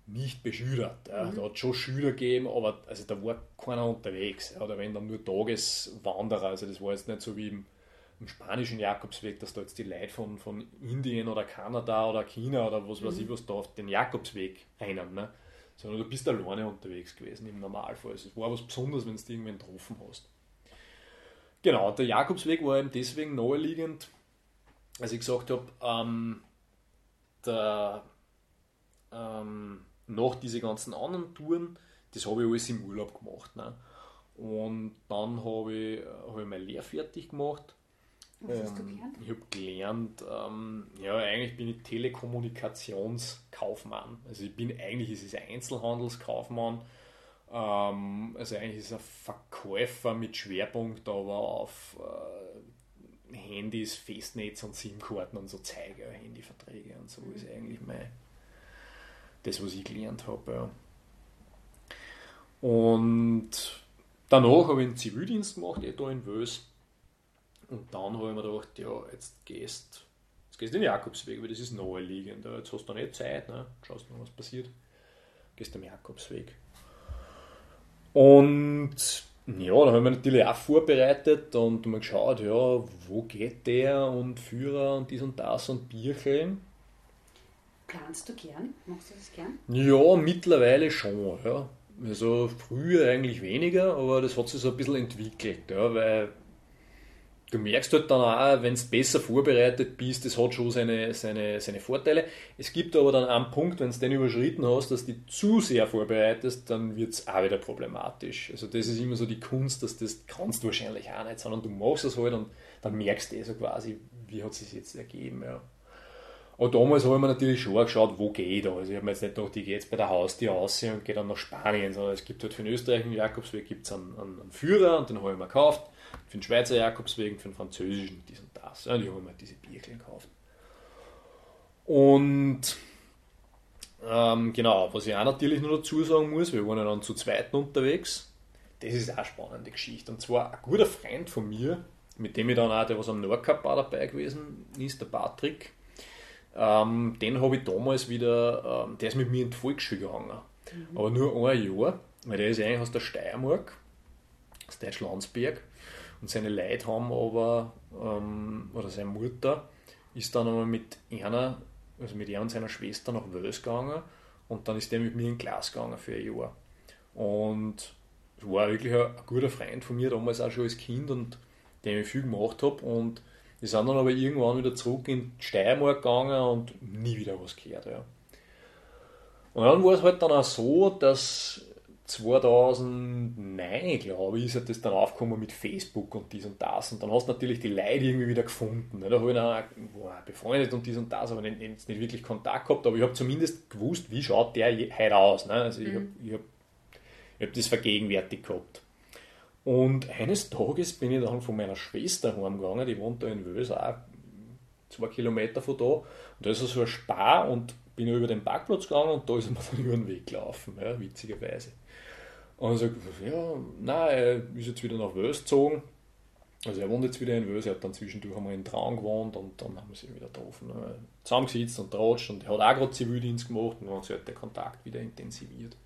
nicht beschüdert. Ja. Mhm. Da hat es schon Schüler gegeben, aber also da war keiner unterwegs. Ja. Oder wenn dann nur Tageswanderer. Also das war jetzt nicht so wie im, im spanischen Jakobsweg, dass da jetzt die Leute von, von Indien oder Kanada oder China oder was mhm. weiß ich was da auf den Jakobsweg rennen. Ne? Sondern du bist alleine unterwegs gewesen im Normalfall. Also es war was Besonderes, wenn du irgendwen getroffen hast. Genau, der Jakobsweg war eben deswegen naheliegend, als ich gesagt habe, ähm, der ähm, nach diesen ganzen anderen Touren, das habe ich alles im Urlaub gemacht. Ne? Und dann habe ich, hab ich meine Lehre fertig gemacht. Was hast du ähm, gelernt? Ich habe gelernt, ähm, ja, eigentlich bin ich Telekommunikationskaufmann. Also ich bin eigentlich ist es ein Einzelhandelskaufmann. Ähm, also eigentlich ist es ein Verkäufer mit Schwerpunkt aber auf äh, Handys, Festnetz und SIM-Karten und so Zeiger, Handyverträge und so ist eigentlich mein, das, was ich gelernt habe. Ja. Und danach habe ich einen Zivildienst gemacht, eh da in Wös. Und dann habe ich mir gedacht, ja, jetzt gehst jetzt gehst du den Jakobsweg, weil das ist naheliegend. Jetzt hast du nicht Zeit, ne? schaust mal, was passiert. Gehst den Jakobsweg. Und ja, da haben wir natürlich auch vorbereitet und mal geschaut, ja, wo geht der und Führer und dies und das und Bierchen. Planst du gern? Machst du das gern? Ja, mittlerweile schon. Ja. Also früher eigentlich weniger, aber das hat sich so ein bisschen entwickelt, ja, weil du merkst halt dann auch, wenn du besser vorbereitet bist, das hat schon seine, seine, seine Vorteile. Es gibt aber dann einen Punkt, wenn du den überschritten hast, dass du zu sehr vorbereitest, dann wird es auch wieder problematisch. Also das ist immer so die Kunst, dass das kannst du wahrscheinlich auch nicht, sondern du machst es halt und dann merkst du eh so quasi, wie hat es sich jetzt ergeben. Ja. Aber damals habe ich mir natürlich schon geschaut, wo gehe ich da. Also ich habe mir jetzt nicht gedacht, ich gehe jetzt bei der Haustür raus und gehe dann nach Spanien, sondern es gibt halt für den österreichischen Jakobsweg gibt's einen, einen, einen Führer und den habe ich mir gekauft. Für den Schweizer Jakobsweg und für den französischen dies und das. Und ich habe mir diese Bierchen gekauft. Und ähm, genau, was ich auch natürlich noch dazu sagen muss, wir waren ja dann zu zweit unterwegs. Das ist auch eine spannende Geschichte. Und zwar ein guter Freund von mir, mit dem ich dann auch, der was am Nordkap dabei gewesen ist, der Patrick, ähm, den habe ich damals wieder, ähm, der ist mit mir in die Volksschule gegangen. Mhm. Aber nur ein Jahr, weil der ist eigentlich aus der Steiermark, aus Deutschlandsberg. Und seine Leute haben aber, ähm, oder seine Mutter, ist dann einmal mit einer, also mit er und seiner Schwester nach Wels gegangen und dann ist der mit mir in Glas gegangen für ein Jahr. Und es war wirklich ein, ein, guter Freund von mir, damals auch schon als Kind und den ich viel gemacht habe. Und die sind dann aber irgendwann wieder zurück in die Steiermark gegangen und nie wieder was gehört. Ja. Und dann war es halt dann auch so, dass 2009, glaube ich, ist halt das dann aufgekommen mit Facebook und dies und das. Und dann hast du natürlich die Leute irgendwie wieder gefunden. Ne? Da habe ich dann auch befreundet und dies und das, aber nicht, nicht, nicht wirklich Kontakt gehabt. Aber ich habe zumindest gewusst, wie schaut der heute aus. Ne? Also ich mhm. habe ich hab, ich hab das vergegenwärtigt gehabt. Und eines Tages bin ich dann von meiner Schwester heimgegangen, die wohnt da in Wös, auch zwei Kilometer von da. Und da ist so ein Spar und bin über den Parkplatz gegangen und da ist mir dann über den Weg gelaufen, ja, witzigerweise. Und er sagt, ja, nein, er ist jetzt wieder nach Wös gezogen. Also er wohnt jetzt wieder in Wös, er hat dann zwischendurch einmal in Traun gewohnt und dann haben wir sie wieder getroffen. Ne? Zusammengesetzt und tratscht und er hat auch gerade Zivildienst gemacht und dann hat sich der Kontakt wieder intensiviert.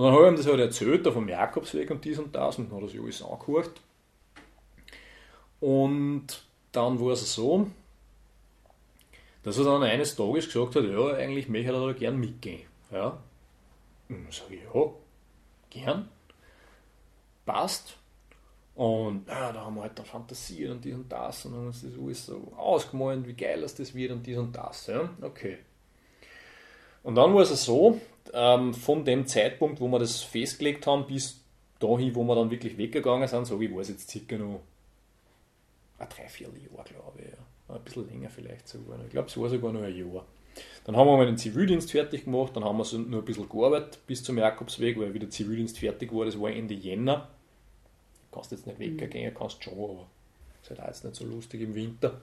Und dann habe ich ihm das halt erzählt, da vom Jakobsweg und dies und das, und dann hat er sich alles angehört. Und dann war es so, dass er dann eines Tages gesagt hat, ja, eigentlich möchte er da gern mitgehen. Ja. Und dann sage ich, ja, gern, passt. Und ja, da haben wir halt dann fantasiert und dies und das und haben uns das alles so ausgemalt, wie geil das wird und dies und das. Ja, okay. Und dann war es so, ähm, von dem Zeitpunkt, wo wir das festgelegt haben, bis dahin, wo wir dann wirklich weggegangen sind, so wie war es jetzt circa noch ein Dreivierteljahr, glaube ich. Ja. Ein bisschen länger vielleicht sogar. Ich glaube, es war sogar noch ein Jahr. Dann haben wir mal den Zivildienst fertig gemacht, dann haben wir so nur ein bisschen gearbeitet bis zum Jakobsweg, weil wieder Zivildienst fertig war, das war Ende Jänner. Du kannst jetzt nicht weggehen, kannst schon, aber es ist halt jetzt nicht so lustig im Winter.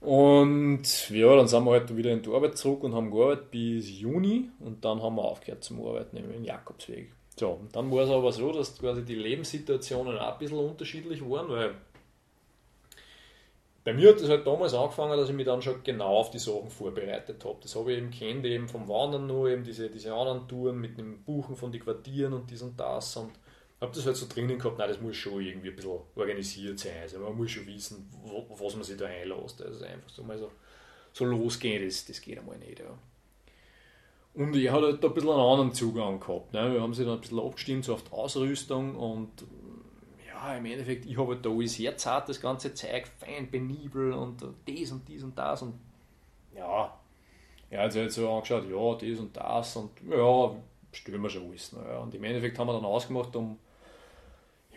Und ja, dann sind wir halt wieder in die Arbeit zurück und haben gearbeitet bis Juni und dann haben wir aufgehört zum Arbeiten, im Jakobsweg. So, und dann war es aber so, dass quasi die Lebenssituationen auch ein bisschen unterschiedlich waren, weil bei mir hat es halt damals angefangen, dass ich mich dann schon genau auf die Sachen vorbereitet habe. Das habe ich eben kennt, eben vom Wandern nur, eben diese, diese anderen Touren mit dem Buchen von den Quartieren und dies und das. Und habe das halt so drinnen gehabt, nein, das muss schon irgendwie ein bisschen organisiert sein. Also man muss schon wissen, wo, was man sich da einlässt. Also einfach so mal so, so losgehen, das, das geht einmal nicht. Ja. Und ich hatte halt da ein bisschen einen anderen Zugang gehabt. Ne? Wir haben sich dann ein bisschen abgestimmt so auf die Ausrüstung und ja, im Endeffekt, ich habe halt da alles sehr zart, das ganze Zeug, fein, penibel und das und dies und das und ja, er hat sich halt so angeschaut, ja, das und das und ja, stellen wir schon alles. Ne? Und im Endeffekt haben wir dann ausgemacht, um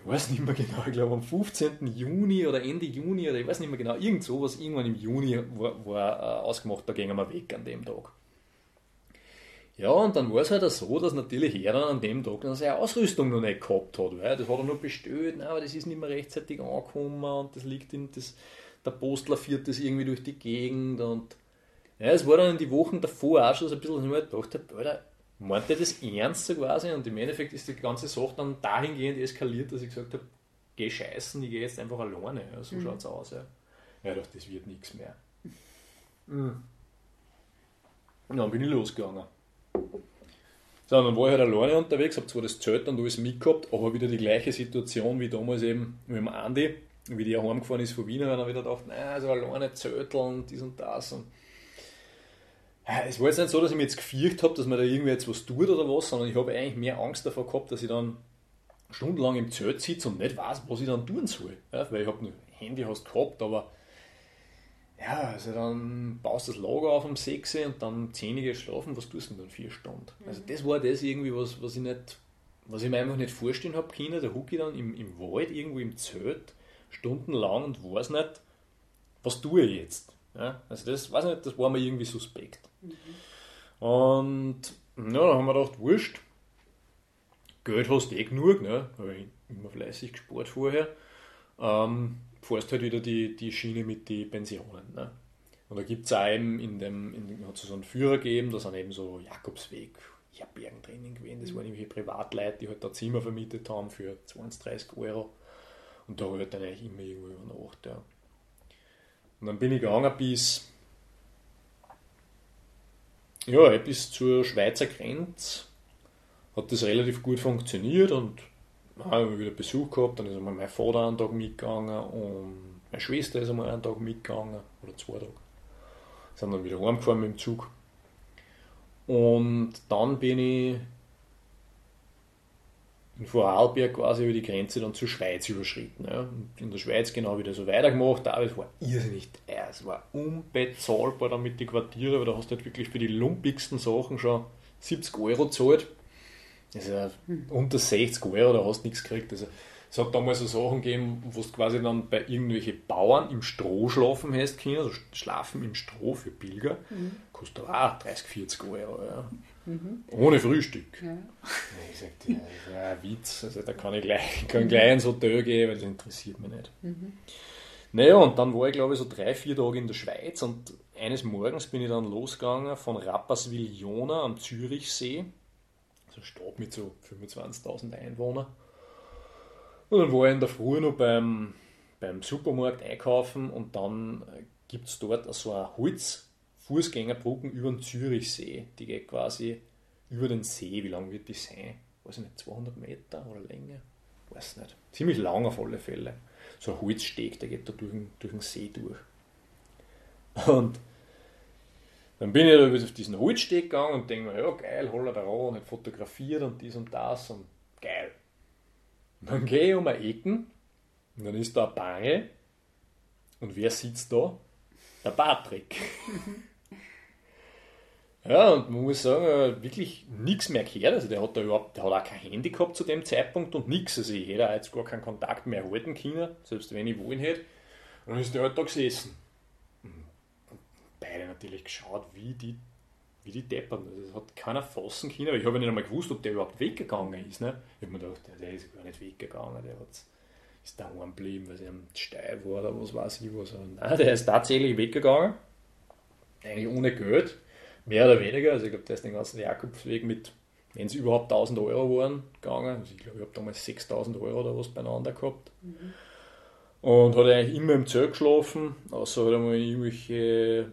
ich weiß nicht mehr genau, ich glaube am 15. Juni oder Ende Juni oder ich weiß nicht mehr genau, irgend sowas, irgendwann im Juni war, war äh, ausgemacht, da gingen wir weg an dem Tag. Ja, und dann war es halt so, dass natürlich er dann an dem Tag dann seine Ausrüstung noch nicht gehabt hat, weil das hat er noch bestellt, nein, aber das ist nicht mehr rechtzeitig angekommen und das liegt in das, der Postler führt das irgendwie durch die Gegend und ja, es war dann in die Wochen davor auch schon so ein bisschen, dass ich mir gedacht habe, Alter, meint er das ernst so quasi und im Endeffekt ist die ganze Sache dann dahingehend eskaliert, dass ich gesagt habe, geh scheißen, ich gehe jetzt einfach alleine. Ja, so mhm. schaut es aus. Ja. ja, doch, das wird nichts mehr. Mhm. Und dann bin ich losgegangen. So, dann war ich halt alleine unterwegs, habe zwar das Zelt und alles mitgehabt, aber wieder die gleiche Situation wie damals eben mit dem Andi, wie der heimgefahren ist von Wien, und dann wieder gedacht, naja, so alleine Zelteln, dies und das. Und es war jetzt nicht so, dass ich mich jetzt gefürchtet habe, dass man da irgendwie jetzt was tut oder was, sondern ich habe eigentlich mehr Angst davor gehabt, dass ich dann stundenlang im Zelt sitze und nicht weiß, was ich dann tun soll. Ja, weil ich habe ein Handy hast gehabt, aber ja, also dann baust du das Lager auf um 6 Uhr und dann 10 Uhr schlafen, was tust du denn dann vier Stunden? Mhm. Also das war das irgendwie, was, was ich nicht, was ich mir einfach nicht vorstellen habe können. Da hucke ich dann im, im Wald, irgendwo im Zelt, stundenlang und weiß nicht, was tue ich jetzt. Ja, also das, weiß nicht, das war mir irgendwie suspekt. Mhm. Und ja, dann haben wir gedacht, wurscht, Geld hast du eh genug, ne? habe ich immer fleißig gespart vorher. Ähm, fährst halt wieder die, die Schiene mit den Pensionen. Ne? Und da gibt es auch eben in dem, in hat es so einen Führer gegeben, da sind eben so Jakobsweg, Herbergen drinnen gewesen. Das waren irgendwelche Privatleute, die halt da Zimmer vermietet haben für 20, 30 Euro. Und da habe ich dann eigentlich immer irgendwo übernachtet. Ja. Und dann bin ich gegangen bis ja, bis zur Schweizer Grenze hat das relativ gut funktioniert und wir wieder Besuch gehabt, dann ist einmal mein Vater einen Tag mitgegangen und meine Schwester ist einmal einen Tag mitgegangen, oder zwei Tage. Sind dann wieder heimgefahren mit dem Zug. Und dann bin ich in Vorarlberg quasi über die Grenze dann zur Schweiz überschritten. Ja. In der Schweiz genau wieder so weitergemacht, aber es war irrsinnig teuer, es war unbezahlbar dann mit den Quartieren, weil da hast du halt wirklich für die lumpigsten Sachen schon 70 Euro gezahlt. Also unter 60 Euro, da hast du nichts gekriegt. Also Es hat damals so Sachen gegeben, wo du quasi dann bei irgendwelchen Bauern im Stroh schlafen hast können, also schlafen im Stroh für Pilger, mhm. kostet auch 30, 40 Euro. Ja. Mhm. Ohne Frühstück. Ja. Ich sagte, ja, das ist ein Witz, also da kann ich gleich, kann gleich ins Hotel gehen, weil das interessiert mich nicht. Mhm. Naja, und dann war ich glaube ich so drei, vier Tage in der Schweiz und eines Morgens bin ich dann losgegangen von Rapperswil-Jona am Zürichsee, also eine Stadt mit so 25.000 Einwohnern. Und dann war ich in der Früh noch beim, beim Supermarkt einkaufen und dann gibt es dort so eine Holz-Fußgängerbrücken über den Zürichsee. Die geht quasi über den See. Wie lang wird die sein? Weiß ich nicht, 200 Meter oder Länge? Weiß nicht. Ziemlich lang auf alle Fälle. So ein Holzsteg, der geht da durch, durch den See durch. Und dann bin ich da auf diesen Holzsteg gegangen und denke mir, ja geil, holla da und nicht fotografiert und dies und das und geil. Dann gehe ich um eine Ecken und dann ist da eine Barre und wer sitzt da? Der Patrick. ja, und man muss sagen, wirklich nichts mehr gehört. Also der hat da überhaupt, der hat auch kein Handy gehabt zu dem Zeitpunkt und nichts. Also ich hätte auch jetzt gar keinen Kontakt mehr halten können, selbst wenn ich wollen hätte. Und dann ist der halt da gesessen. Und beide natürlich geschaut, wie die wie die Deppern. Also das hat keiner fassen können, ich habe nicht einmal gewusst, ob der überhaupt weggegangen ist. Ne? Ich habe mir gedacht, der, der ist gar nicht weggegangen, der hat, ist daheim geblieben, weil sie am steil war oder was weiß ich was. nein, der ist tatsächlich weggegangen, eigentlich ohne Geld, mehr oder weniger. Also ich glaube, der ist den ganzen Jakobsweg mit, wenn es überhaupt 1000 Euro waren, gegangen. Also ich glaube, ich habe damals 6000 Euro oder was beieinander gehabt. Mhm. Und hat eigentlich immer im Zelt geschlafen, außer halt einmal irgendwelche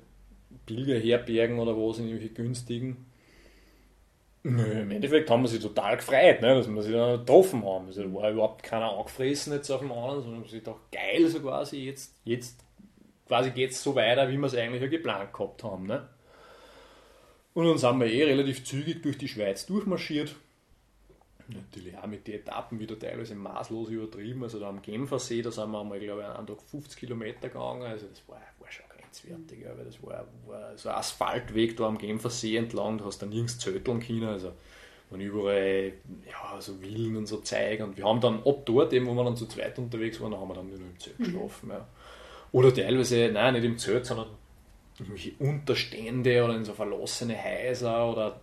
Pilgerherbergen oder was, in irgendwelche günstigen. Im Endeffekt haben wir sich total gefreut, ne, dass wir sich da getroffen haben. Also da war überhaupt keiner angefressen jetzt auf dem anderen, sondern sich gedacht, geil, so quasi, jetzt, jetzt quasi geht es so weiter, wie wir es eigentlich ja geplant gehabt haben. Ne? Und dann sind wir eh relativ zügig durch die Schweiz durchmarschiert. Natürlich auch mit den Etappen wieder teilweise maßlos übertrieben. Also da am Genfersee, da sind wir einmal, glaube ich, einen Tag 50 Kilometer gegangen. Also das war, war schon grenzwertig, weil das war, war so ein Asphaltweg da am Genfersee entlang, du hast da nirgends Zöteln können, also waren überall ja, so Villen und so Zeug und wir haben dann ab dort, eben, wo wir dann zu zweit unterwegs waren, haben wir dann nur im Zelt mhm. geschlafen. Ja. Oder teilweise, nein, nicht im Zelt, sondern irgendwelche Unterstände oder in so verlassene Häuser oder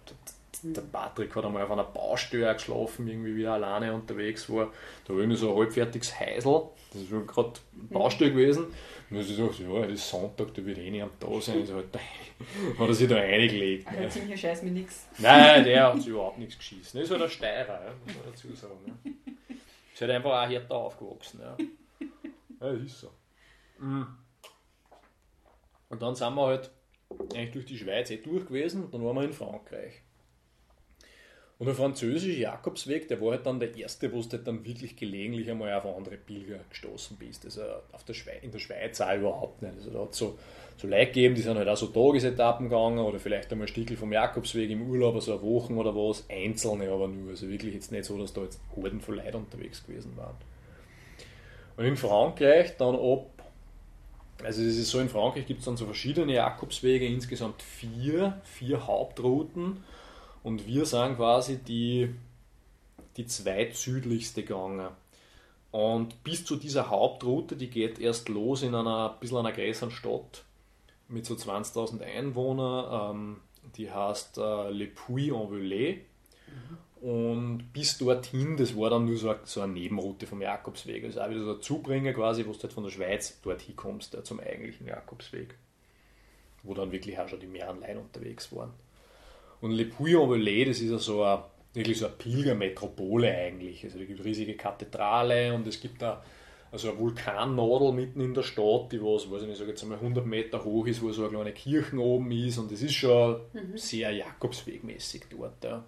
der Patrick hat einmal auf einer Baustelle geschlafen, irgendwie wie er alleine unterwegs war. Da war irgendwie so ein halbfertiges Häusl, das ist schon gerade Baustelle gewesen. Und ich dachte, ja, es ist Sonntag, da wird eh am Tag sein. Also halt, hat er sich da reingelegt. Der ne? ziemlicher Scheiß mir nichts. Nein, der hat sich überhaupt nichts geschissen. Das ist halt ein Steirer, muss man dazu sagen. Ne? Ist halt einfach auch härter aufgewachsen. Ja, ja das ist so. Mhm. Und dann sind wir halt eigentlich durch die Schweiz eh durch gewesen dann waren wir in Frankreich. Und der französische Jakobsweg, der war halt dann der erste, wo du halt dann wirklich gelegentlich einmal auf andere Pilger gestoßen bist. Also auf der in der Schweiz auch überhaupt nicht. Also da hat es so, so Leute gegeben, die sind halt auch so Tagesetappen gegangen oder vielleicht einmal Stickel vom Jakobsweg im Urlaub, also eine Woche oder was, einzelne aber nur. Also wirklich jetzt nicht so, dass da jetzt Horden von Leuten unterwegs gewesen waren. Und in Frankreich dann ab, also es ist so, in Frankreich gibt es dann so verschiedene Jakobswege, insgesamt vier, vier Hauptrouten und wir sind quasi die, die zweitsüdlichste gegangen. Und bis zu dieser Hauptroute, die geht erst los in einer ein bisschen einer größeren Stadt mit so 20.000 Einwohnern. Ähm, die heißt äh, Le Puy-en-Velay. Mhm. Und bis dorthin, das war dann nur so eine, so eine Nebenroute vom Jakobsweg. Also auch wieder so ein Zubringer quasi, wo du halt von der Schweiz dorthin kommst, ja, zum eigentlichen Jakobsweg. Wo dann wirklich auch schon die mehreren Leute unterwegs waren. Und Le Puy-en-Velay, das ist ja so eine, wirklich so eine Pilgermetropole eigentlich. Also da gibt es riesige Kathedrale und es gibt da also eine Vulkannadel mitten in der Stadt, die was, weiß ich nicht, sag jetzt einmal 100 Meter hoch ist, wo so eine kleine Kirche oben ist und das ist schon mhm. sehr Jakobswegmäßig dort. Ja.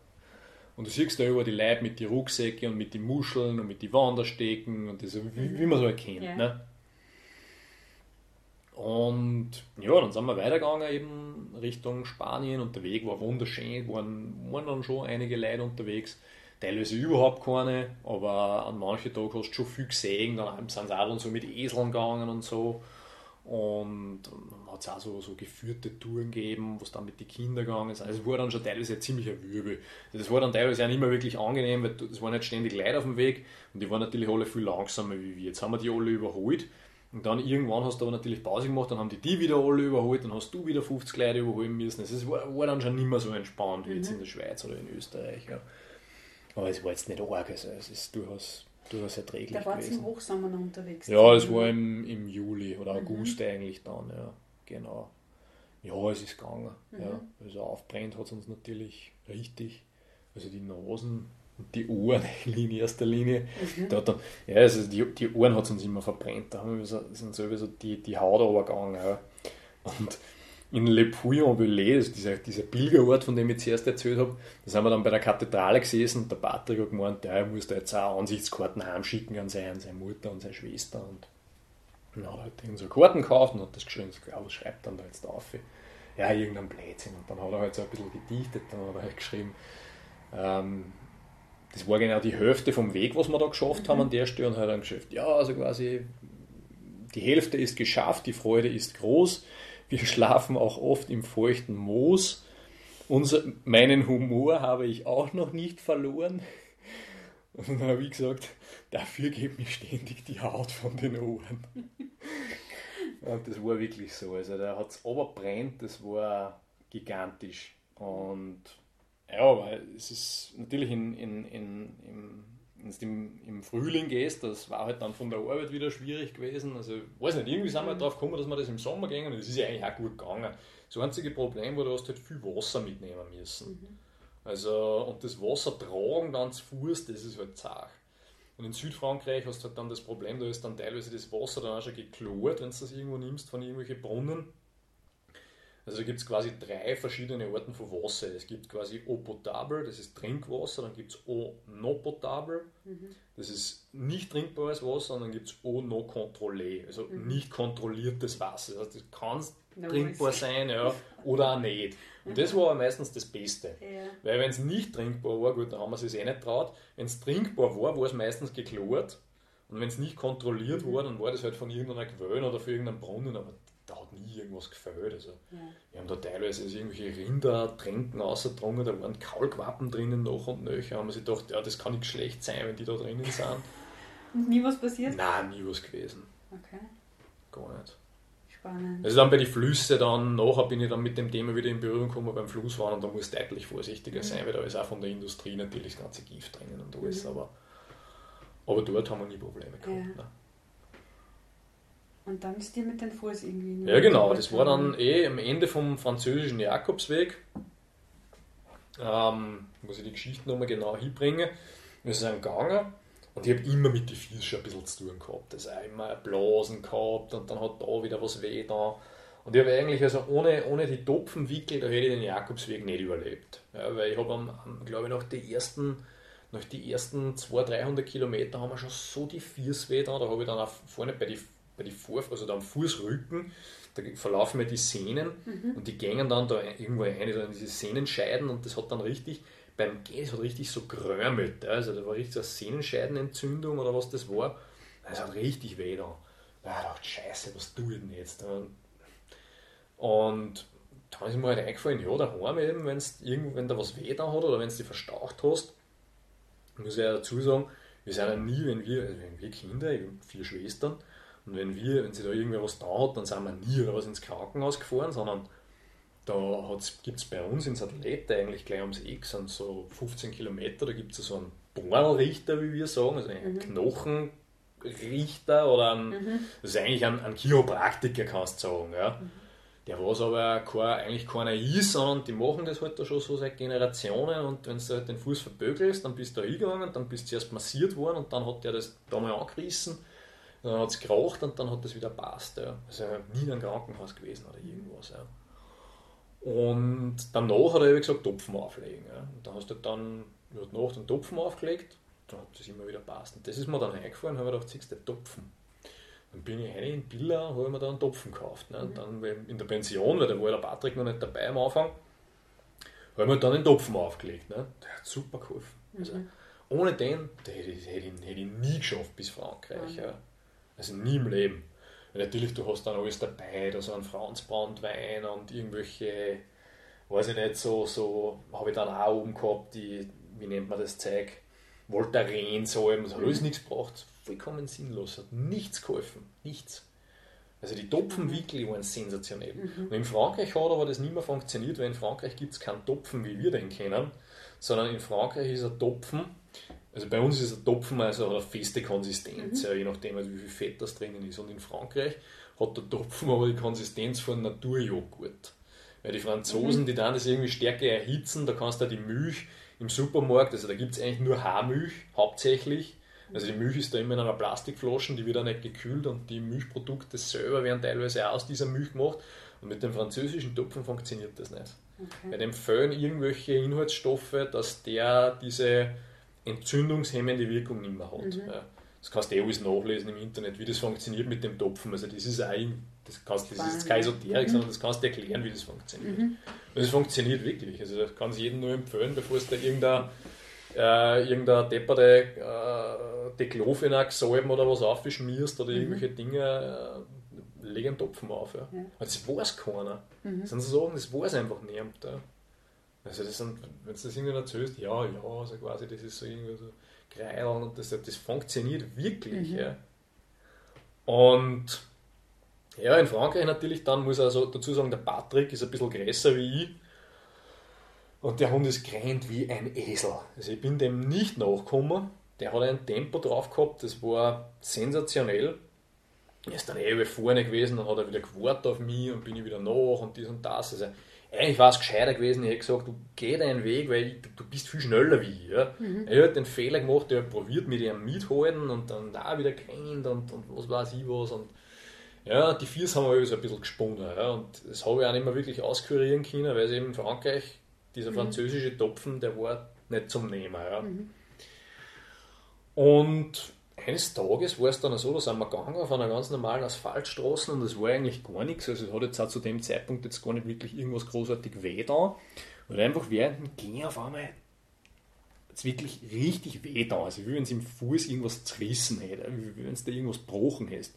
Und du siehst da über die Leute mit den Rucksäcken und mit den Muscheln und mit den Wanderstecken und das, wie, wie man so erkennt. Ja. Ne? Und ja, dann sind wir weitergegangen eben Richtung Spanien und der Weg war wunderschön, waren, waren dann schon einige Leute unterwegs, teilweise überhaupt keine, aber an manchen Tagen hast du schon viel gesehen, dann sind sie auch dann so mit Eseln gegangen und so. Und dann hat es auch so, so geführte Touren gegeben, wo es dann mit den Kindern gegangen ist. Also es war dann schon teilweise ein ziemlicher Wirbel. Das war dann teilweise auch nicht mehr wirklich angenehm, weil es waren nicht ständig Leute auf dem Weg und die waren natürlich alle viel langsamer wie wir. Jetzt haben wir die alle überholt. Und dann irgendwann hast du aber natürlich Pause gemacht, dann haben die die wieder alle überholt, dann hast du wieder 50 Leute überholen müssen. Es war, war dann schon nicht mehr so entspannt wie jetzt mhm. in der Schweiz oder in Österreich. Ja. Aber es war jetzt nicht arg, also es ist durchaus durchaus erträglich Da war es im Hochsommer noch unterwegs. Ja, es war im, im Juli oder mhm. August mhm. eigentlich dann, ja, genau. Ja, es ist gegangen. Mhm. Ja. Also aufbrennt hat es uns natürlich richtig. Also die Nasen und die Ohren in erster Linie. Mhm. Da dann, ja, also die, die Ohren hat es uns immer verbrennt. Da haben wir so, sind sowieso die, die Haut runtergegangen. Ja. Und in Le Puy-en-Velay, also dieser, dieser Pilgerort, von dem ich zuerst erzählt habe, da sind wir dann bei der Kathedrale gesessen und der Patrick hat gemeint, der muss da jetzt auch Ansichtskarten heimschicken an seine, seine Mutter und seine Schwester. Und dann hat er halt so Karten gekauft und hat das geschrieben, so, ja, was schreibt dann da jetzt auf? Ja, irgendein Blödsinn. Und dann hat er halt so ein bisschen gedichtet, dann hat er halt geschrieben, ähm, das war genau die Hälfte vom Weg, was wir da geschafft mhm. haben an der Stelle und hat dann geschafft, ja, also quasi die Hälfte ist geschafft, die Freude ist groß, wir schlafen auch oft im feuchten Moos. Unser, meinen Humor habe ich auch noch nicht verloren. Und dann habe ich gesagt, dafür geht mir ständig die Haut von den Ohren. Und das war wirklich so. Also da hat es brennt, das war gigantisch. Und ja, weil es ist natürlich in, in, in, im wenn du im, im Frühling gehst, das war halt dann von der Arbeit wieder schwierig gewesen. Also, ich weiß nicht, irgendwie sind wir mhm. drauf gekommen, dass wir das im Sommer gehen und das ist ja eigentlich auch gut gegangen. Das einzige Problem war, du hast halt viel Wasser mitnehmen müssen. Mhm. Also, und das Wasser tragen dann zu Fuß, das ist halt zart. Und in Südfrankreich hast du halt dann das Problem, da ist dann teilweise das Wasser dann auch schon geklort, wenn du das irgendwo nimmst von irgendwelchen Brunnen. Also gibt es quasi drei verschiedene Arten von Wasser. Es gibt quasi Eau potable, das ist Trinkwasser, dann gibt es Eau non potable, mhm. das ist nicht trinkbares Wasser, und dann gibt es Eau non contrôlée, also mhm. nicht kontrolliertes Wasser. Das heißt, das kann no trinkbar sein ja, oder auch nicht. Und das war meistens das Beste. Ja. Weil wenn es nicht trinkbar war, gut, dann haben wir es eh nicht traut. Wenn es trinkbar war, war es meistens geklort. Und wenn es nicht kontrolliert mhm. war, dann war das halt von irgendeiner Quelle oder von irgendeinem Brunnen. Aber da hat nie irgendwas gefällt. Also, ja. Wir haben da teilweise also irgendwelche Rindertränken ausgedrungen, da waren Kaulquappen drinnen noch und nöcher. haben wir sich gedacht, ja, das kann nicht schlecht sein, wenn die da drinnen sind. Und nie was passiert? Nein, nie was gewesen. Okay. Gar nicht. Spannend. Also dann bei den Flüssen dann, nachher bin ich dann mit dem Thema wieder in Berührung gekommen beim Flussfahren und da muss deutlich vorsichtiger mhm. sein, weil da ist auch von der Industrie natürlich das ganze Gift drinnen und alles, mhm. aber, aber dort haben wir nie Probleme gehabt. Ja. Ne? Und dann ist die mit den Fuß irgendwie. Ja, genau. Das war dann eh am Ende vom französischen Jakobsweg. Ähm, muss ich die Geschichte nochmal genau hinbringen. Wir sind gegangen und ich habe immer mit den Füßen schon ein bisschen zu tun gehabt. Das auch immer Blasen gehabt und dann hat da wieder was weh da. Und ich habe eigentlich, also ohne, ohne die Topfenwickel, da hätte ich den Jakobsweg nicht überlebt. Ja, weil ich habe, glaube ich, nach den ersten nach die ersten 200, 300 Kilometer haben wir schon so die Füße weh da. Da habe ich dann auch vorne bei den bei die Vor also da am Fußrücken, da verlaufen mir die Sehnen mhm. und die gängen dann da irgendwo rein, so in diese Sehnenscheiden und das hat dann richtig, beim Gehen, das hat richtig so gerömelt. Also da war richtig so eine Sehnenscheidenentzündung oder was das war. Das hat richtig weh da. Da gedacht, scheiße, was tue ich denn jetzt? Und dann ist mir halt eingefallen, ja, daheim eben, wenn's irgend, wenn da was weh da hat oder wenn du dich verstaucht hast, muss ich ja dazu sagen, wir sind ja nie, wenn wir, also wenn wir Kinder, ich habe vier Schwestern, und wenn wir, wenn sie da irgendwer was da hat, dann sind wir nie was ins Krankenhaus gefahren, sondern da gibt es bei uns in Satellite eigentlich gleich ums Eck, sind so 15 Kilometer, da gibt es so einen Bohrrichter, wie wir sagen, also einen mhm. Knochenrichter oder einen, mhm. das ist eigentlich ein, ein Chiropraktiker, kannst du sagen. Ja. Mhm. Der was aber kein, eigentlich keiner ist, sondern die machen das halt da schon so seit Generationen und wenn du halt den Fuß verbögelst, dann bist du da hingegangen, dann bist du erst massiert worden und dann hat der das da mal angerissen dann hat es geraucht und dann hat es wieder passt. Ja. Also nie in einem Krankenhaus gewesen oder irgendwas. Ja. Und danach hat er gesagt, Topfen auflegen. Ja. Und dann hast du dann hat nach den Topfen aufgelegt, dann hat es immer wieder passt. Und das ist mir dann eingefallen, habe ich gedacht, siehst du, Topfen. Dann bin ich rein in Billa und habe mir da einen Topfen gekauft. Ne? Und mhm. dann in der Pension, weil da war der Patrick noch nicht dabei am Anfang, habe ich mir dann den Topfen aufgelegt. Ne? Der hat super geholfen. Also, mhm. ohne den, den hätte, ich, hätte, ich, hätte ich nie geschafft bis Frankreich. Mhm. Ja. Also nie im Leben. Weil natürlich, du hast dann alles dabei, da so ein Franzbrandwein und irgendwelche, weiß ich nicht, so, so habe ich dann auch oben gehabt, die, wie nennt man das Zeug, Voltaren, so, das hat alles nichts gebracht, vollkommen sinnlos, hat nichts geholfen, nichts. Also die Topfenwickel waren sensationell. Mhm. Und in Frankreich hat aber das nicht mehr funktioniert, weil in Frankreich gibt es keinen Topfen, wie wir den kennen, sondern in Frankreich ist ein Topfen, also bei uns ist ein Topfen also eine feste Konsistenz, mhm. ja, je nachdem also wie viel Fett das drinnen ist. Und in Frankreich hat der Topfen aber die Konsistenz von Naturjoghurt. Weil die Franzosen, mhm. die dann das irgendwie stärker erhitzen, da kannst du die Milch im Supermarkt, also da gibt es eigentlich nur Haarmilch hauptsächlich, also die Milch ist da immer in einer Plastikflasche, die wird auch nicht gekühlt und die Milchprodukte selber werden teilweise auch aus dieser Milch gemacht. Und mit dem französischen Topfen funktioniert das nicht. Okay. Bei dem fehlen irgendwelche Inhaltsstoffe, dass der diese entzündungshemmende Wirkung nicht mehr hat. Mhm. Ja. Das kannst du eh alles nachlesen im Internet, wie das funktioniert mit dem Topfen. Also das ist auch, das, kannst, das ist kein Esoterik, mhm. sondern das kannst du erklären, wie das funktioniert. Mhm. Und es funktioniert wirklich. Also das kann ich jedem nur empfehlen, bevor es da irgendein äh, irgendein depperte äh, Diclofenac-Salben oder was aufschmierst oder mhm. irgendwelche Dinge, äh, leg einen Topfen auf. Ja. ja. das weiß keiner. Mhm. Das sind so Sachen, das weiß einfach niemand. Ja. Also das sind, wenn du das irgendwie erzählst, ja, ja, also quasi, das ist so irgendwie so Kreilern und das, das funktioniert wirklich. Mhm. Ja. Und ja, in Frankreich natürlich dann muss ich also dazu sagen, der Patrick ist ein bisschen größer wie ich. Und der Hund ist gerannt wie ein Esel. Also ich bin dem nicht nachgekommen. Der hat ein Tempo drauf gehabt, das war sensationell. Er ist dann eh vorne gewesen, dann hat er wieder gewartet auf mich und bin ich wieder nach und dies und das. Also eigentlich war es gescheiter gewesen, ich hätte gesagt, du geh deinen Weg, weil ich, du bist viel schneller wie ich. Ja. Mhm. Er hat den Fehler gemacht, er hat probiert mit ihm mithalten und dann da wieder gerannt und, und was weiß ich was. Und ja, die Viers haben wir so ein bisschen gesponnen. Ja. Und das habe ich auch nicht mehr wirklich auskurieren können, weil es eben in Frankreich dieser mhm. französische Topfen, der war nicht zum Nehmen. Ja. Mhm. Und eines Tages war es dann so, da sind wir gegangen auf einer ganz normalen Asphaltstraße und es war eigentlich gar nichts. Also es hat jetzt auch zu dem Zeitpunkt jetzt gar nicht wirklich irgendwas großartig weh da. Und einfach während dem Gehen auf einmal jetzt wirklich richtig weh da. Also wie wenn es im Fuß irgendwas zerrissen hätte, wie wenn es da irgendwas gebrochen hätte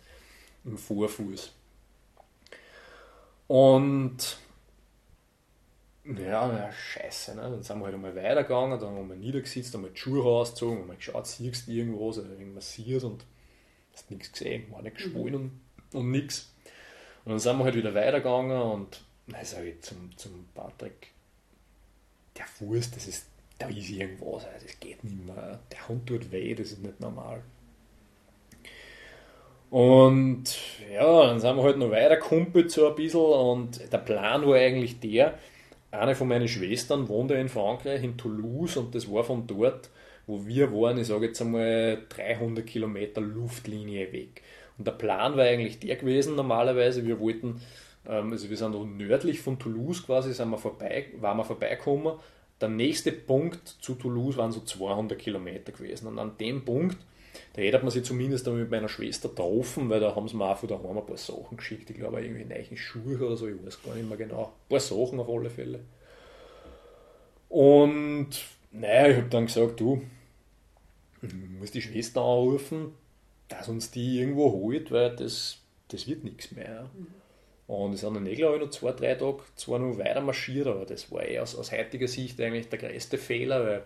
im Vorfuß. Und ja, na, scheiße. Ne? Dann sind wir halt einmal weitergegangen, dann haben wir niedergesetzt, wir die Schuhe rausgezogen, wir geschaut, siehst du irgendwas oder irgendwas massiert und hast nichts gesehen, war nicht geschwollen mhm. und, und nichts. Und dann sind wir halt wieder weitergegangen und dann sage ich zum, zum Patrick, der Fuß, das ist, da ist irgendwas, das geht nicht mehr. Der Hund tut weh, das ist nicht normal. Und ja, dann sind wir halt noch weiter kumpelt so ein bisschen und der Plan war eigentlich der, eine von meinen Schwestern wohnt ja in Frankreich, in Toulouse, und das war von dort, wo wir waren, ich sage jetzt einmal 300 Kilometer Luftlinie weg. Und der Plan war eigentlich der gewesen, normalerweise, wir wollten, ähm, also wir sind nördlich von Toulouse quasi, sind wir vorbei, waren wir vorbeigekommen. Der nächste Punkt zu Toulouse waren so 200 Kilometer gewesen. Und an dem Punkt, da hätte man sich zumindest mit meiner Schwester getroffen, weil da haben sie mir auch von daheim ein paar Sachen geschickt. Ich glaube, irgendwie neue Schuhe oder so, ich weiß gar nicht mehr genau. Ein paar Sachen auf alle Fälle. Und naja, ich habe dann gesagt, du, ich muss die Schwester anrufen, dass uns die irgendwo holt, weil das, das wird nichts mehr. Mhm. Und es sind dann eh, glaube ich, noch zwei, drei Tage zwar noch weiter marschiert, aber das war eh aus, aus heutiger Sicht eigentlich der größte Fehler, weil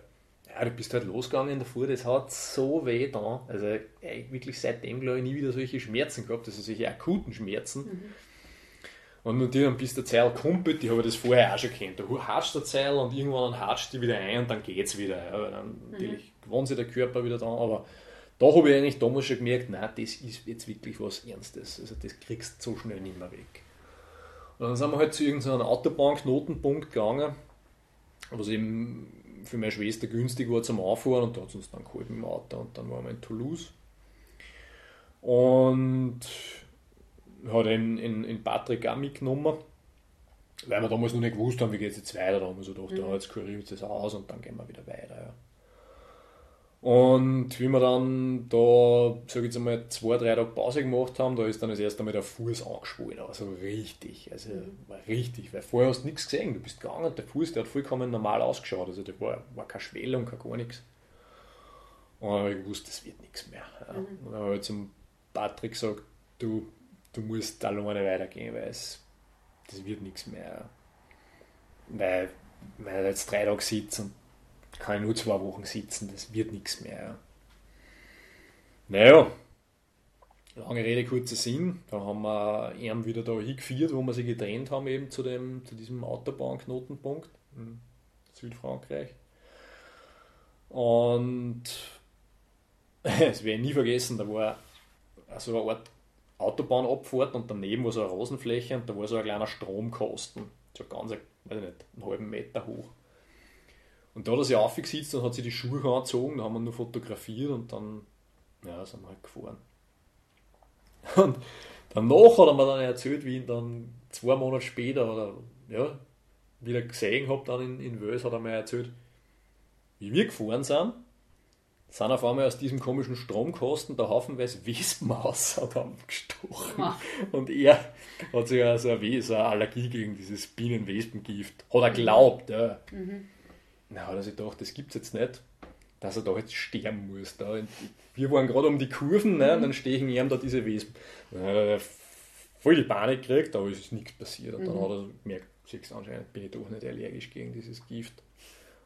ja, du bist halt losgegangen in der Fuhr, das hat so weh da. Also ey, wirklich seitdem, glaube ich, nie wieder solche Schmerzen gehabt, also solche akuten Schmerzen. Mhm. Und natürlich dann bist du Zeil kumpelt, die habe das vorher auch schon kennt. Du hatscht der Zeil und irgendwann hatscht die wieder ein und dann geht es wieder. Ja, dann mhm. natürlich gewohnt sich der Körper wieder dran, aber da habe ich eigentlich damals schon gemerkt, nein, das ist jetzt wirklich was Ernstes. Also das kriegst du so schnell nicht mehr weg. Und dann sind wir halt zu irgendeinem Autobahnknotenpunkt gegangen, was eben für meine Schwester günstig war zum Auffahren und da hat es uns dann geholt mit dem Auto und dann waren wir in Toulouse. Und hat in, in, in Patrick auch mitgenommen, weil wir damals noch nicht gewusst haben, wie geht es jetzt weiter. Da haben wir so gedacht, mhm. ja, jetzt kurieren wir das aus und dann gehen wir wieder weiter. Ja. Und wie wir dann da, sag ich jetzt einmal, zwei, drei Tage Pause gemacht haben, da ist dann das erste Mal der Fuß angeschwollen, aber so richtig, also richtig, weil vorher hast du nichts gesehen, du bist gegangen und der Fuß, der hat vollkommen normal ausgeschaut, also da war, war keine Schwellung, kein gar nichts. Und dann habe ich gewusst, das wird nichts mehr. Ja. Mhm. Und dann habe ich zum Patrick gesagt, du, du musst alleine weitergehen, weil es, das wird nichts mehr. Weil, weil ich jetzt drei Tage sitze und kann ich nur zwei Wochen sitzen, das wird nichts mehr. Naja, lange Rede, kurzer Sinn. Da haben wir ihn wieder da hingeführt, wo wir sie getrennt haben, eben zu, dem, zu diesem Autobahnknotenpunkt in Südfrankreich. Und das werde ich nie vergessen, da war so eine Art Autobahnabfahrt und daneben war so eine Rasenfläche und da war so ein kleiner Stromkasten, so ganz, weiß ich nicht, einen halben Meter hoch. Und da hat er sich aufgesitzt und hat sich die Schuhe angezogen, da haben wir nur fotografiert und dann ja, sind wir halt gefahren. Und danach hat er mir dann erzählt, wie ihn dann zwei Monate später oder ja, wieder gesehen habe, dann in, in Wels, hat er mir erzählt, wie wir gefahren sind, sind auf einmal aus diesem komischen Stromkosten der haufenweise Wespen aus gestochen. Ja. Und er hat sich also eine, Allergie gegen dieses Bienen-Wespengift, hat er glaubt. Ja. Mhm. Na, hat er sich gedacht, das gibt es jetzt nicht, dass er da jetzt sterben muss. Da. Wir waren gerade um die Kurven ne, und dann stehen ihm da diese hat er voll die Panik gekriegt, aber es ist nichts passiert. Und dann mhm. hat er gemerkt, anscheinend bin ich doch nicht allergisch gegen dieses Gift.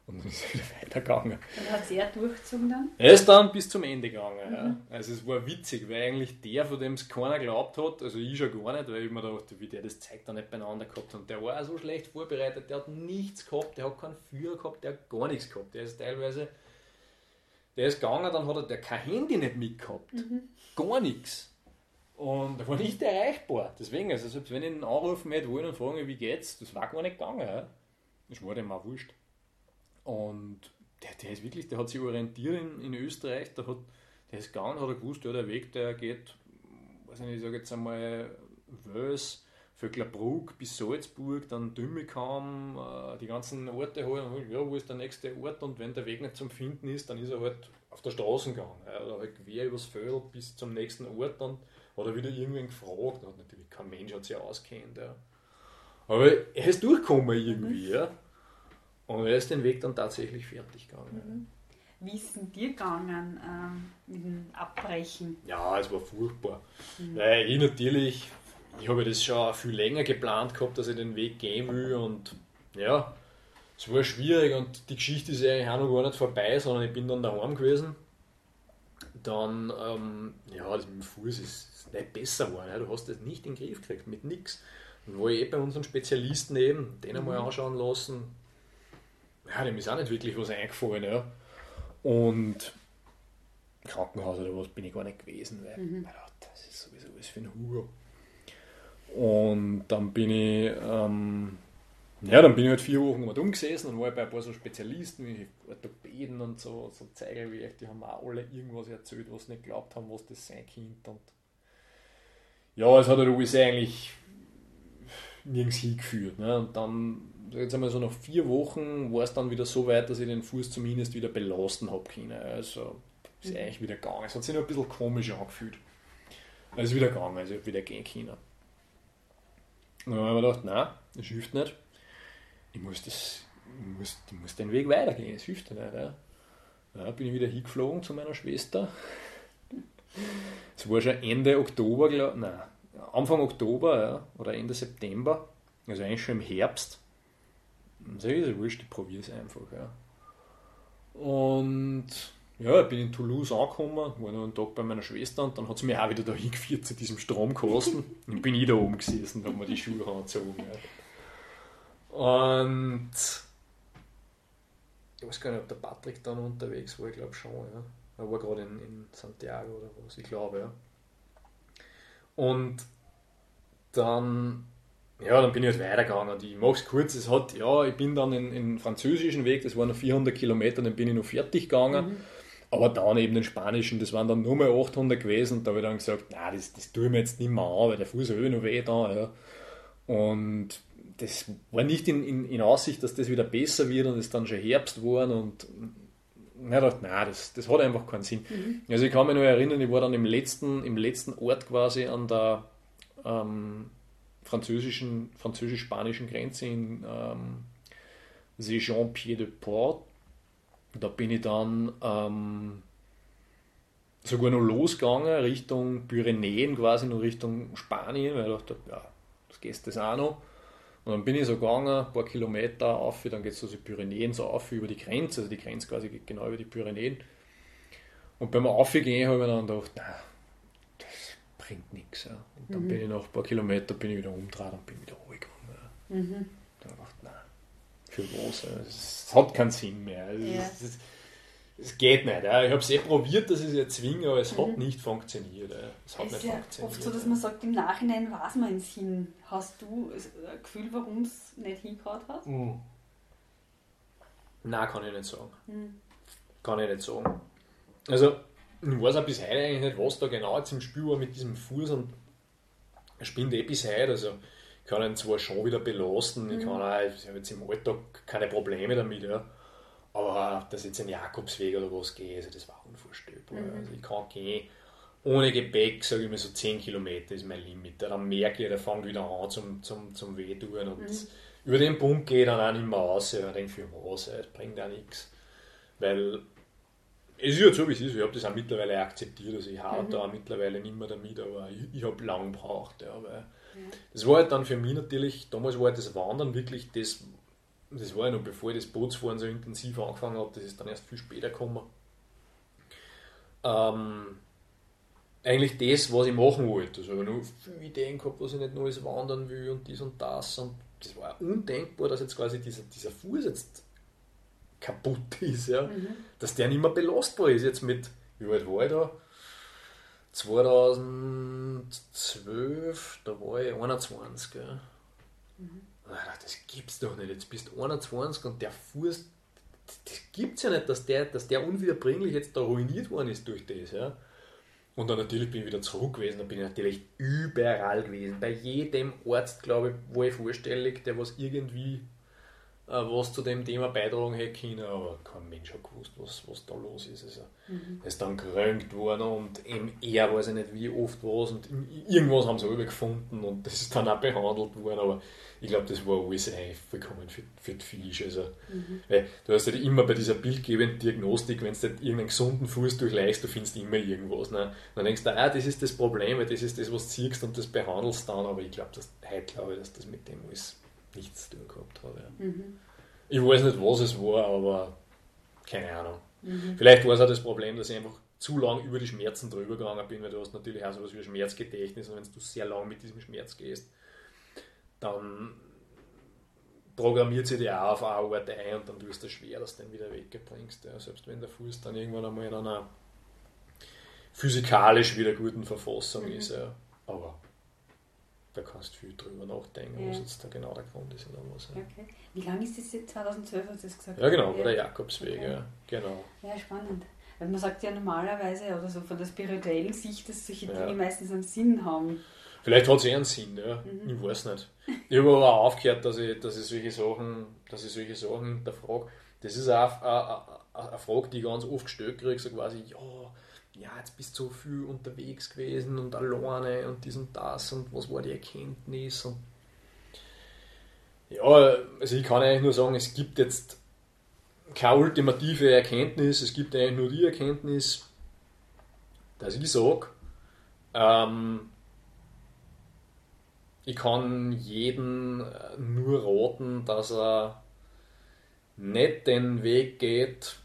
Und dann ist er wieder weitergegangen. Und hat er durchgezogen dann? Er ist dann bis zum Ende gegangen. Mhm. Ja. Also es war witzig, weil eigentlich der, von dem es keiner geglaubt hat, also ich schon gar nicht, weil ich mir dachte, wie der das zeigt, da nicht beieinander gehabt hat. Und der war auch so schlecht vorbereitet, der hat nichts gehabt, der hat keinen Führer gehabt, der hat gar nichts gehabt. Der ist teilweise, der ist gegangen, dann hat er der kein Handy nicht mitgehabt. Mhm. Gar nichts. Und er war nicht erreichbar. Deswegen, also selbst wenn ich ihn anrufen hätte wollen und fragen, wie geht's, das war gar nicht gegangen. Ja. Das war dem auch wurscht. Und der, der ist wirklich, der hat sich orientiert in, in Österreich, der, hat, der ist gegangen, hat er gewusst, ja, der Weg, der geht, weiß nicht, ich sage jetzt einmal, Wös, Vöcklerbruck bis Salzburg, dann Dümmekam, äh, die ganzen Orte halt, ja, wo ist der nächste Ort und wenn der Weg nicht zum Finden ist, dann ist er halt auf der Straße gegangen, oder halt quer übers Feld bis zum nächsten Ort, dann hat er wieder irgendwen gefragt, hat natürlich kein Mensch hat sich auskennt, ja. Aber er ist durchgekommen irgendwie, ja. Und er ist den Weg dann tatsächlich fertig gegangen. Mhm. Wie ist denn dir gegangen ähm, mit dem Abbrechen? Ja, es war furchtbar. Mhm. Weil ich natürlich, ich habe das schon viel länger geplant gehabt, dass ich den Weg gehen will und ja, es war schwierig und die Geschichte ist eigentlich auch noch gar nicht vorbei, sondern ich bin dann daheim gewesen. Dann, ähm, ja, das mit dem Fuß ist, ist nicht besser geworden. Ja. Du hast das nicht in den Griff gekriegt, mit nichts. Dann war ich eh bei unseren Spezialisten eben, den einmal mhm. anschauen lassen ja, dem ist auch nicht wirklich was eingefallen. Ja. Und Krankenhaus oder was bin ich gar nicht gewesen, weil mhm. das ist sowieso was für ein Hugo. Und dann bin ich, ähm, ja, dann bin ich halt vier Wochen mal umgesessen und war bei ein paar so Spezialisten wie Orthopäden und so, so Zeiger wie ich, die haben auch alle irgendwas erzählt, was sie nicht geglaubt haben, was das sein könnte. Und ja, es hat halt alles eigentlich nirgends hingeführt. Ne? Und dann jetzt einmal so nach vier Wochen war es dann wieder so weit, dass ich den Fuß zumindest wieder belasten habe können. Also ist mhm. eigentlich wieder gegangen. Es hat sich noch ein bisschen komisch angefühlt. Also ist wieder gegangen, also ich wieder gehen können. Und dann habe ich mir gedacht, nein, das hilft nicht. Ich muss, das, ich muss, ich muss den Weg weitergehen, das hilft nicht. Ja. Ja, bin ich wieder hingeflogen zu meiner Schwester. Es war schon Ende Oktober, glaub, nein, Anfang Oktober ja, oder Ende September, also eigentlich schon im Herbst. Sag ich, ist wurscht, ich probiere es einfach. Ja. Und ja, ich bin in Toulouse angekommen, war noch einen Tag bei meiner Schwester und dann hat sie mich auch wieder da hingeführt zu diesem Stromkosten. und bin ich da oben gesessen und habe mir die Schuhe angezogen. Ja. Und ich weiß gar nicht, ob der Patrick dann unterwegs war, ich glaube schon. Ja. Er war gerade in, in Santiago oder was, ich glaube, ja. Und dann ja, dann bin ich halt weitergegangen und ich mache es kurz. Es hat, ja, ich bin dann in, in den französischen Weg, das waren noch 400 Kilometer, dann bin ich noch fertig gegangen. Mhm. Aber dann eben den spanischen, das waren dann nur mal 800 gewesen. Und da habe ich dann gesagt, na, das, das tue ich mir jetzt nicht mehr an, weil der Fuß hat eh noch weh da. Ja. Und das war nicht in, in, in, Aussicht, dass das wieder besser wird und es dann schon Herbst geworden und ich dachte, nein, das, das hat einfach keinen Sinn. Mhm. Also ich kann mich nur erinnern, ich war dann im letzten, im letzten Ort quasi an der ähm, französischen, französisch-spanischen Grenze in ähm, Jean-Pied-de-Port. Da bin ich dann ähm, sogar noch losgegangen, Richtung Pyrenäen, quasi noch Richtung Spanien, weil ich dachte, ja, das geht das auch noch. Und dann bin ich so gegangen, ein paar Kilometer auf, dann geht es so die Pyrenäen so auf über die Grenze, also die Grenze quasi geht genau über die Pyrenäen. Und beim Aufgehen habe ich dann gedacht, das bringt nichts. Ja. Und dann mhm. bin ich nach ein paar Kilometern bin ich wieder umgedreht und bin wieder runtergegangen. Ja. Mhm. Dann dachte ich, nein, für was? Es hat keinen Sinn mehr. Es, es geht nicht. Ja. Ich habe es eh probiert, dass ich es erzwinge, aber es mhm. hat nicht funktioniert. Es hat es nicht ist funktioniert. oft so, dass man sagt, im Nachhinein weiß man es hin. Hast du ein Gefühl, warum es nicht hingehauen hat? Mhm. Nein, kann ich nicht sagen. Mhm. Kann ich nicht sagen. Also, ich weiß auch bis heute eigentlich nicht, was da genau jetzt im Spiel war mit diesem Fuß und er spinnt eh bis heute. Also, ich kann ihn zwar schon wieder belasten, mhm. ich kann auch, ich habe jetzt im Alltag keine Probleme damit, ja. aber dass jetzt ein Jakobsweg oder was geht, also das war unvorstellbar. Mhm. Also ich kann gehen ohne Gepäck, sage ich mal so 10 Kilometer ist mein Limit. Dann merke ich, der fängt wieder an zum, zum, zum Wehtun und mhm. über den Punkt gehe ich dann auch nicht mehr raus. Ich denke, für was, das bringt auch nichts. Weil es ist ja so, wie es ist. Ich habe das auch mittlerweile akzeptiert. Also ich habe mhm. da mittlerweile nicht mehr damit, aber ich, ich habe lang gebraucht. Ja, weil ja. Das war halt dann für mich natürlich, damals war halt das Wandern wirklich das, das war ja noch bevor ich das Bootsfahren so intensiv angefangen habe, das ist dann erst viel später gekommen. Ähm, eigentlich das, was ich machen wollte. Also ich habe noch viele Ideen gehabt, was ich nicht Neues wandern will und dies und das. Und das war undenkbar, dass jetzt quasi dieser, dieser Fuß jetzt kaputt ist, ja. Mhm. Dass der nicht mehr belastbar ist. Jetzt mit, wie alt war ich da? 2012, da war ich 21. Gell. Mhm. dachte, das gibt's doch nicht. Jetzt bist du 21 und der Fuß, das gibt's ja nicht, dass der, dass der unwiederbringlich jetzt da ruiniert worden ist durch das. Ja. Und dann natürlich bin ich wieder zurück gewesen, da bin ich natürlich überall gewesen. Bei jedem Arzt, glaube ich, war ich vorstellig, der was irgendwie was zu dem Thema beitragen hätte können, aber kein Mensch hat gewusst, was, was da los ist. Also, mhm. Er ist dann gerönt worden und er weiß ich nicht wie oft was und irgendwas haben sie alle gefunden und das ist dann auch behandelt worden, aber ich glaube, das war alles vollkommen für, für die Fisch. Also, mhm. weil du hast halt immer bei dieser bildgebenden Diagnostik, wenn du halt irgendeinen gesunden Fuß durchleichst, du findest immer irgendwas. Ne? Dann denkst du, ah, das ist das Problem, das ist das, was du ziehst und das behandelst dann, aber ich glaube, heute glaube ich, dass das mit dem alles nichts zu tun gehabt hat. Ja. Mhm. Ich weiß nicht, was es war, aber keine Ahnung. Mhm. Vielleicht war es auch das Problem, dass ich einfach zu lang über die Schmerzen drüber gegangen bin, weil du hast natürlich auch so etwas wie ein Schmerzgedächtnis und wenn du sehr lang mit diesem Schmerz gehst, dann programmiert sie dir auch auf eine Art ein und dann tust du es schwer, dass du den wieder wegbringst. Ja. Selbst wenn der Fuß dann irgendwann einmal in einer physikalisch wieder guten Verfassung mhm. ist. Ja. Aber da kannst du viel drüber nachdenken, ja. was jetzt da genau der Grund ist oder was. Ja. Okay. Wie lange ist das jetzt? 2012 hast du das gesagt? Ja, genau, war der Jakobsweg, okay. ja, genau. Ja, spannend. Weil man sagt ja normalerweise, oder so von der spirituellen Sicht, dass solche Dinge meistens einen Sinn haben. Vielleicht hat es eher einen Sinn, ja. Mhm. ich weiß nicht. Ich habe aber auch aufgehört, dass ich, dass ich solche Sachen, dass ich solche Sachen hinterfrage. Das ist auch eine, eine, eine Frage, die ich ganz oft gestellt kriege, so quasi, ja, ja, jetzt bist du so viel unterwegs gewesen und alleine und dies und das und was war die Erkenntnis und ja, also ich kann eigentlich nur sagen, es gibt jetzt keine ultimative Erkenntnis, es gibt eigentlich nur die Erkenntnis, dass ich sage, ähm, ich kann jeden nur raten, dass er nicht den Weg geht,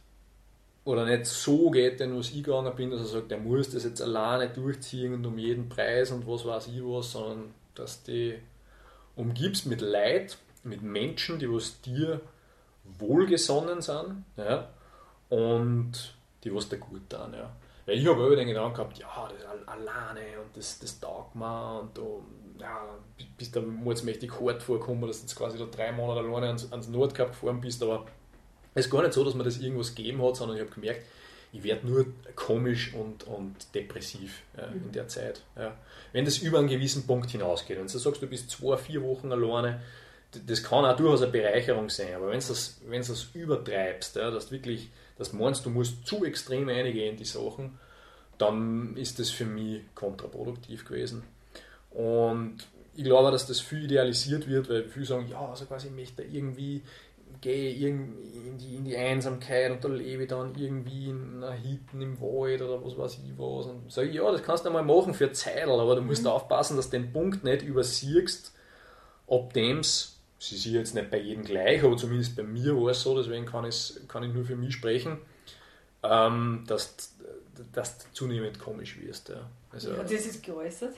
oder nicht so geht, denn was ich gegangen bin, dass er sagt, er muss das jetzt alleine durchziehen und um jeden Preis und was weiß ich was, sondern dass du umgibst mit Leid, mit Menschen, die was dir wohlgesonnen sind ja, und die was dir gut tun. Ja. Weil ich habe immer den Gedanken gehabt, ja, das ist alleine und das, das taugt mir und du ja, bist da mächtig hart vorgekommen, dass du jetzt quasi da drei Monate alleine ans, ans Nordkap gefahren bist, aber es ist gar nicht so, dass man das irgendwas gegeben hat, sondern ich habe gemerkt, ich werde nur komisch und, und depressiv ja, in der Zeit. Ja. Wenn das über einen gewissen Punkt hinausgeht, wenn du sagst, du bist zwei, vier Wochen alleine, das kann auch durchaus eine Bereicherung sein, aber wenn du das, das übertreibst, ja, dass du wirklich, dass du meinst, du musst zu extrem eingehen in die Sachen, dann ist das für mich kontraproduktiv gewesen. Und ich glaube, dass das viel idealisiert wird, weil viele sagen, ja, also quasi ich möchte irgendwie gehe in die, in die Einsamkeit und da lebe ich dann irgendwie in einer Hitten im Wald oder was weiß ich was. Und sage ich, ja, das kannst du einmal machen für Zeit, aber du musst mhm. aufpassen, dass du den Punkt nicht übersiegst, ob dem's, sie ist jetzt nicht bei jedem gleich, aber zumindest bei mir war es so, deswegen kann, kann ich nur für mich sprechen, ähm, dass, dass du zunehmend komisch wirst. Ja. Also, Hat das ist geäußert?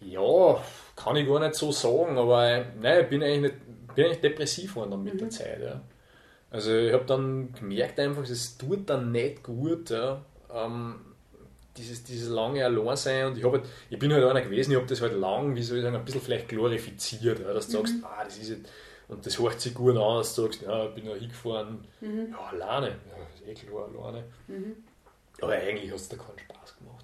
Ja, kann ich gar nicht so sagen, aber nein, ich bin eigentlich, nicht, bin eigentlich depressiv geworden mit mhm. der Zeit. Ja. Also ich habe dann gemerkt einfach, es tut dann nicht gut, ja, ähm, dieses, dieses lange Alleinsein und ich, halt, ich bin halt einer gewesen, ich habe das halt lang, wie soll ich sagen, ein bisschen vielleicht glorifiziert, ja, dass du mhm. sagst, ah, das ist jetzt, und das hört sich gut an, dass du sagst, ja, ich bin da hingefahren, mhm. ja, alleine, ja, ist eh klar, alleine. Mhm. Aber eigentlich hat es da keinen Spaß gemacht.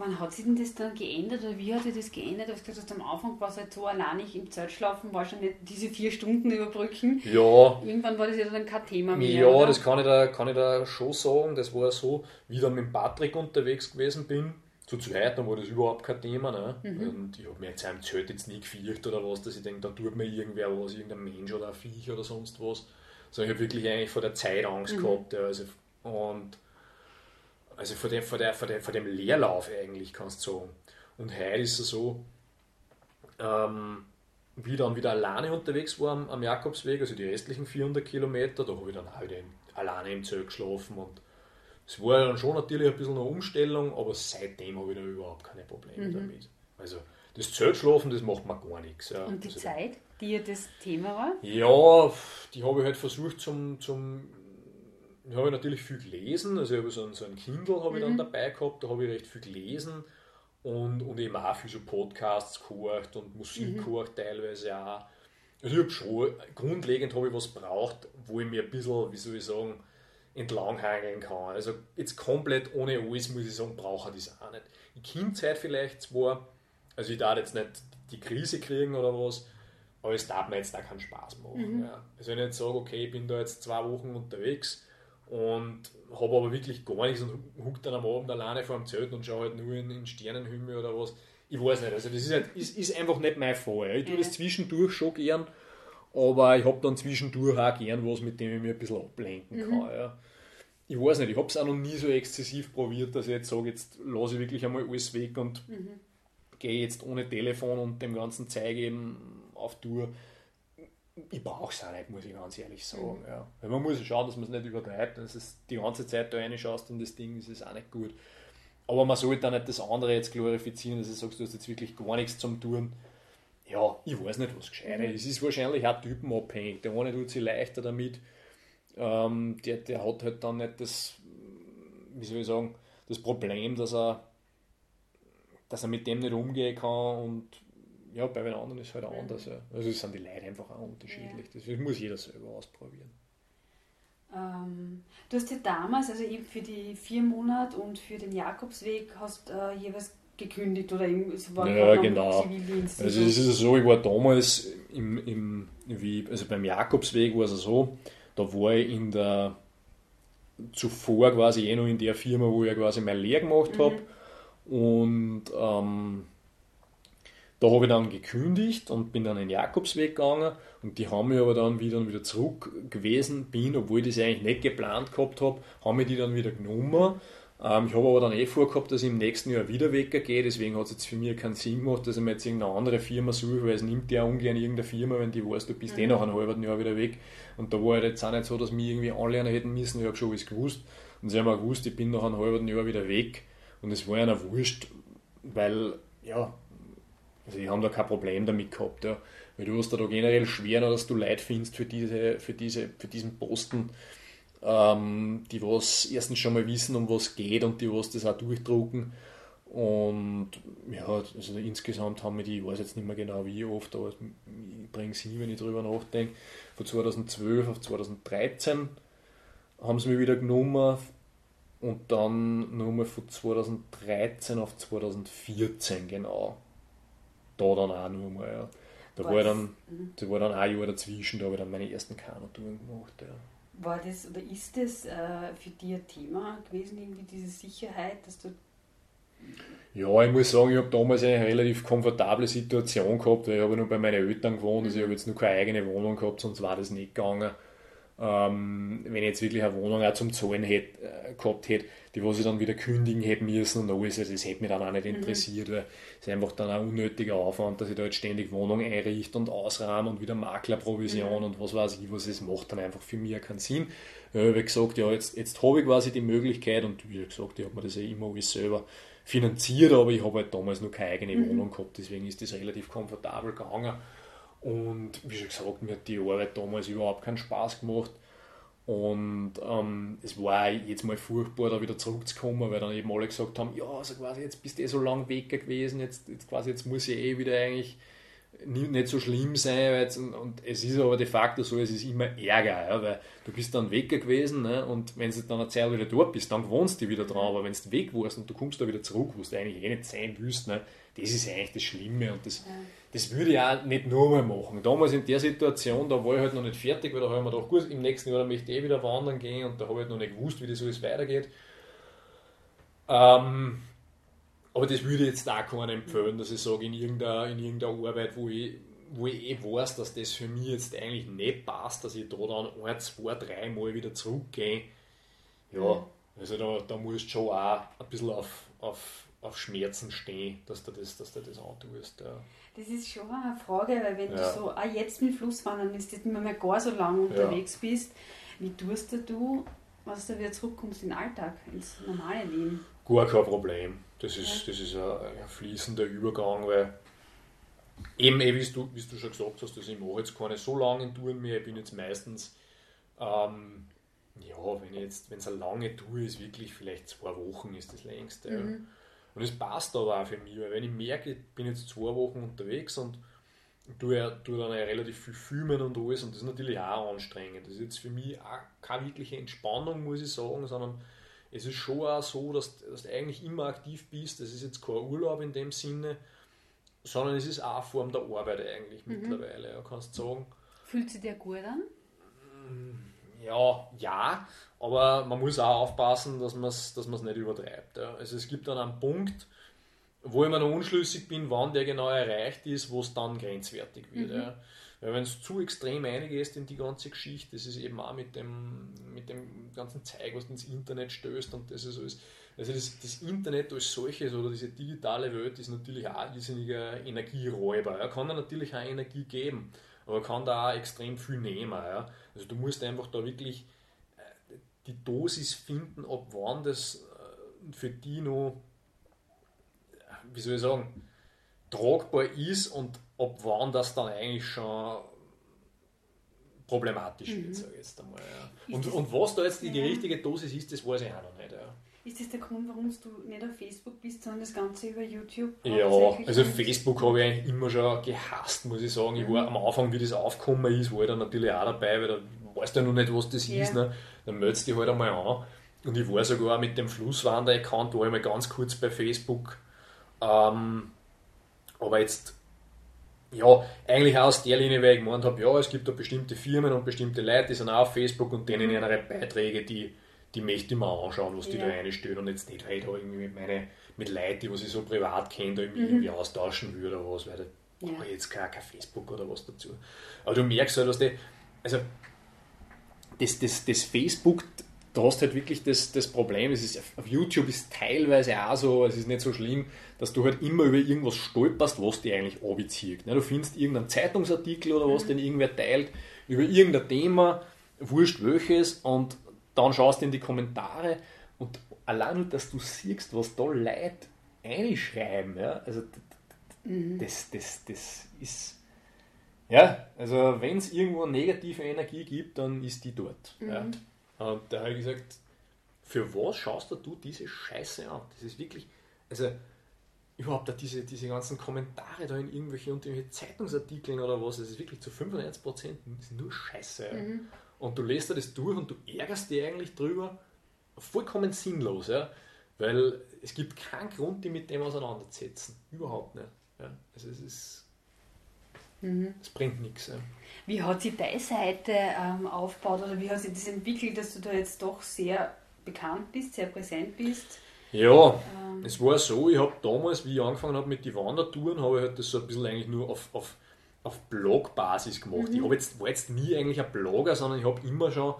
Wann hat sich denn das dann geändert oder wie hat sich das geändert? Du hast gesagt, am Anfang war es halt so alleinig im Zelt schlafen, war schon nicht diese vier Stunden überbrücken. Ja. Irgendwann war das ja dann kein Thema mehr. Ja, oder? das kann ich, da, kann ich da schon sagen. Das war so, wie ich dann mit Patrick unterwegs gewesen bin. Zu zweit, dann war das überhaupt kein Thema. Ne? Mhm. Und ich habe mir jetzt im Zelt jetzt nie gefürchtet oder was, dass ich denke, da tut mir irgendwer was, irgendein Mensch oder ein Viech oder sonst was. Sondern ich habe wirklich eigentlich vor der Zeit Angst mhm. gehabt. Ja, also, und also vor dem, vor, der, vor, der, vor dem Leerlauf eigentlich, kannst du sagen. Und heute ist es so, ähm, wie dann wieder alleine unterwegs war am, am, Jakobsweg, also die restlichen 400 Kilometer, da habe ich dann halt alleine im Zelt geschlafen und es war dann schon natürlich ein bisschen eine Umstellung, aber seitdem habe ich da überhaupt keine Probleme mhm. damit. Also das Zeltschlafen, das macht mir gar nichts. Ja. Und die also, Zeit, die ja das Thema war? Ja, die habe ich halt versucht zum, zum habe ich natürlich viel gelesen, also ich habe so ein, so ein Kindle habe ich dann mhm. dabei gehabt, da habe ich recht viel gelesen und, und eben auch viel so Podcasts gehört und Musik mhm. gehört teilweise auch. Also ich habe schon, grundlegend habe ich was braucht, wo ich mir ein bisschen, wie soll ich sagen, entlanghangeln kann. Also jetzt komplett ohne alles, muss ich sagen, brauche ich das auch nicht. Die Kindzeit vielleicht zwar, also ich darf jetzt nicht die Krise kriegen oder was, aber es darf mir jetzt da keinen Spaß machen. Mhm. Ja. Also wenn ich jetzt sage, okay, ich bin da jetzt zwei Wochen unterwegs, und habe aber wirklich gar nichts und huckt dann am Abend alleine vor dem Zelt und schaue halt nur in, in Sternenhimmel oder was. Ich weiß nicht, also das ist, halt, ist, ist einfach nicht mein Fall. Ich tue das zwischendurch schon gern, aber ich habe dann zwischendurch auch gern was, mit dem ich mich ein bisschen ablenken mhm. kann. Ja. Ich weiß nicht, ich habe es auch noch nie so exzessiv probiert, dass ich jetzt sage, jetzt lasse ich wirklich einmal alles weg und mhm. gehe jetzt ohne Telefon und dem ganzen Zeug eben auf Tour ich brauche es auch nicht, muss ich ganz ehrlich sagen. Mhm. Ja. Weil man muss schauen, dass man es nicht übertreibt. Wenn du die ganze Zeit da reinschaust in das Ding, ist es auch nicht gut. Aber man sollte auch nicht das andere jetzt glorifizieren, dass du sagst, du hast jetzt wirklich gar nichts zum Tun. Ja, ich weiß nicht, was gescheit ist. Mhm. Es ist wahrscheinlich auch typenabhängig. Der eine tut sich leichter damit. Ähm, der, der hat halt dann nicht das, wie soll ich sagen, das Problem, dass er, dass er mit dem nicht umgehen kann und ja, bei den anderen ist es halt auch anders. Ja. Also es sind die Leute einfach auch unterschiedlich. Ja. Das muss jeder selber ausprobieren. Ähm, du hast ja damals, also eben für die vier Monate und für den Jakobsweg, hast äh, jeweils gekündigt oder es war ja, genau. Zivildienst. Also es ist so, ich war damals im, im wie, also beim Jakobsweg war es so, da war ich in der zuvor quasi eh noch in der Firma, wo ich quasi mein Lehr gemacht mhm. habe und ähm, da habe ich dann gekündigt und bin dann den Jakobsweg gegangen und die haben mich aber dann, wie ich dann wieder zurück gewesen bin, obwohl ich das eigentlich nicht geplant gehabt habe, haben mich die dann wieder genommen. Ähm, ich habe aber dann eh vorgehabt, dass ich im nächsten Jahr wieder weggehe, deswegen hat es jetzt für mich keinen Sinn gemacht, dass ich mir jetzt irgendeine andere Firma suche, weil es nimmt ja ungern irgendeine Firma, wenn die weiß, du bist eh mhm. eh nach einem halben Jahr wieder weg. Und da war halt jetzt auch nicht so, dass mich irgendwie anlernen hätten müssen, ich habe schon alles gewusst. Und sie haben auch gewusst, ich bin nach einem halben Jahr wieder weg. Und es war ihnen wurscht, weil, ja, also die haben da kein Problem damit gehabt, ja. Weil du hast da, generell schwer, dass du Leute findest für, diese, für, diese, für diesen Posten, ähm, die was erstens schon mal wissen, um was geht und die was das auch durchdrucken. Und ja, also insgesamt haben wir die, ich weiß jetzt nicht mehr genau wie oft, aber ich bringe hin, wenn ich darüber nachdenke, von 2012 auf 2013 haben sie mich wieder genommen und dann nochmal von 2013 auf 2014 genau da dann auch nur mal. Ja. Da war, dann, mhm. da war dann ein Jahr dazwischen, da habe ich dann meine ersten Kanutouren gemacht. Ja. War das oder ist das äh, für dich ein Thema gewesen, irgendwie diese Sicherheit, dass du Ja, ich muss sagen, ich habe damals eine relativ komfortable Situation gehabt, weil ich habe nur bei meinen Eltern gewohnt, also ich habe jetzt nur keine eigene Wohnung gehabt, sonst war das nicht gegangen. Ähm, wenn ich jetzt wirklich eine Wohnung auch zum Zahlen hätte, äh, gehabt hätte, die was ich dann wieder kündigen hätte müssen und alles, also das hätte mich dann auch nicht mhm. interessiert, mhm. weil es ist einfach dann ein unnötiger Aufwand, dass ich da jetzt ständig Wohnung einrichte und ausrahme und wieder Maklerprovision mhm. und was weiß ich, was es macht dann einfach für mich keinen Sinn. Äh, wie gesagt, ja, jetzt, jetzt habe ich quasi die Möglichkeit und wie gesagt, ich habe mir das ja immer alles selber finanziert, aber ich habe halt damals noch keine eigene mhm. Wohnung gehabt, deswegen ist das relativ komfortabel gegangen. Und wie schon gesagt, mir hat die Arbeit damals überhaupt keinen Spaß gemacht. Und ähm, es war jetzt mal furchtbar, da wieder zurückzukommen, weil dann eben alle gesagt haben, ja, also quasi jetzt bist du eh so lang weg gewesen, jetzt, jetzt quasi jetzt muss ich eh wieder eigentlich nicht so schlimm sein. Jetzt, und, und, es ist aber de facto so, es ist immer Ärger, ja, weil du bist dann weg gewesen ne, und wenn du dann eine Zeit wieder dort bist, dann wohnst du wieder dran, aber wenn du weg warst und du kommst da wieder zurück, wo du eigentlich eh nicht sein willst, ne, das ist eigentlich das Schlimme und das, ja. das würde ich auch nicht nochmal machen. Damals in der Situation, da war ich halt noch nicht fertig, weil da habe ich mir gedacht, gut, im nächsten Jahr möchte ich eh wieder wandern gehen und da habe ich halt noch nicht gewusst, wie das alles weitergeht. Ähm, aber das würde ich jetzt auch keinen empfehlen, dass ich sage, in irgendeiner, in irgendeiner Arbeit, wo ich, wo ich eh weiß, dass das für mich jetzt eigentlich nicht passt, dass ich da dann ein, zwei, drei Mal wieder zurückgehe. Ja, also da, da musst du schon auch ein bisschen auf, auf, auf Schmerzen stehen, dass du das, dass du das antust. Ja. Das ist schon eine Frage, weil wenn ja. du so ah, jetzt mit Flusswandern ist, nicht mehr gar so lange unterwegs ja. bist, wie tust du, was du wieder zurückkommst in den Alltag, ins normale Leben? Gar kein Problem. Das ist, das ist ein, ein fließender Übergang, weil eben, eh, wie, du, wie du schon gesagt hast, also ich mache jetzt keine so langen Touren mehr. Ich bin jetzt meistens, ähm, ja, wenn jetzt, wenn es eine lange Tour ist, wirklich vielleicht zwei Wochen ist das längste. Mhm. Und es passt aber auch für mich, weil wenn ich merke, ich bin jetzt zwei Wochen unterwegs und tue, tue dann ja relativ viel filmen und alles und das ist natürlich auch anstrengend. Das ist jetzt für mich auch keine wirkliche Entspannung, muss ich sagen, sondern es ist schon auch so, dass, dass du eigentlich immer aktiv bist. Das ist jetzt kein Urlaub in dem Sinne, sondern es ist auch eine Form der Arbeit eigentlich mhm. mittlerweile, ja, kannst du sagen. Fühlt sich der gut an? Mm, ja, ja, aber man muss auch aufpassen, dass man es dass nicht übertreibt. Ja. Also es gibt dann einen Punkt, wo ich mir noch unschlüssig bin, wann der genau erreicht ist, wo es dann grenzwertig wird. Mhm. Ja. Weil wenn es zu extrem eingehst in die ganze Geschichte, das ist eben auch mit dem, mit dem ganzen Zeug, was ins Internet stößt und das ist alles. Also das, das Internet als solches oder diese digitale Welt ist natürlich auch ein irrsinniger Energieräuber. Er kann da natürlich auch Energie geben, aber kann da auch extrem viel nehmen. Ja. Also du musst einfach da wirklich äh, die Dosis finden, ob wann das äh, für die noch, wie soll ich sagen, tragbar ist und ab wann das dann eigentlich schon problematisch mhm. wird, sage ich jetzt einmal. Ja. Und, und was da jetzt die, die richtige Dosis ist, das weiß ich auch noch nicht. Ja. Ist das der Grund, warum du nicht auf Facebook bist, sondern das Ganze über YouTube? Ja, also Facebook habe ich eigentlich immer schon gehasst, muss ich sagen. Ich war am Anfang, wie das aufgekommen ist, war ich dann natürlich auch dabei, weil da weißt du ja noch nicht, was das ja. ist. Ne? Dann meldest du dich halt einmal an. Und ich war sogar mit dem Flusswander-Account, war ich mal ganz kurz bei Facebook. Ähm, aber jetzt ja, eigentlich aus der Linie, weil ich gemeint habe, ja, es gibt da bestimmte Firmen und bestimmte Leute, die sind auch auf Facebook und denen ihre Beiträge, die, die möchte ich mir anschauen, was die ja. da reinstellen und jetzt nicht, weil ich da irgendwie mit meine, mit Leuten, die was ich so privat kenne, da mhm. irgendwie austauschen würde oder was, weil da ja. brauche ich jetzt kein, kein Facebook oder was dazu. Aber du merkst halt, dass die, also das, das, das Facebook, da hast du halt wirklich das, das Problem, es ist, auf YouTube ist teilweise auch so, es ist nicht so schlimm, dass du halt immer über irgendwas stolperst, was dich eigentlich anbezieht. Du findest irgendeinen Zeitungsartikel oder was, mhm. den irgendwer teilt, über irgendein Thema, wurscht welches, und dann schaust du in die Kommentare und allein nur, dass du siehst, was da Leute einschreiben, ja, also mhm. das, das, das ist ja, also wenn es irgendwo negative Energie gibt, dann ist die dort. Mhm. Ja. Und da habe ich gesagt, für was schaust du diese Scheiße an? Das ist wirklich, also überhaupt da diese, diese ganzen Kommentare da in irgendwelche, unter Zeitungsartikeln oder was, das ist wirklich zu 95% nur Scheiße. Mhm. Und du lässt da das durch und du ärgerst dich eigentlich drüber, vollkommen sinnlos, ja? weil es gibt keinen Grund, die mit dem auseinanderzusetzen. Überhaupt nicht. Ja? Also es ist, mhm. es bringt nichts. Ja. Wie hat sich deine Seite ähm, aufgebaut oder wie hat sich das entwickelt, dass du da jetzt doch sehr bekannt bist, sehr präsent bist? Ja, angefangen? Es war so, ich habe damals, wie ich angefangen habe mit den Wandertouren, habe ich halt das so ein bisschen eigentlich nur auf, auf, auf Blogbasis gemacht. Mhm. Ich jetzt, war jetzt nie eigentlich ein Blogger, sondern ich habe immer schon,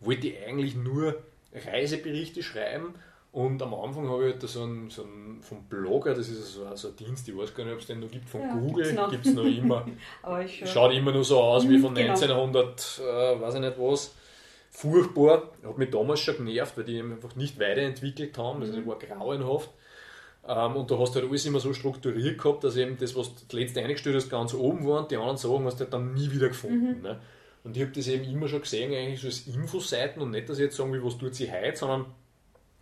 wollte ich eigentlich nur Reiseberichte schreiben und am Anfang habe ich halt so einen, so einen vom Blogger, das ist so, ein- so ein Dienst, ich weiß gar nicht, ob es den noch gibt, von Ja, Google, noch. gibt es noch immer. Ich schon. Schaut immer nur so aus wie Mhm, von genau. 1900, äh, weiß ich nicht was. Furchtbar. Hat mich damals schon genervt, weil die eben einfach nicht weiterentwickelt haben. Also, Mhm. das war grauenhaft. Ähm, und du hast halt alles immer so strukturiert gehabt, dass eben das, was du das letzte eingestellt hast, ganz oben war und die anderen Sachen hast du halt dann nie wieder gefunden. Mhm. Ne? Und ich habe das eben immer schon gesehen, eigentlich so als Infoseiten und nicht, dass ich jetzt sagen will, was tut sie heute, sondern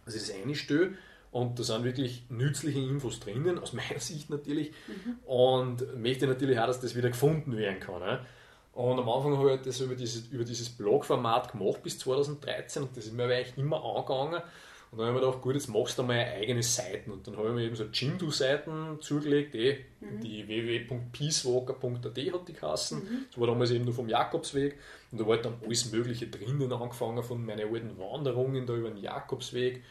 dass ich das einstelle und da sind wirklich nützliche Infos drinnen, aus meiner Sicht natürlich. Und möchte natürlich auch, dass das wieder gefunden werden kann. Ne? Und am Anfang habe ich halt das über dieses, über dieses Blog-Format gemacht bis 2013 und das ist mir eigentlich immer angegangen. Und dann habe ich mir gedacht, gut, jetzt machst du mal eigene Seiten. Und dann habe ich mir eben so Jimdo-Seiten zugelegt, eh, die www.peacewalker.at hat die Kassen. Das war damals eben nur vom Jakobsweg. Und da war halt dann alles Mögliche drinnen, angefangen von meinen alten Wanderungen da über den Jakobsweg,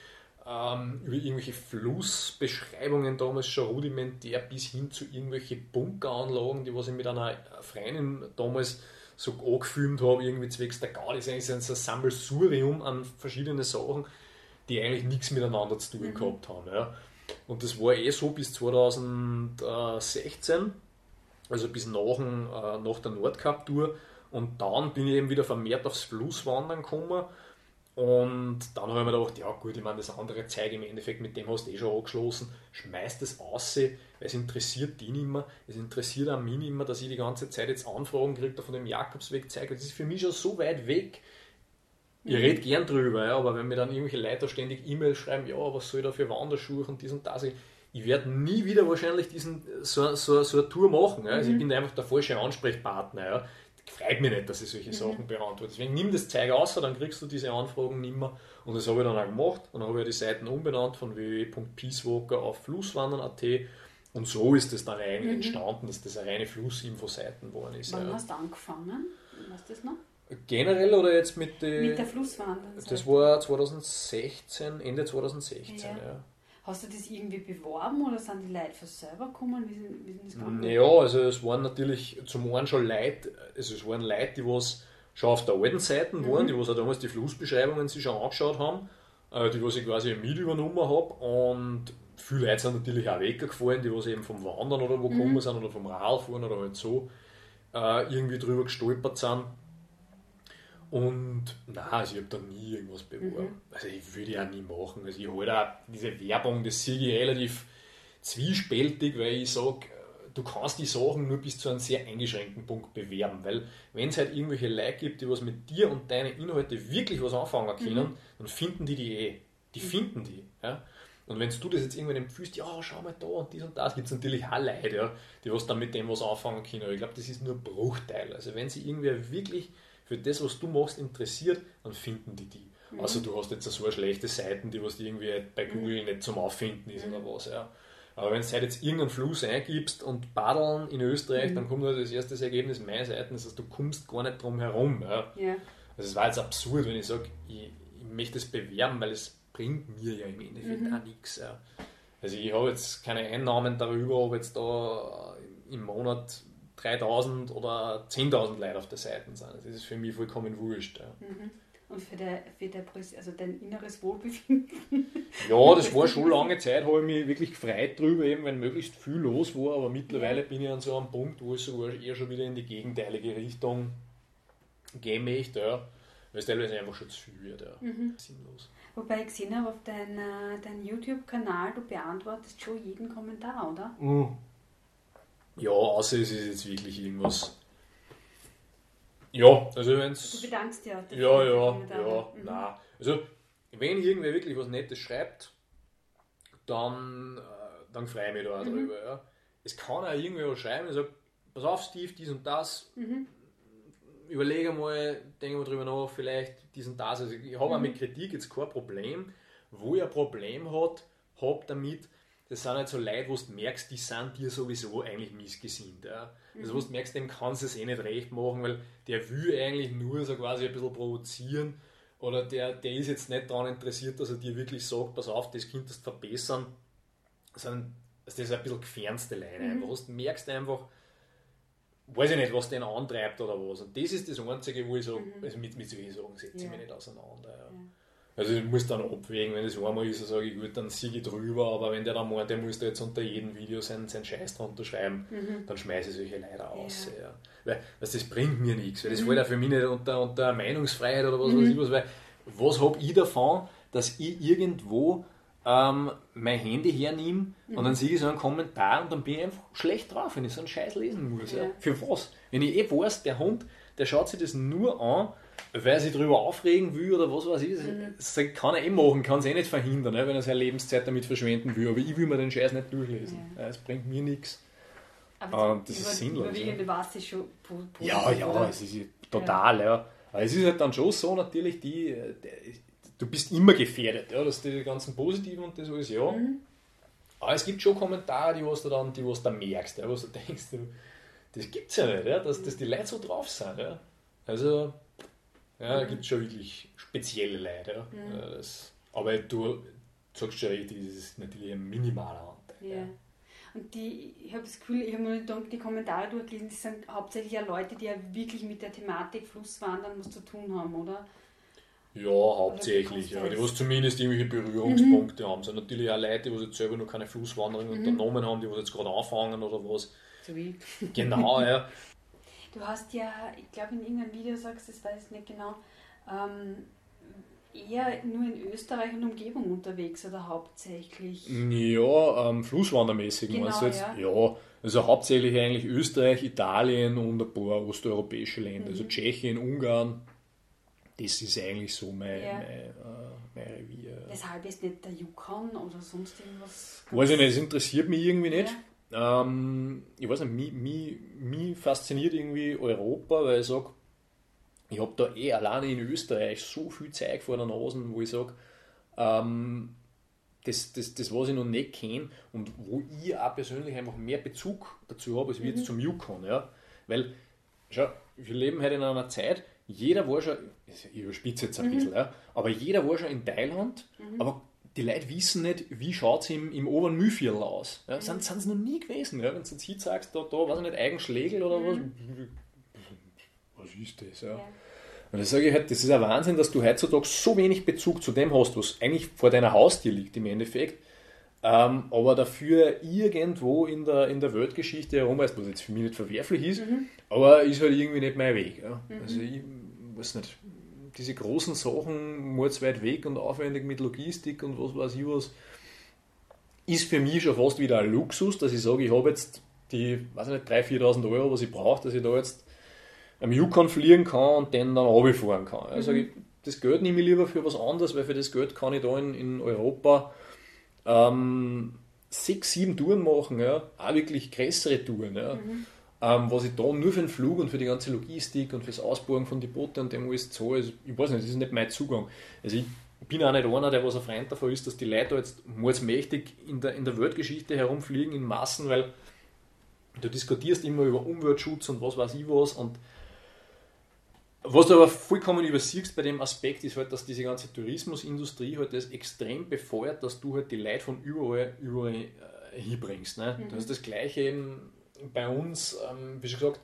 ähm, über irgendwelche Flussbeschreibungen damals schon rudimentär bis hin zu irgendwelche Bunkeranlagen, die was ich mit einer Freundin damals so angefilmt habe, irgendwie zwecks der Gaudi. Das ist eigentlich so ein Sammelsurium an verschiedenen Sachen, die eigentlich nichts miteinander zu tun gehabt haben. Ja. Und das war eh so bis 2016, also bis nach, äh, nach der Nordcup-Tour. Und dann bin ich eben wieder vermehrt aufs Flusswandern gekommen. Und dann habe ich mir gedacht, ja gut, ich meine, das andere zeige im Endeffekt, mit dem hast du eh schon angeschlossen, schmeiß das aus, weil es interessiert die nicht mehr, es interessiert auch mich nicht mehr, dass ich die ganze Zeit jetzt Anfragen kriege, da von dem Jakobsweg zeige. Das ist für mich schon so weit weg. Ich rede gern drüber, ja, aber wenn mir dann irgendwelche Leute ständig E-Mails schreiben, ja, was soll ich da für Wanderschuhe und dies und das, ich, ich werde nie wieder wahrscheinlich diesen, so, so, so eine Tour machen. Ja. Also ich bin einfach der falsche Ansprechpartner. Ja. Freut mich nicht, dass ich solche Sachen beantworte. Deswegen nimm das Zeug aus, dann kriegst du diese Anfragen nicht mehr. Und das habe ich dann auch gemacht. Dann habe ich die Seiten umbenannt von www.peacewalker auf flusswandern.at. Und so ist das dann eigentlich entstanden, dass das eine reine Flussinfo-Seiten geworden ist. Wann Ja. hast du angefangen? Weißt du das noch? Generell oder jetzt mit. Mit der Flusswandern. Das war 2016, Ende 2016, Ja. ja. Hast du das irgendwie beworben oder sind die Leute von selber gekommen? Wie sind, wie sind? Ja, also es waren natürlich zum einen schon Leute, also es waren Leute, die was schon auf der alten Seite waren, die was auch damals die Flussbeschreibungen sich schon angeschaut haben, äh, die was ich quasi mit übernommen habe und viele Leute sind natürlich auch weggefallen, die was eben vom Wandern oder wo gekommen sind oder vom Radfahren oder halt so äh, irgendwie drüber gestolpert sind. Und nein, also ich habe da nie irgendwas beworben. Also ich würde ja nie machen. Also ich halte auch diese Werbung, das sehe ich relativ zwiespältig, weil ich sage, du kannst die Sachen nur bis zu einem sehr eingeschränkten Punkt bewerben, weil wenn es halt irgendwelche Leute gibt, die was mit dir und deinen Inhalten wirklich was anfangen können, dann finden die die eh. Die finden die. Ja? Und wenn du das jetzt irgendwann empfiehlst, ja, schau mal da und dies und das, gibt es natürlich auch Leute, ja, die was dann mit dem was anfangen können. Aber ich glaube, das ist nur ein Bruchteil. Also wenn sich irgendwer wirklich für das, was du machst, interessiert, dann finden die die. Also du hast jetzt so eine schlechte Seiten, die was irgendwie bei Google nicht zum Auffinden ist oder was. Ja. Aber wenn du halt jetzt irgendeinen Fluss eingibst und Badeln in Österreich, dann kommt halt das erste Ergebnis meiner Seiten, das heißt, du kommst gar nicht drum herum. Ja. Ja. Also es war jetzt absurd, wenn ich sage, ich, ich möchte es bewerben, weil es bringt mir ja im Endeffekt auch nichts. Ja. Also ich habe jetzt keine Einnahmen darüber, ob jetzt da im Monat 3000 oder 10.000 Leute auf der Seite sind. Das ist für mich vollkommen wurscht. Ja. Und für, der, für der, also dein inneres Wohlbefinden. Ja, das war schon lange Zeit, habe ich mich wirklich gefreut drüber, eben wenn möglichst viel los war, aber mittlerweile bin ich an so einem Punkt, wo ich sogar eher schon wieder in die gegenteilige Richtung gehen möchte, ja. weil es teilweise einfach schon zu viel wird, ja. sinnlos. Wobei ich gesehen habe auf deinem dein YouTube-Kanal, du beantwortest schon jeden Kommentar, oder? Ja, außer es ist jetzt wirklich irgendwas. Ja, also wenn Du es. bedankst auch dafür Ja, ja, Kommentare. ja, Mhm. nein. Also, wenn irgendwer wirklich was Nettes schreibt, dann, äh, dann freue ich mich da auch Mhm. drüber. Ja. Es kann auch irgendwer was schreiben, ich sage, pass auf, Steve, dies und das. Mhm. Überlege mal, denke mal drüber nach, vielleicht dies und das. Also, ich habe auch Mhm. mit Kritik jetzt kein Problem. Wo ich ein Problem hat, habe damit, das sind halt so Leute, wo du merkst, die sind dir sowieso eigentlich missgesinnt. Ja. Also, wo du merkst, dem kannst du es eh nicht recht machen, weil der will eigentlich nur so quasi ein bisschen provozieren oder der, der ist jetzt nicht daran interessiert, dass er dir wirklich sagt, pass auf, das könntest du verbessern. sind, das ist ein bisschen gefernste Leute. Mhm. Du merkst einfach, weiß ich nicht, was den antreibt oder was. Und das ist das Einzige, wo ich so, mhm. also mit, mit solchen Sachen setze ja. ich mich nicht auseinander. Ja. Ja. Also ich muss dann abwägen, wenn das einmal ist, dann sage ich, gut, dann siege ich drüber, aber wenn der dann meint, der muss da jetzt unter jedem Video seinen, seinen Scheiß drunter schreiben, mhm. dann schmeiße ich solche Leute aus. Ja. Ja. Weil was, das bringt mir nichts, weil das mhm. fällt auch für mich nicht unter, unter Meinungsfreiheit oder was mhm. weiß ich was, weil was habe ich davon, dass ich irgendwo ähm, mein Handy hernehme mhm. und dann sehe ich so einen Kommentar und dann bin ich einfach schlecht drauf, wenn ich so einen Scheiß lesen muss. Ja. Ja. Für was? Wenn ich eh weiß, der Hund, der schaut sich das nur an, weil er sich darüber aufregen will oder was weiß ich, das kann er eh machen, kann es eh nicht verhindern, ne, wenn er seine Lebenszeit damit verschwenden will. Aber ich will mir den Scheiß nicht durchlesen. Es bringt mir nichts. Aber das über, ist sinnlos. Überwiegende ja. ist schon positiv, Ja, ja, es ist total, ja. Aber es ist halt dann schon so natürlich, die, die du bist immer gefährdet, ja, dass die ganzen Positiven und das alles, ja. Mhm. Aber es gibt schon Kommentare, die was du dann, die was du merkst, ja, was du denkst, das gibt es ja nicht, ja, dass, dass die Leute so drauf sind. Ja. Also ja, da gibt es schon wirklich spezielle Leute. Mhm. Das, aber du sagst schon, das ist natürlich ein minimaler Anteil. Ja. Und die, ich habe das Gefühl, ich habe mir die Kommentare durchgelesen, das sind hauptsächlich ja Leute, die ja wirklich mit der Thematik Flusswandern was zu tun haben, oder? Ja, hauptsächlich. Ja. Die, was zumindest irgendwelche Berührungspunkte mhm. haben. Sind natürlich auch Leute, die jetzt selber noch keine Flusswanderung mhm. unternommen haben, die was jetzt gerade anfangen oder was. So wie. Genau, ja. Du hast ja, ich glaube in irgendeinem Video sagst, das weiß ich nicht genau, ähm, eher nur in Österreich und Umgebung unterwegs oder hauptsächlich? Ja, ähm, Flusswandermäßig genau, du jetzt? Ja. ja. also hauptsächlich eigentlich Österreich, Italien und ein paar osteuropäische Länder, also mhm. also Tschechien, Ungarn. Das ist eigentlich so mein, ja. mein, äh, mein Revier. Weshalb ist nicht der Yukon oder sonst irgendwas? Weiß ich nicht, es interessiert mich irgendwie nicht. Ja. Ähm, ich weiß nicht, mich, mich, mich fasziniert irgendwie Europa, weil ich sage, ich habe da eh alleine in Österreich so viel Zeug vor der Nase, wo ich sage, ähm, das, das, das, was ich noch nicht kenne und wo ich auch persönlich einfach mehr Bezug dazu habe, als wie mhm. jetzt zum Yukon. Ja? Weil, schau, wir leben heute in einer Zeit, jeder war schon, ich überspitze jetzt ein mhm. bisschen, ja, aber jeder war schon in Thailand, mhm. aber die Leute wissen nicht, wie schaut es im, im oberen Mühlviertel aus. Ja, sind, sind sie noch nie gewesen. Ja? Wenn du jetzt hier sagst, da, da weiß ich nicht, Eigenschlägel oder was, mhm. was ist das? Ja? ja. Und da sage ich halt, das ist ein Wahnsinn, dass du heutzutage so wenig Bezug zu dem hast, was eigentlich vor deiner Haustür liegt im Endeffekt, ähm, aber dafür irgendwo in der, in der Weltgeschichte herumreist, was jetzt für mich nicht verwerflich ist, mhm. aber ist halt irgendwie nicht mein Weg. Ja? Mhm. Also ich weiß nicht, diese großen Sachen, mal weit weg und aufwendig mit Logistik und was weiß ich was, ist für mich schon fast wieder ein Luxus, dass ich sage, ich habe jetzt die, weiß nicht, 3.000, 4.000 Euro, was ich brauche, dass ich da jetzt am Yukon fliegen kann und den dann runterfahren kann. Also mhm. ich, das Geld nehme ich lieber für was anderes, weil für das Geld kann ich da in, in Europa ähm, sechs, sieben Touren machen, ja, auch wirklich größere Touren. Ja. Mhm ähm, was ich da nur für den Flug und für die ganze Logistik und fürs Ausbauen von den Boote und dem alles zahle, also ich weiß nicht, das ist nicht mein Zugang. Also ich bin auch nicht einer, der was ein Freund davon ist, dass die Leute jetzt mächtig in der, in der Weltgeschichte herumfliegen in Massen, weil du diskutierst immer über Umweltschutz und was weiß ich was und was du aber vollkommen übersiehst bei dem Aspekt ist halt, dass diese ganze Tourismusindustrie halt das extrem befeuert, dass du halt die Leute von überall, überall äh, hinbringst. Ne? Mhm. Du hast das gleiche eben bei uns, ähm, wie schon gesagt,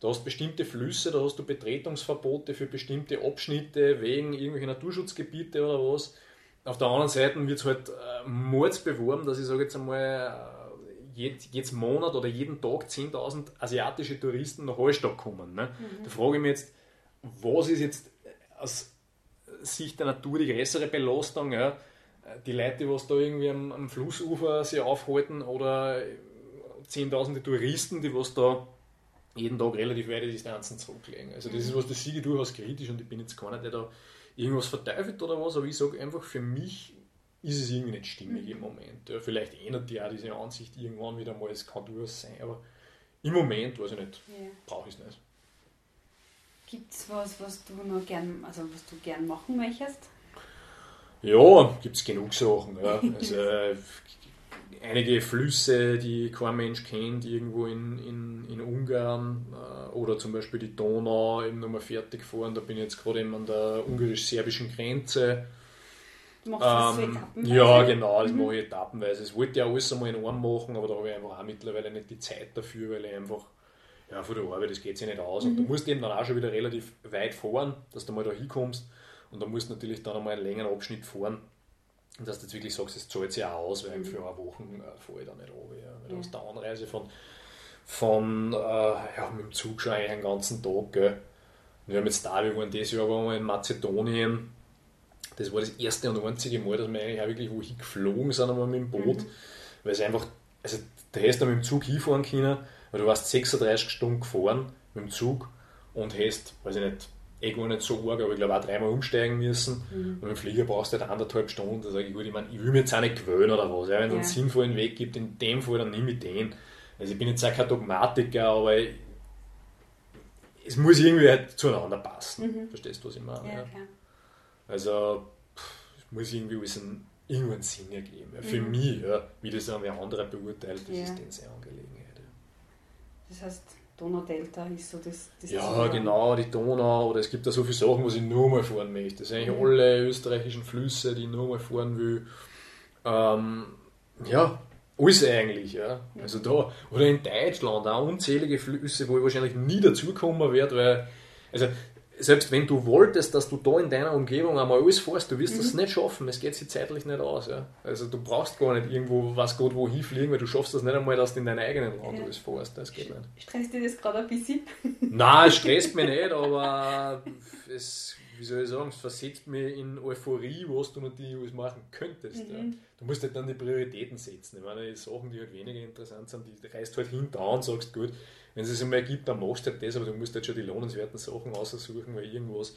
da hast bestimmte Flüsse, da hast du Betretungsverbote für bestimmte Abschnitte wegen irgendwelcher Naturschutzgebiete oder was. Auf der anderen Seite wird es halt äh, mords beworben, dass ich sage jetzt einmal, äh, jedes Monat oder jeden Tag 10.000 asiatische Touristen nach Hallstatt kommen. Ne? Mhm. Da frage ich mich jetzt, was ist jetzt aus Sicht der Natur die größere Belastung? Ja? Die Leute, die was da irgendwie am, am Flussufer sich aufhalten oder zehntausende Touristen, die was da jeden Tag relativ weite Distanzen zurücklegen. Also das ist was, das ich durchaus kritisch und ich bin jetzt keiner, der da irgendwas verteufelt oder was, aber ich sage einfach, für mich ist es irgendwie nicht stimmig mhm. im Moment. Ja, vielleicht ändert die auch diese Ansicht irgendwann wieder mal, es kann durchaus sein, aber im Moment, weiß ich nicht, ja. brauche ich es nicht. Gibt es was, was du noch gern, also was du gern machen möchtest? Ja, gibt es genug Sachen. Ja. Also, äh, einige Flüsse, die kein Mensch kennt, irgendwo in, in, in Ungarn äh, oder zum Beispiel die Donau eben nochmal fertig fahren. Da bin ich jetzt gerade eben an der ungarisch-serbischen Grenze. Du machst das so Ähm, etappenweise? ja, genau, das mache ich etappenweise. Das wollte ich auch alles einmal in einem machen, aber da habe ich einfach auch mittlerweile nicht die Zeit dafür, weil ich einfach, ja, von der Arbeit, das geht sich nicht aus. Und du musst eben dann auch schon wieder relativ weit fahren, dass du mal da hinkommst. Und da musst du natürlich dann einmal einen längeren Abschnitt fahren. Und dass du jetzt wirklich sagst, es zahlt sich auch aus, weil für eine Woche äh, fahre ich da nicht runter. Ja. Weil Ja. aus der Anreise von, von äh, ja, mit dem Zug schon einen ganzen Tag. Gell. Und wir haben jetzt da, wir waren dieses Jahr waren wir in Mazedonien. Das war das erste und einzige Mal, dass wir eigentlich auch wirklich wohin geflogen sind, einmal mit dem Boot. Weil es einfach, also da hättest du mit dem Zug hinfahren können, weil du warst 36 Stunden gefahren mit dem Zug und hättest, weiß ich nicht, eh gar nicht so arg, aber ich glaube auch dreimal umsteigen müssen. Und mit dem Flieger brauchst du halt anderthalb Stunden. Da sage ich, gut, ich meine, ich will mir jetzt auch nicht gewöhnen oder was. Ja, wenn es einen Ja. sinnvollen Weg gibt, in dem Fall, dann nehme ich den. Also ich bin jetzt auch kein Dogmatiker, aber ich, es muss irgendwie halt zueinander passen. Verstehst du, was ich meine? Ja. Also pff, es muss irgendwie alles einen, irgendwo einen Sinn ergeben. Ja. Für Mhm. mich, ja, wie das dann wer andere beurteilt, das ist denen seine Angelegenheit. Das heißt, Donaudelta ist so das, das Ja, Ziel. genau, die Donau, oder es gibt da so viele Sachen, was ich nur mal fahren möchte. Das sind eigentlich Mhm. alle österreichischen Flüsse, die ich nur mal fahren will. Ähm, ja, alles eigentlich, ja. Also da, oder in Deutschland auch unzählige Flüsse, wo ich wahrscheinlich nie dazukommen werde, weil, also selbst wenn du wolltest, dass du da in deiner Umgebung einmal alles fährst, du wirst das nicht schaffen, es geht sich zeitlich nicht aus. Ja. Also du brauchst gar nicht irgendwo, was Gott wohin fliegen, weil du schaffst das nicht einmal, dass du in deinem eigenen Land Ja. alles fährst, das geht nicht. Stresst dir das gerade ein bisschen? Nein, es stresst mich nicht, aber es, wie soll ich sagen, es versetzt mich in Euphorie, was du natürlich alles machen könntest. Ja. Du musst halt dann die Prioritäten setzen. Ich meine, die Sachen, die halt weniger interessant sind, die reißt halt hinter und sagst, gut, wenn es es einmal gibt, dann machst du halt das, aber du musst halt schon die lohnenswerten Sachen aussuchen, weil irgendwas,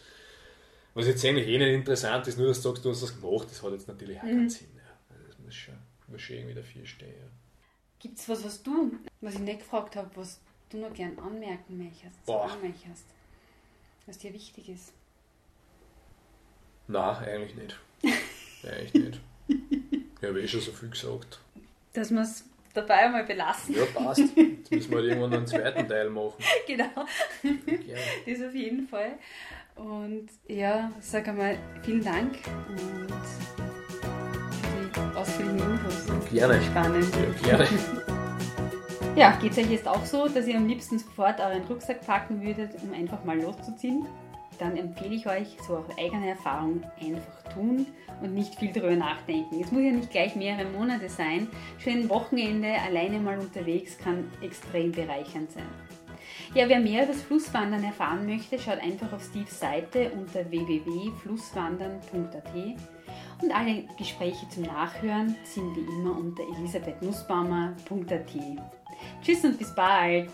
was jetzt eigentlich eh nicht interessant ist, nur dass du sagst, du hast das gemacht, das hat jetzt natürlich auch keinen Sinn. Ja. Also das muss schon, muss schon irgendwie dafür stehen. Ja. Gibt es was, was du, was ich nicht gefragt habe, was du noch gern anmerken möchtest, anmerkst, was dir wichtig ist? Nein, eigentlich nicht. eigentlich nicht. Ich habe eh schon so viel gesagt. Dass wir es dabei einmal belassen. Ja, passt. Jetzt müssen wir halt irgendwann einen zweiten Teil machen. genau, Ja. das auf jeden Fall. Und ja, sag einmal vielen Dank und für die ausführlichen Infos. Gerne. Spannend. Ja, gerne. Ja, geht es euch jetzt auch so, dass ihr am liebsten sofort euren Rucksack packen würdet, um einfach mal loszuziehen? Dann empfehle ich euch, so aus eigener Erfahrung, einfach tun und nicht viel drüber nachdenken. Es muss ja nicht gleich mehrere Monate sein. Schon ein Wochenende alleine mal unterwegs kann extrem bereichernd sein. Ja, wer mehr über das Flusswandern erfahren möchte, schaut einfach auf Steves Seite unter www.flusswandern.at und alle Gespräche zum Nachhören sind wie immer unter elisabethnussbaumer.at. Tschüss und bis bald!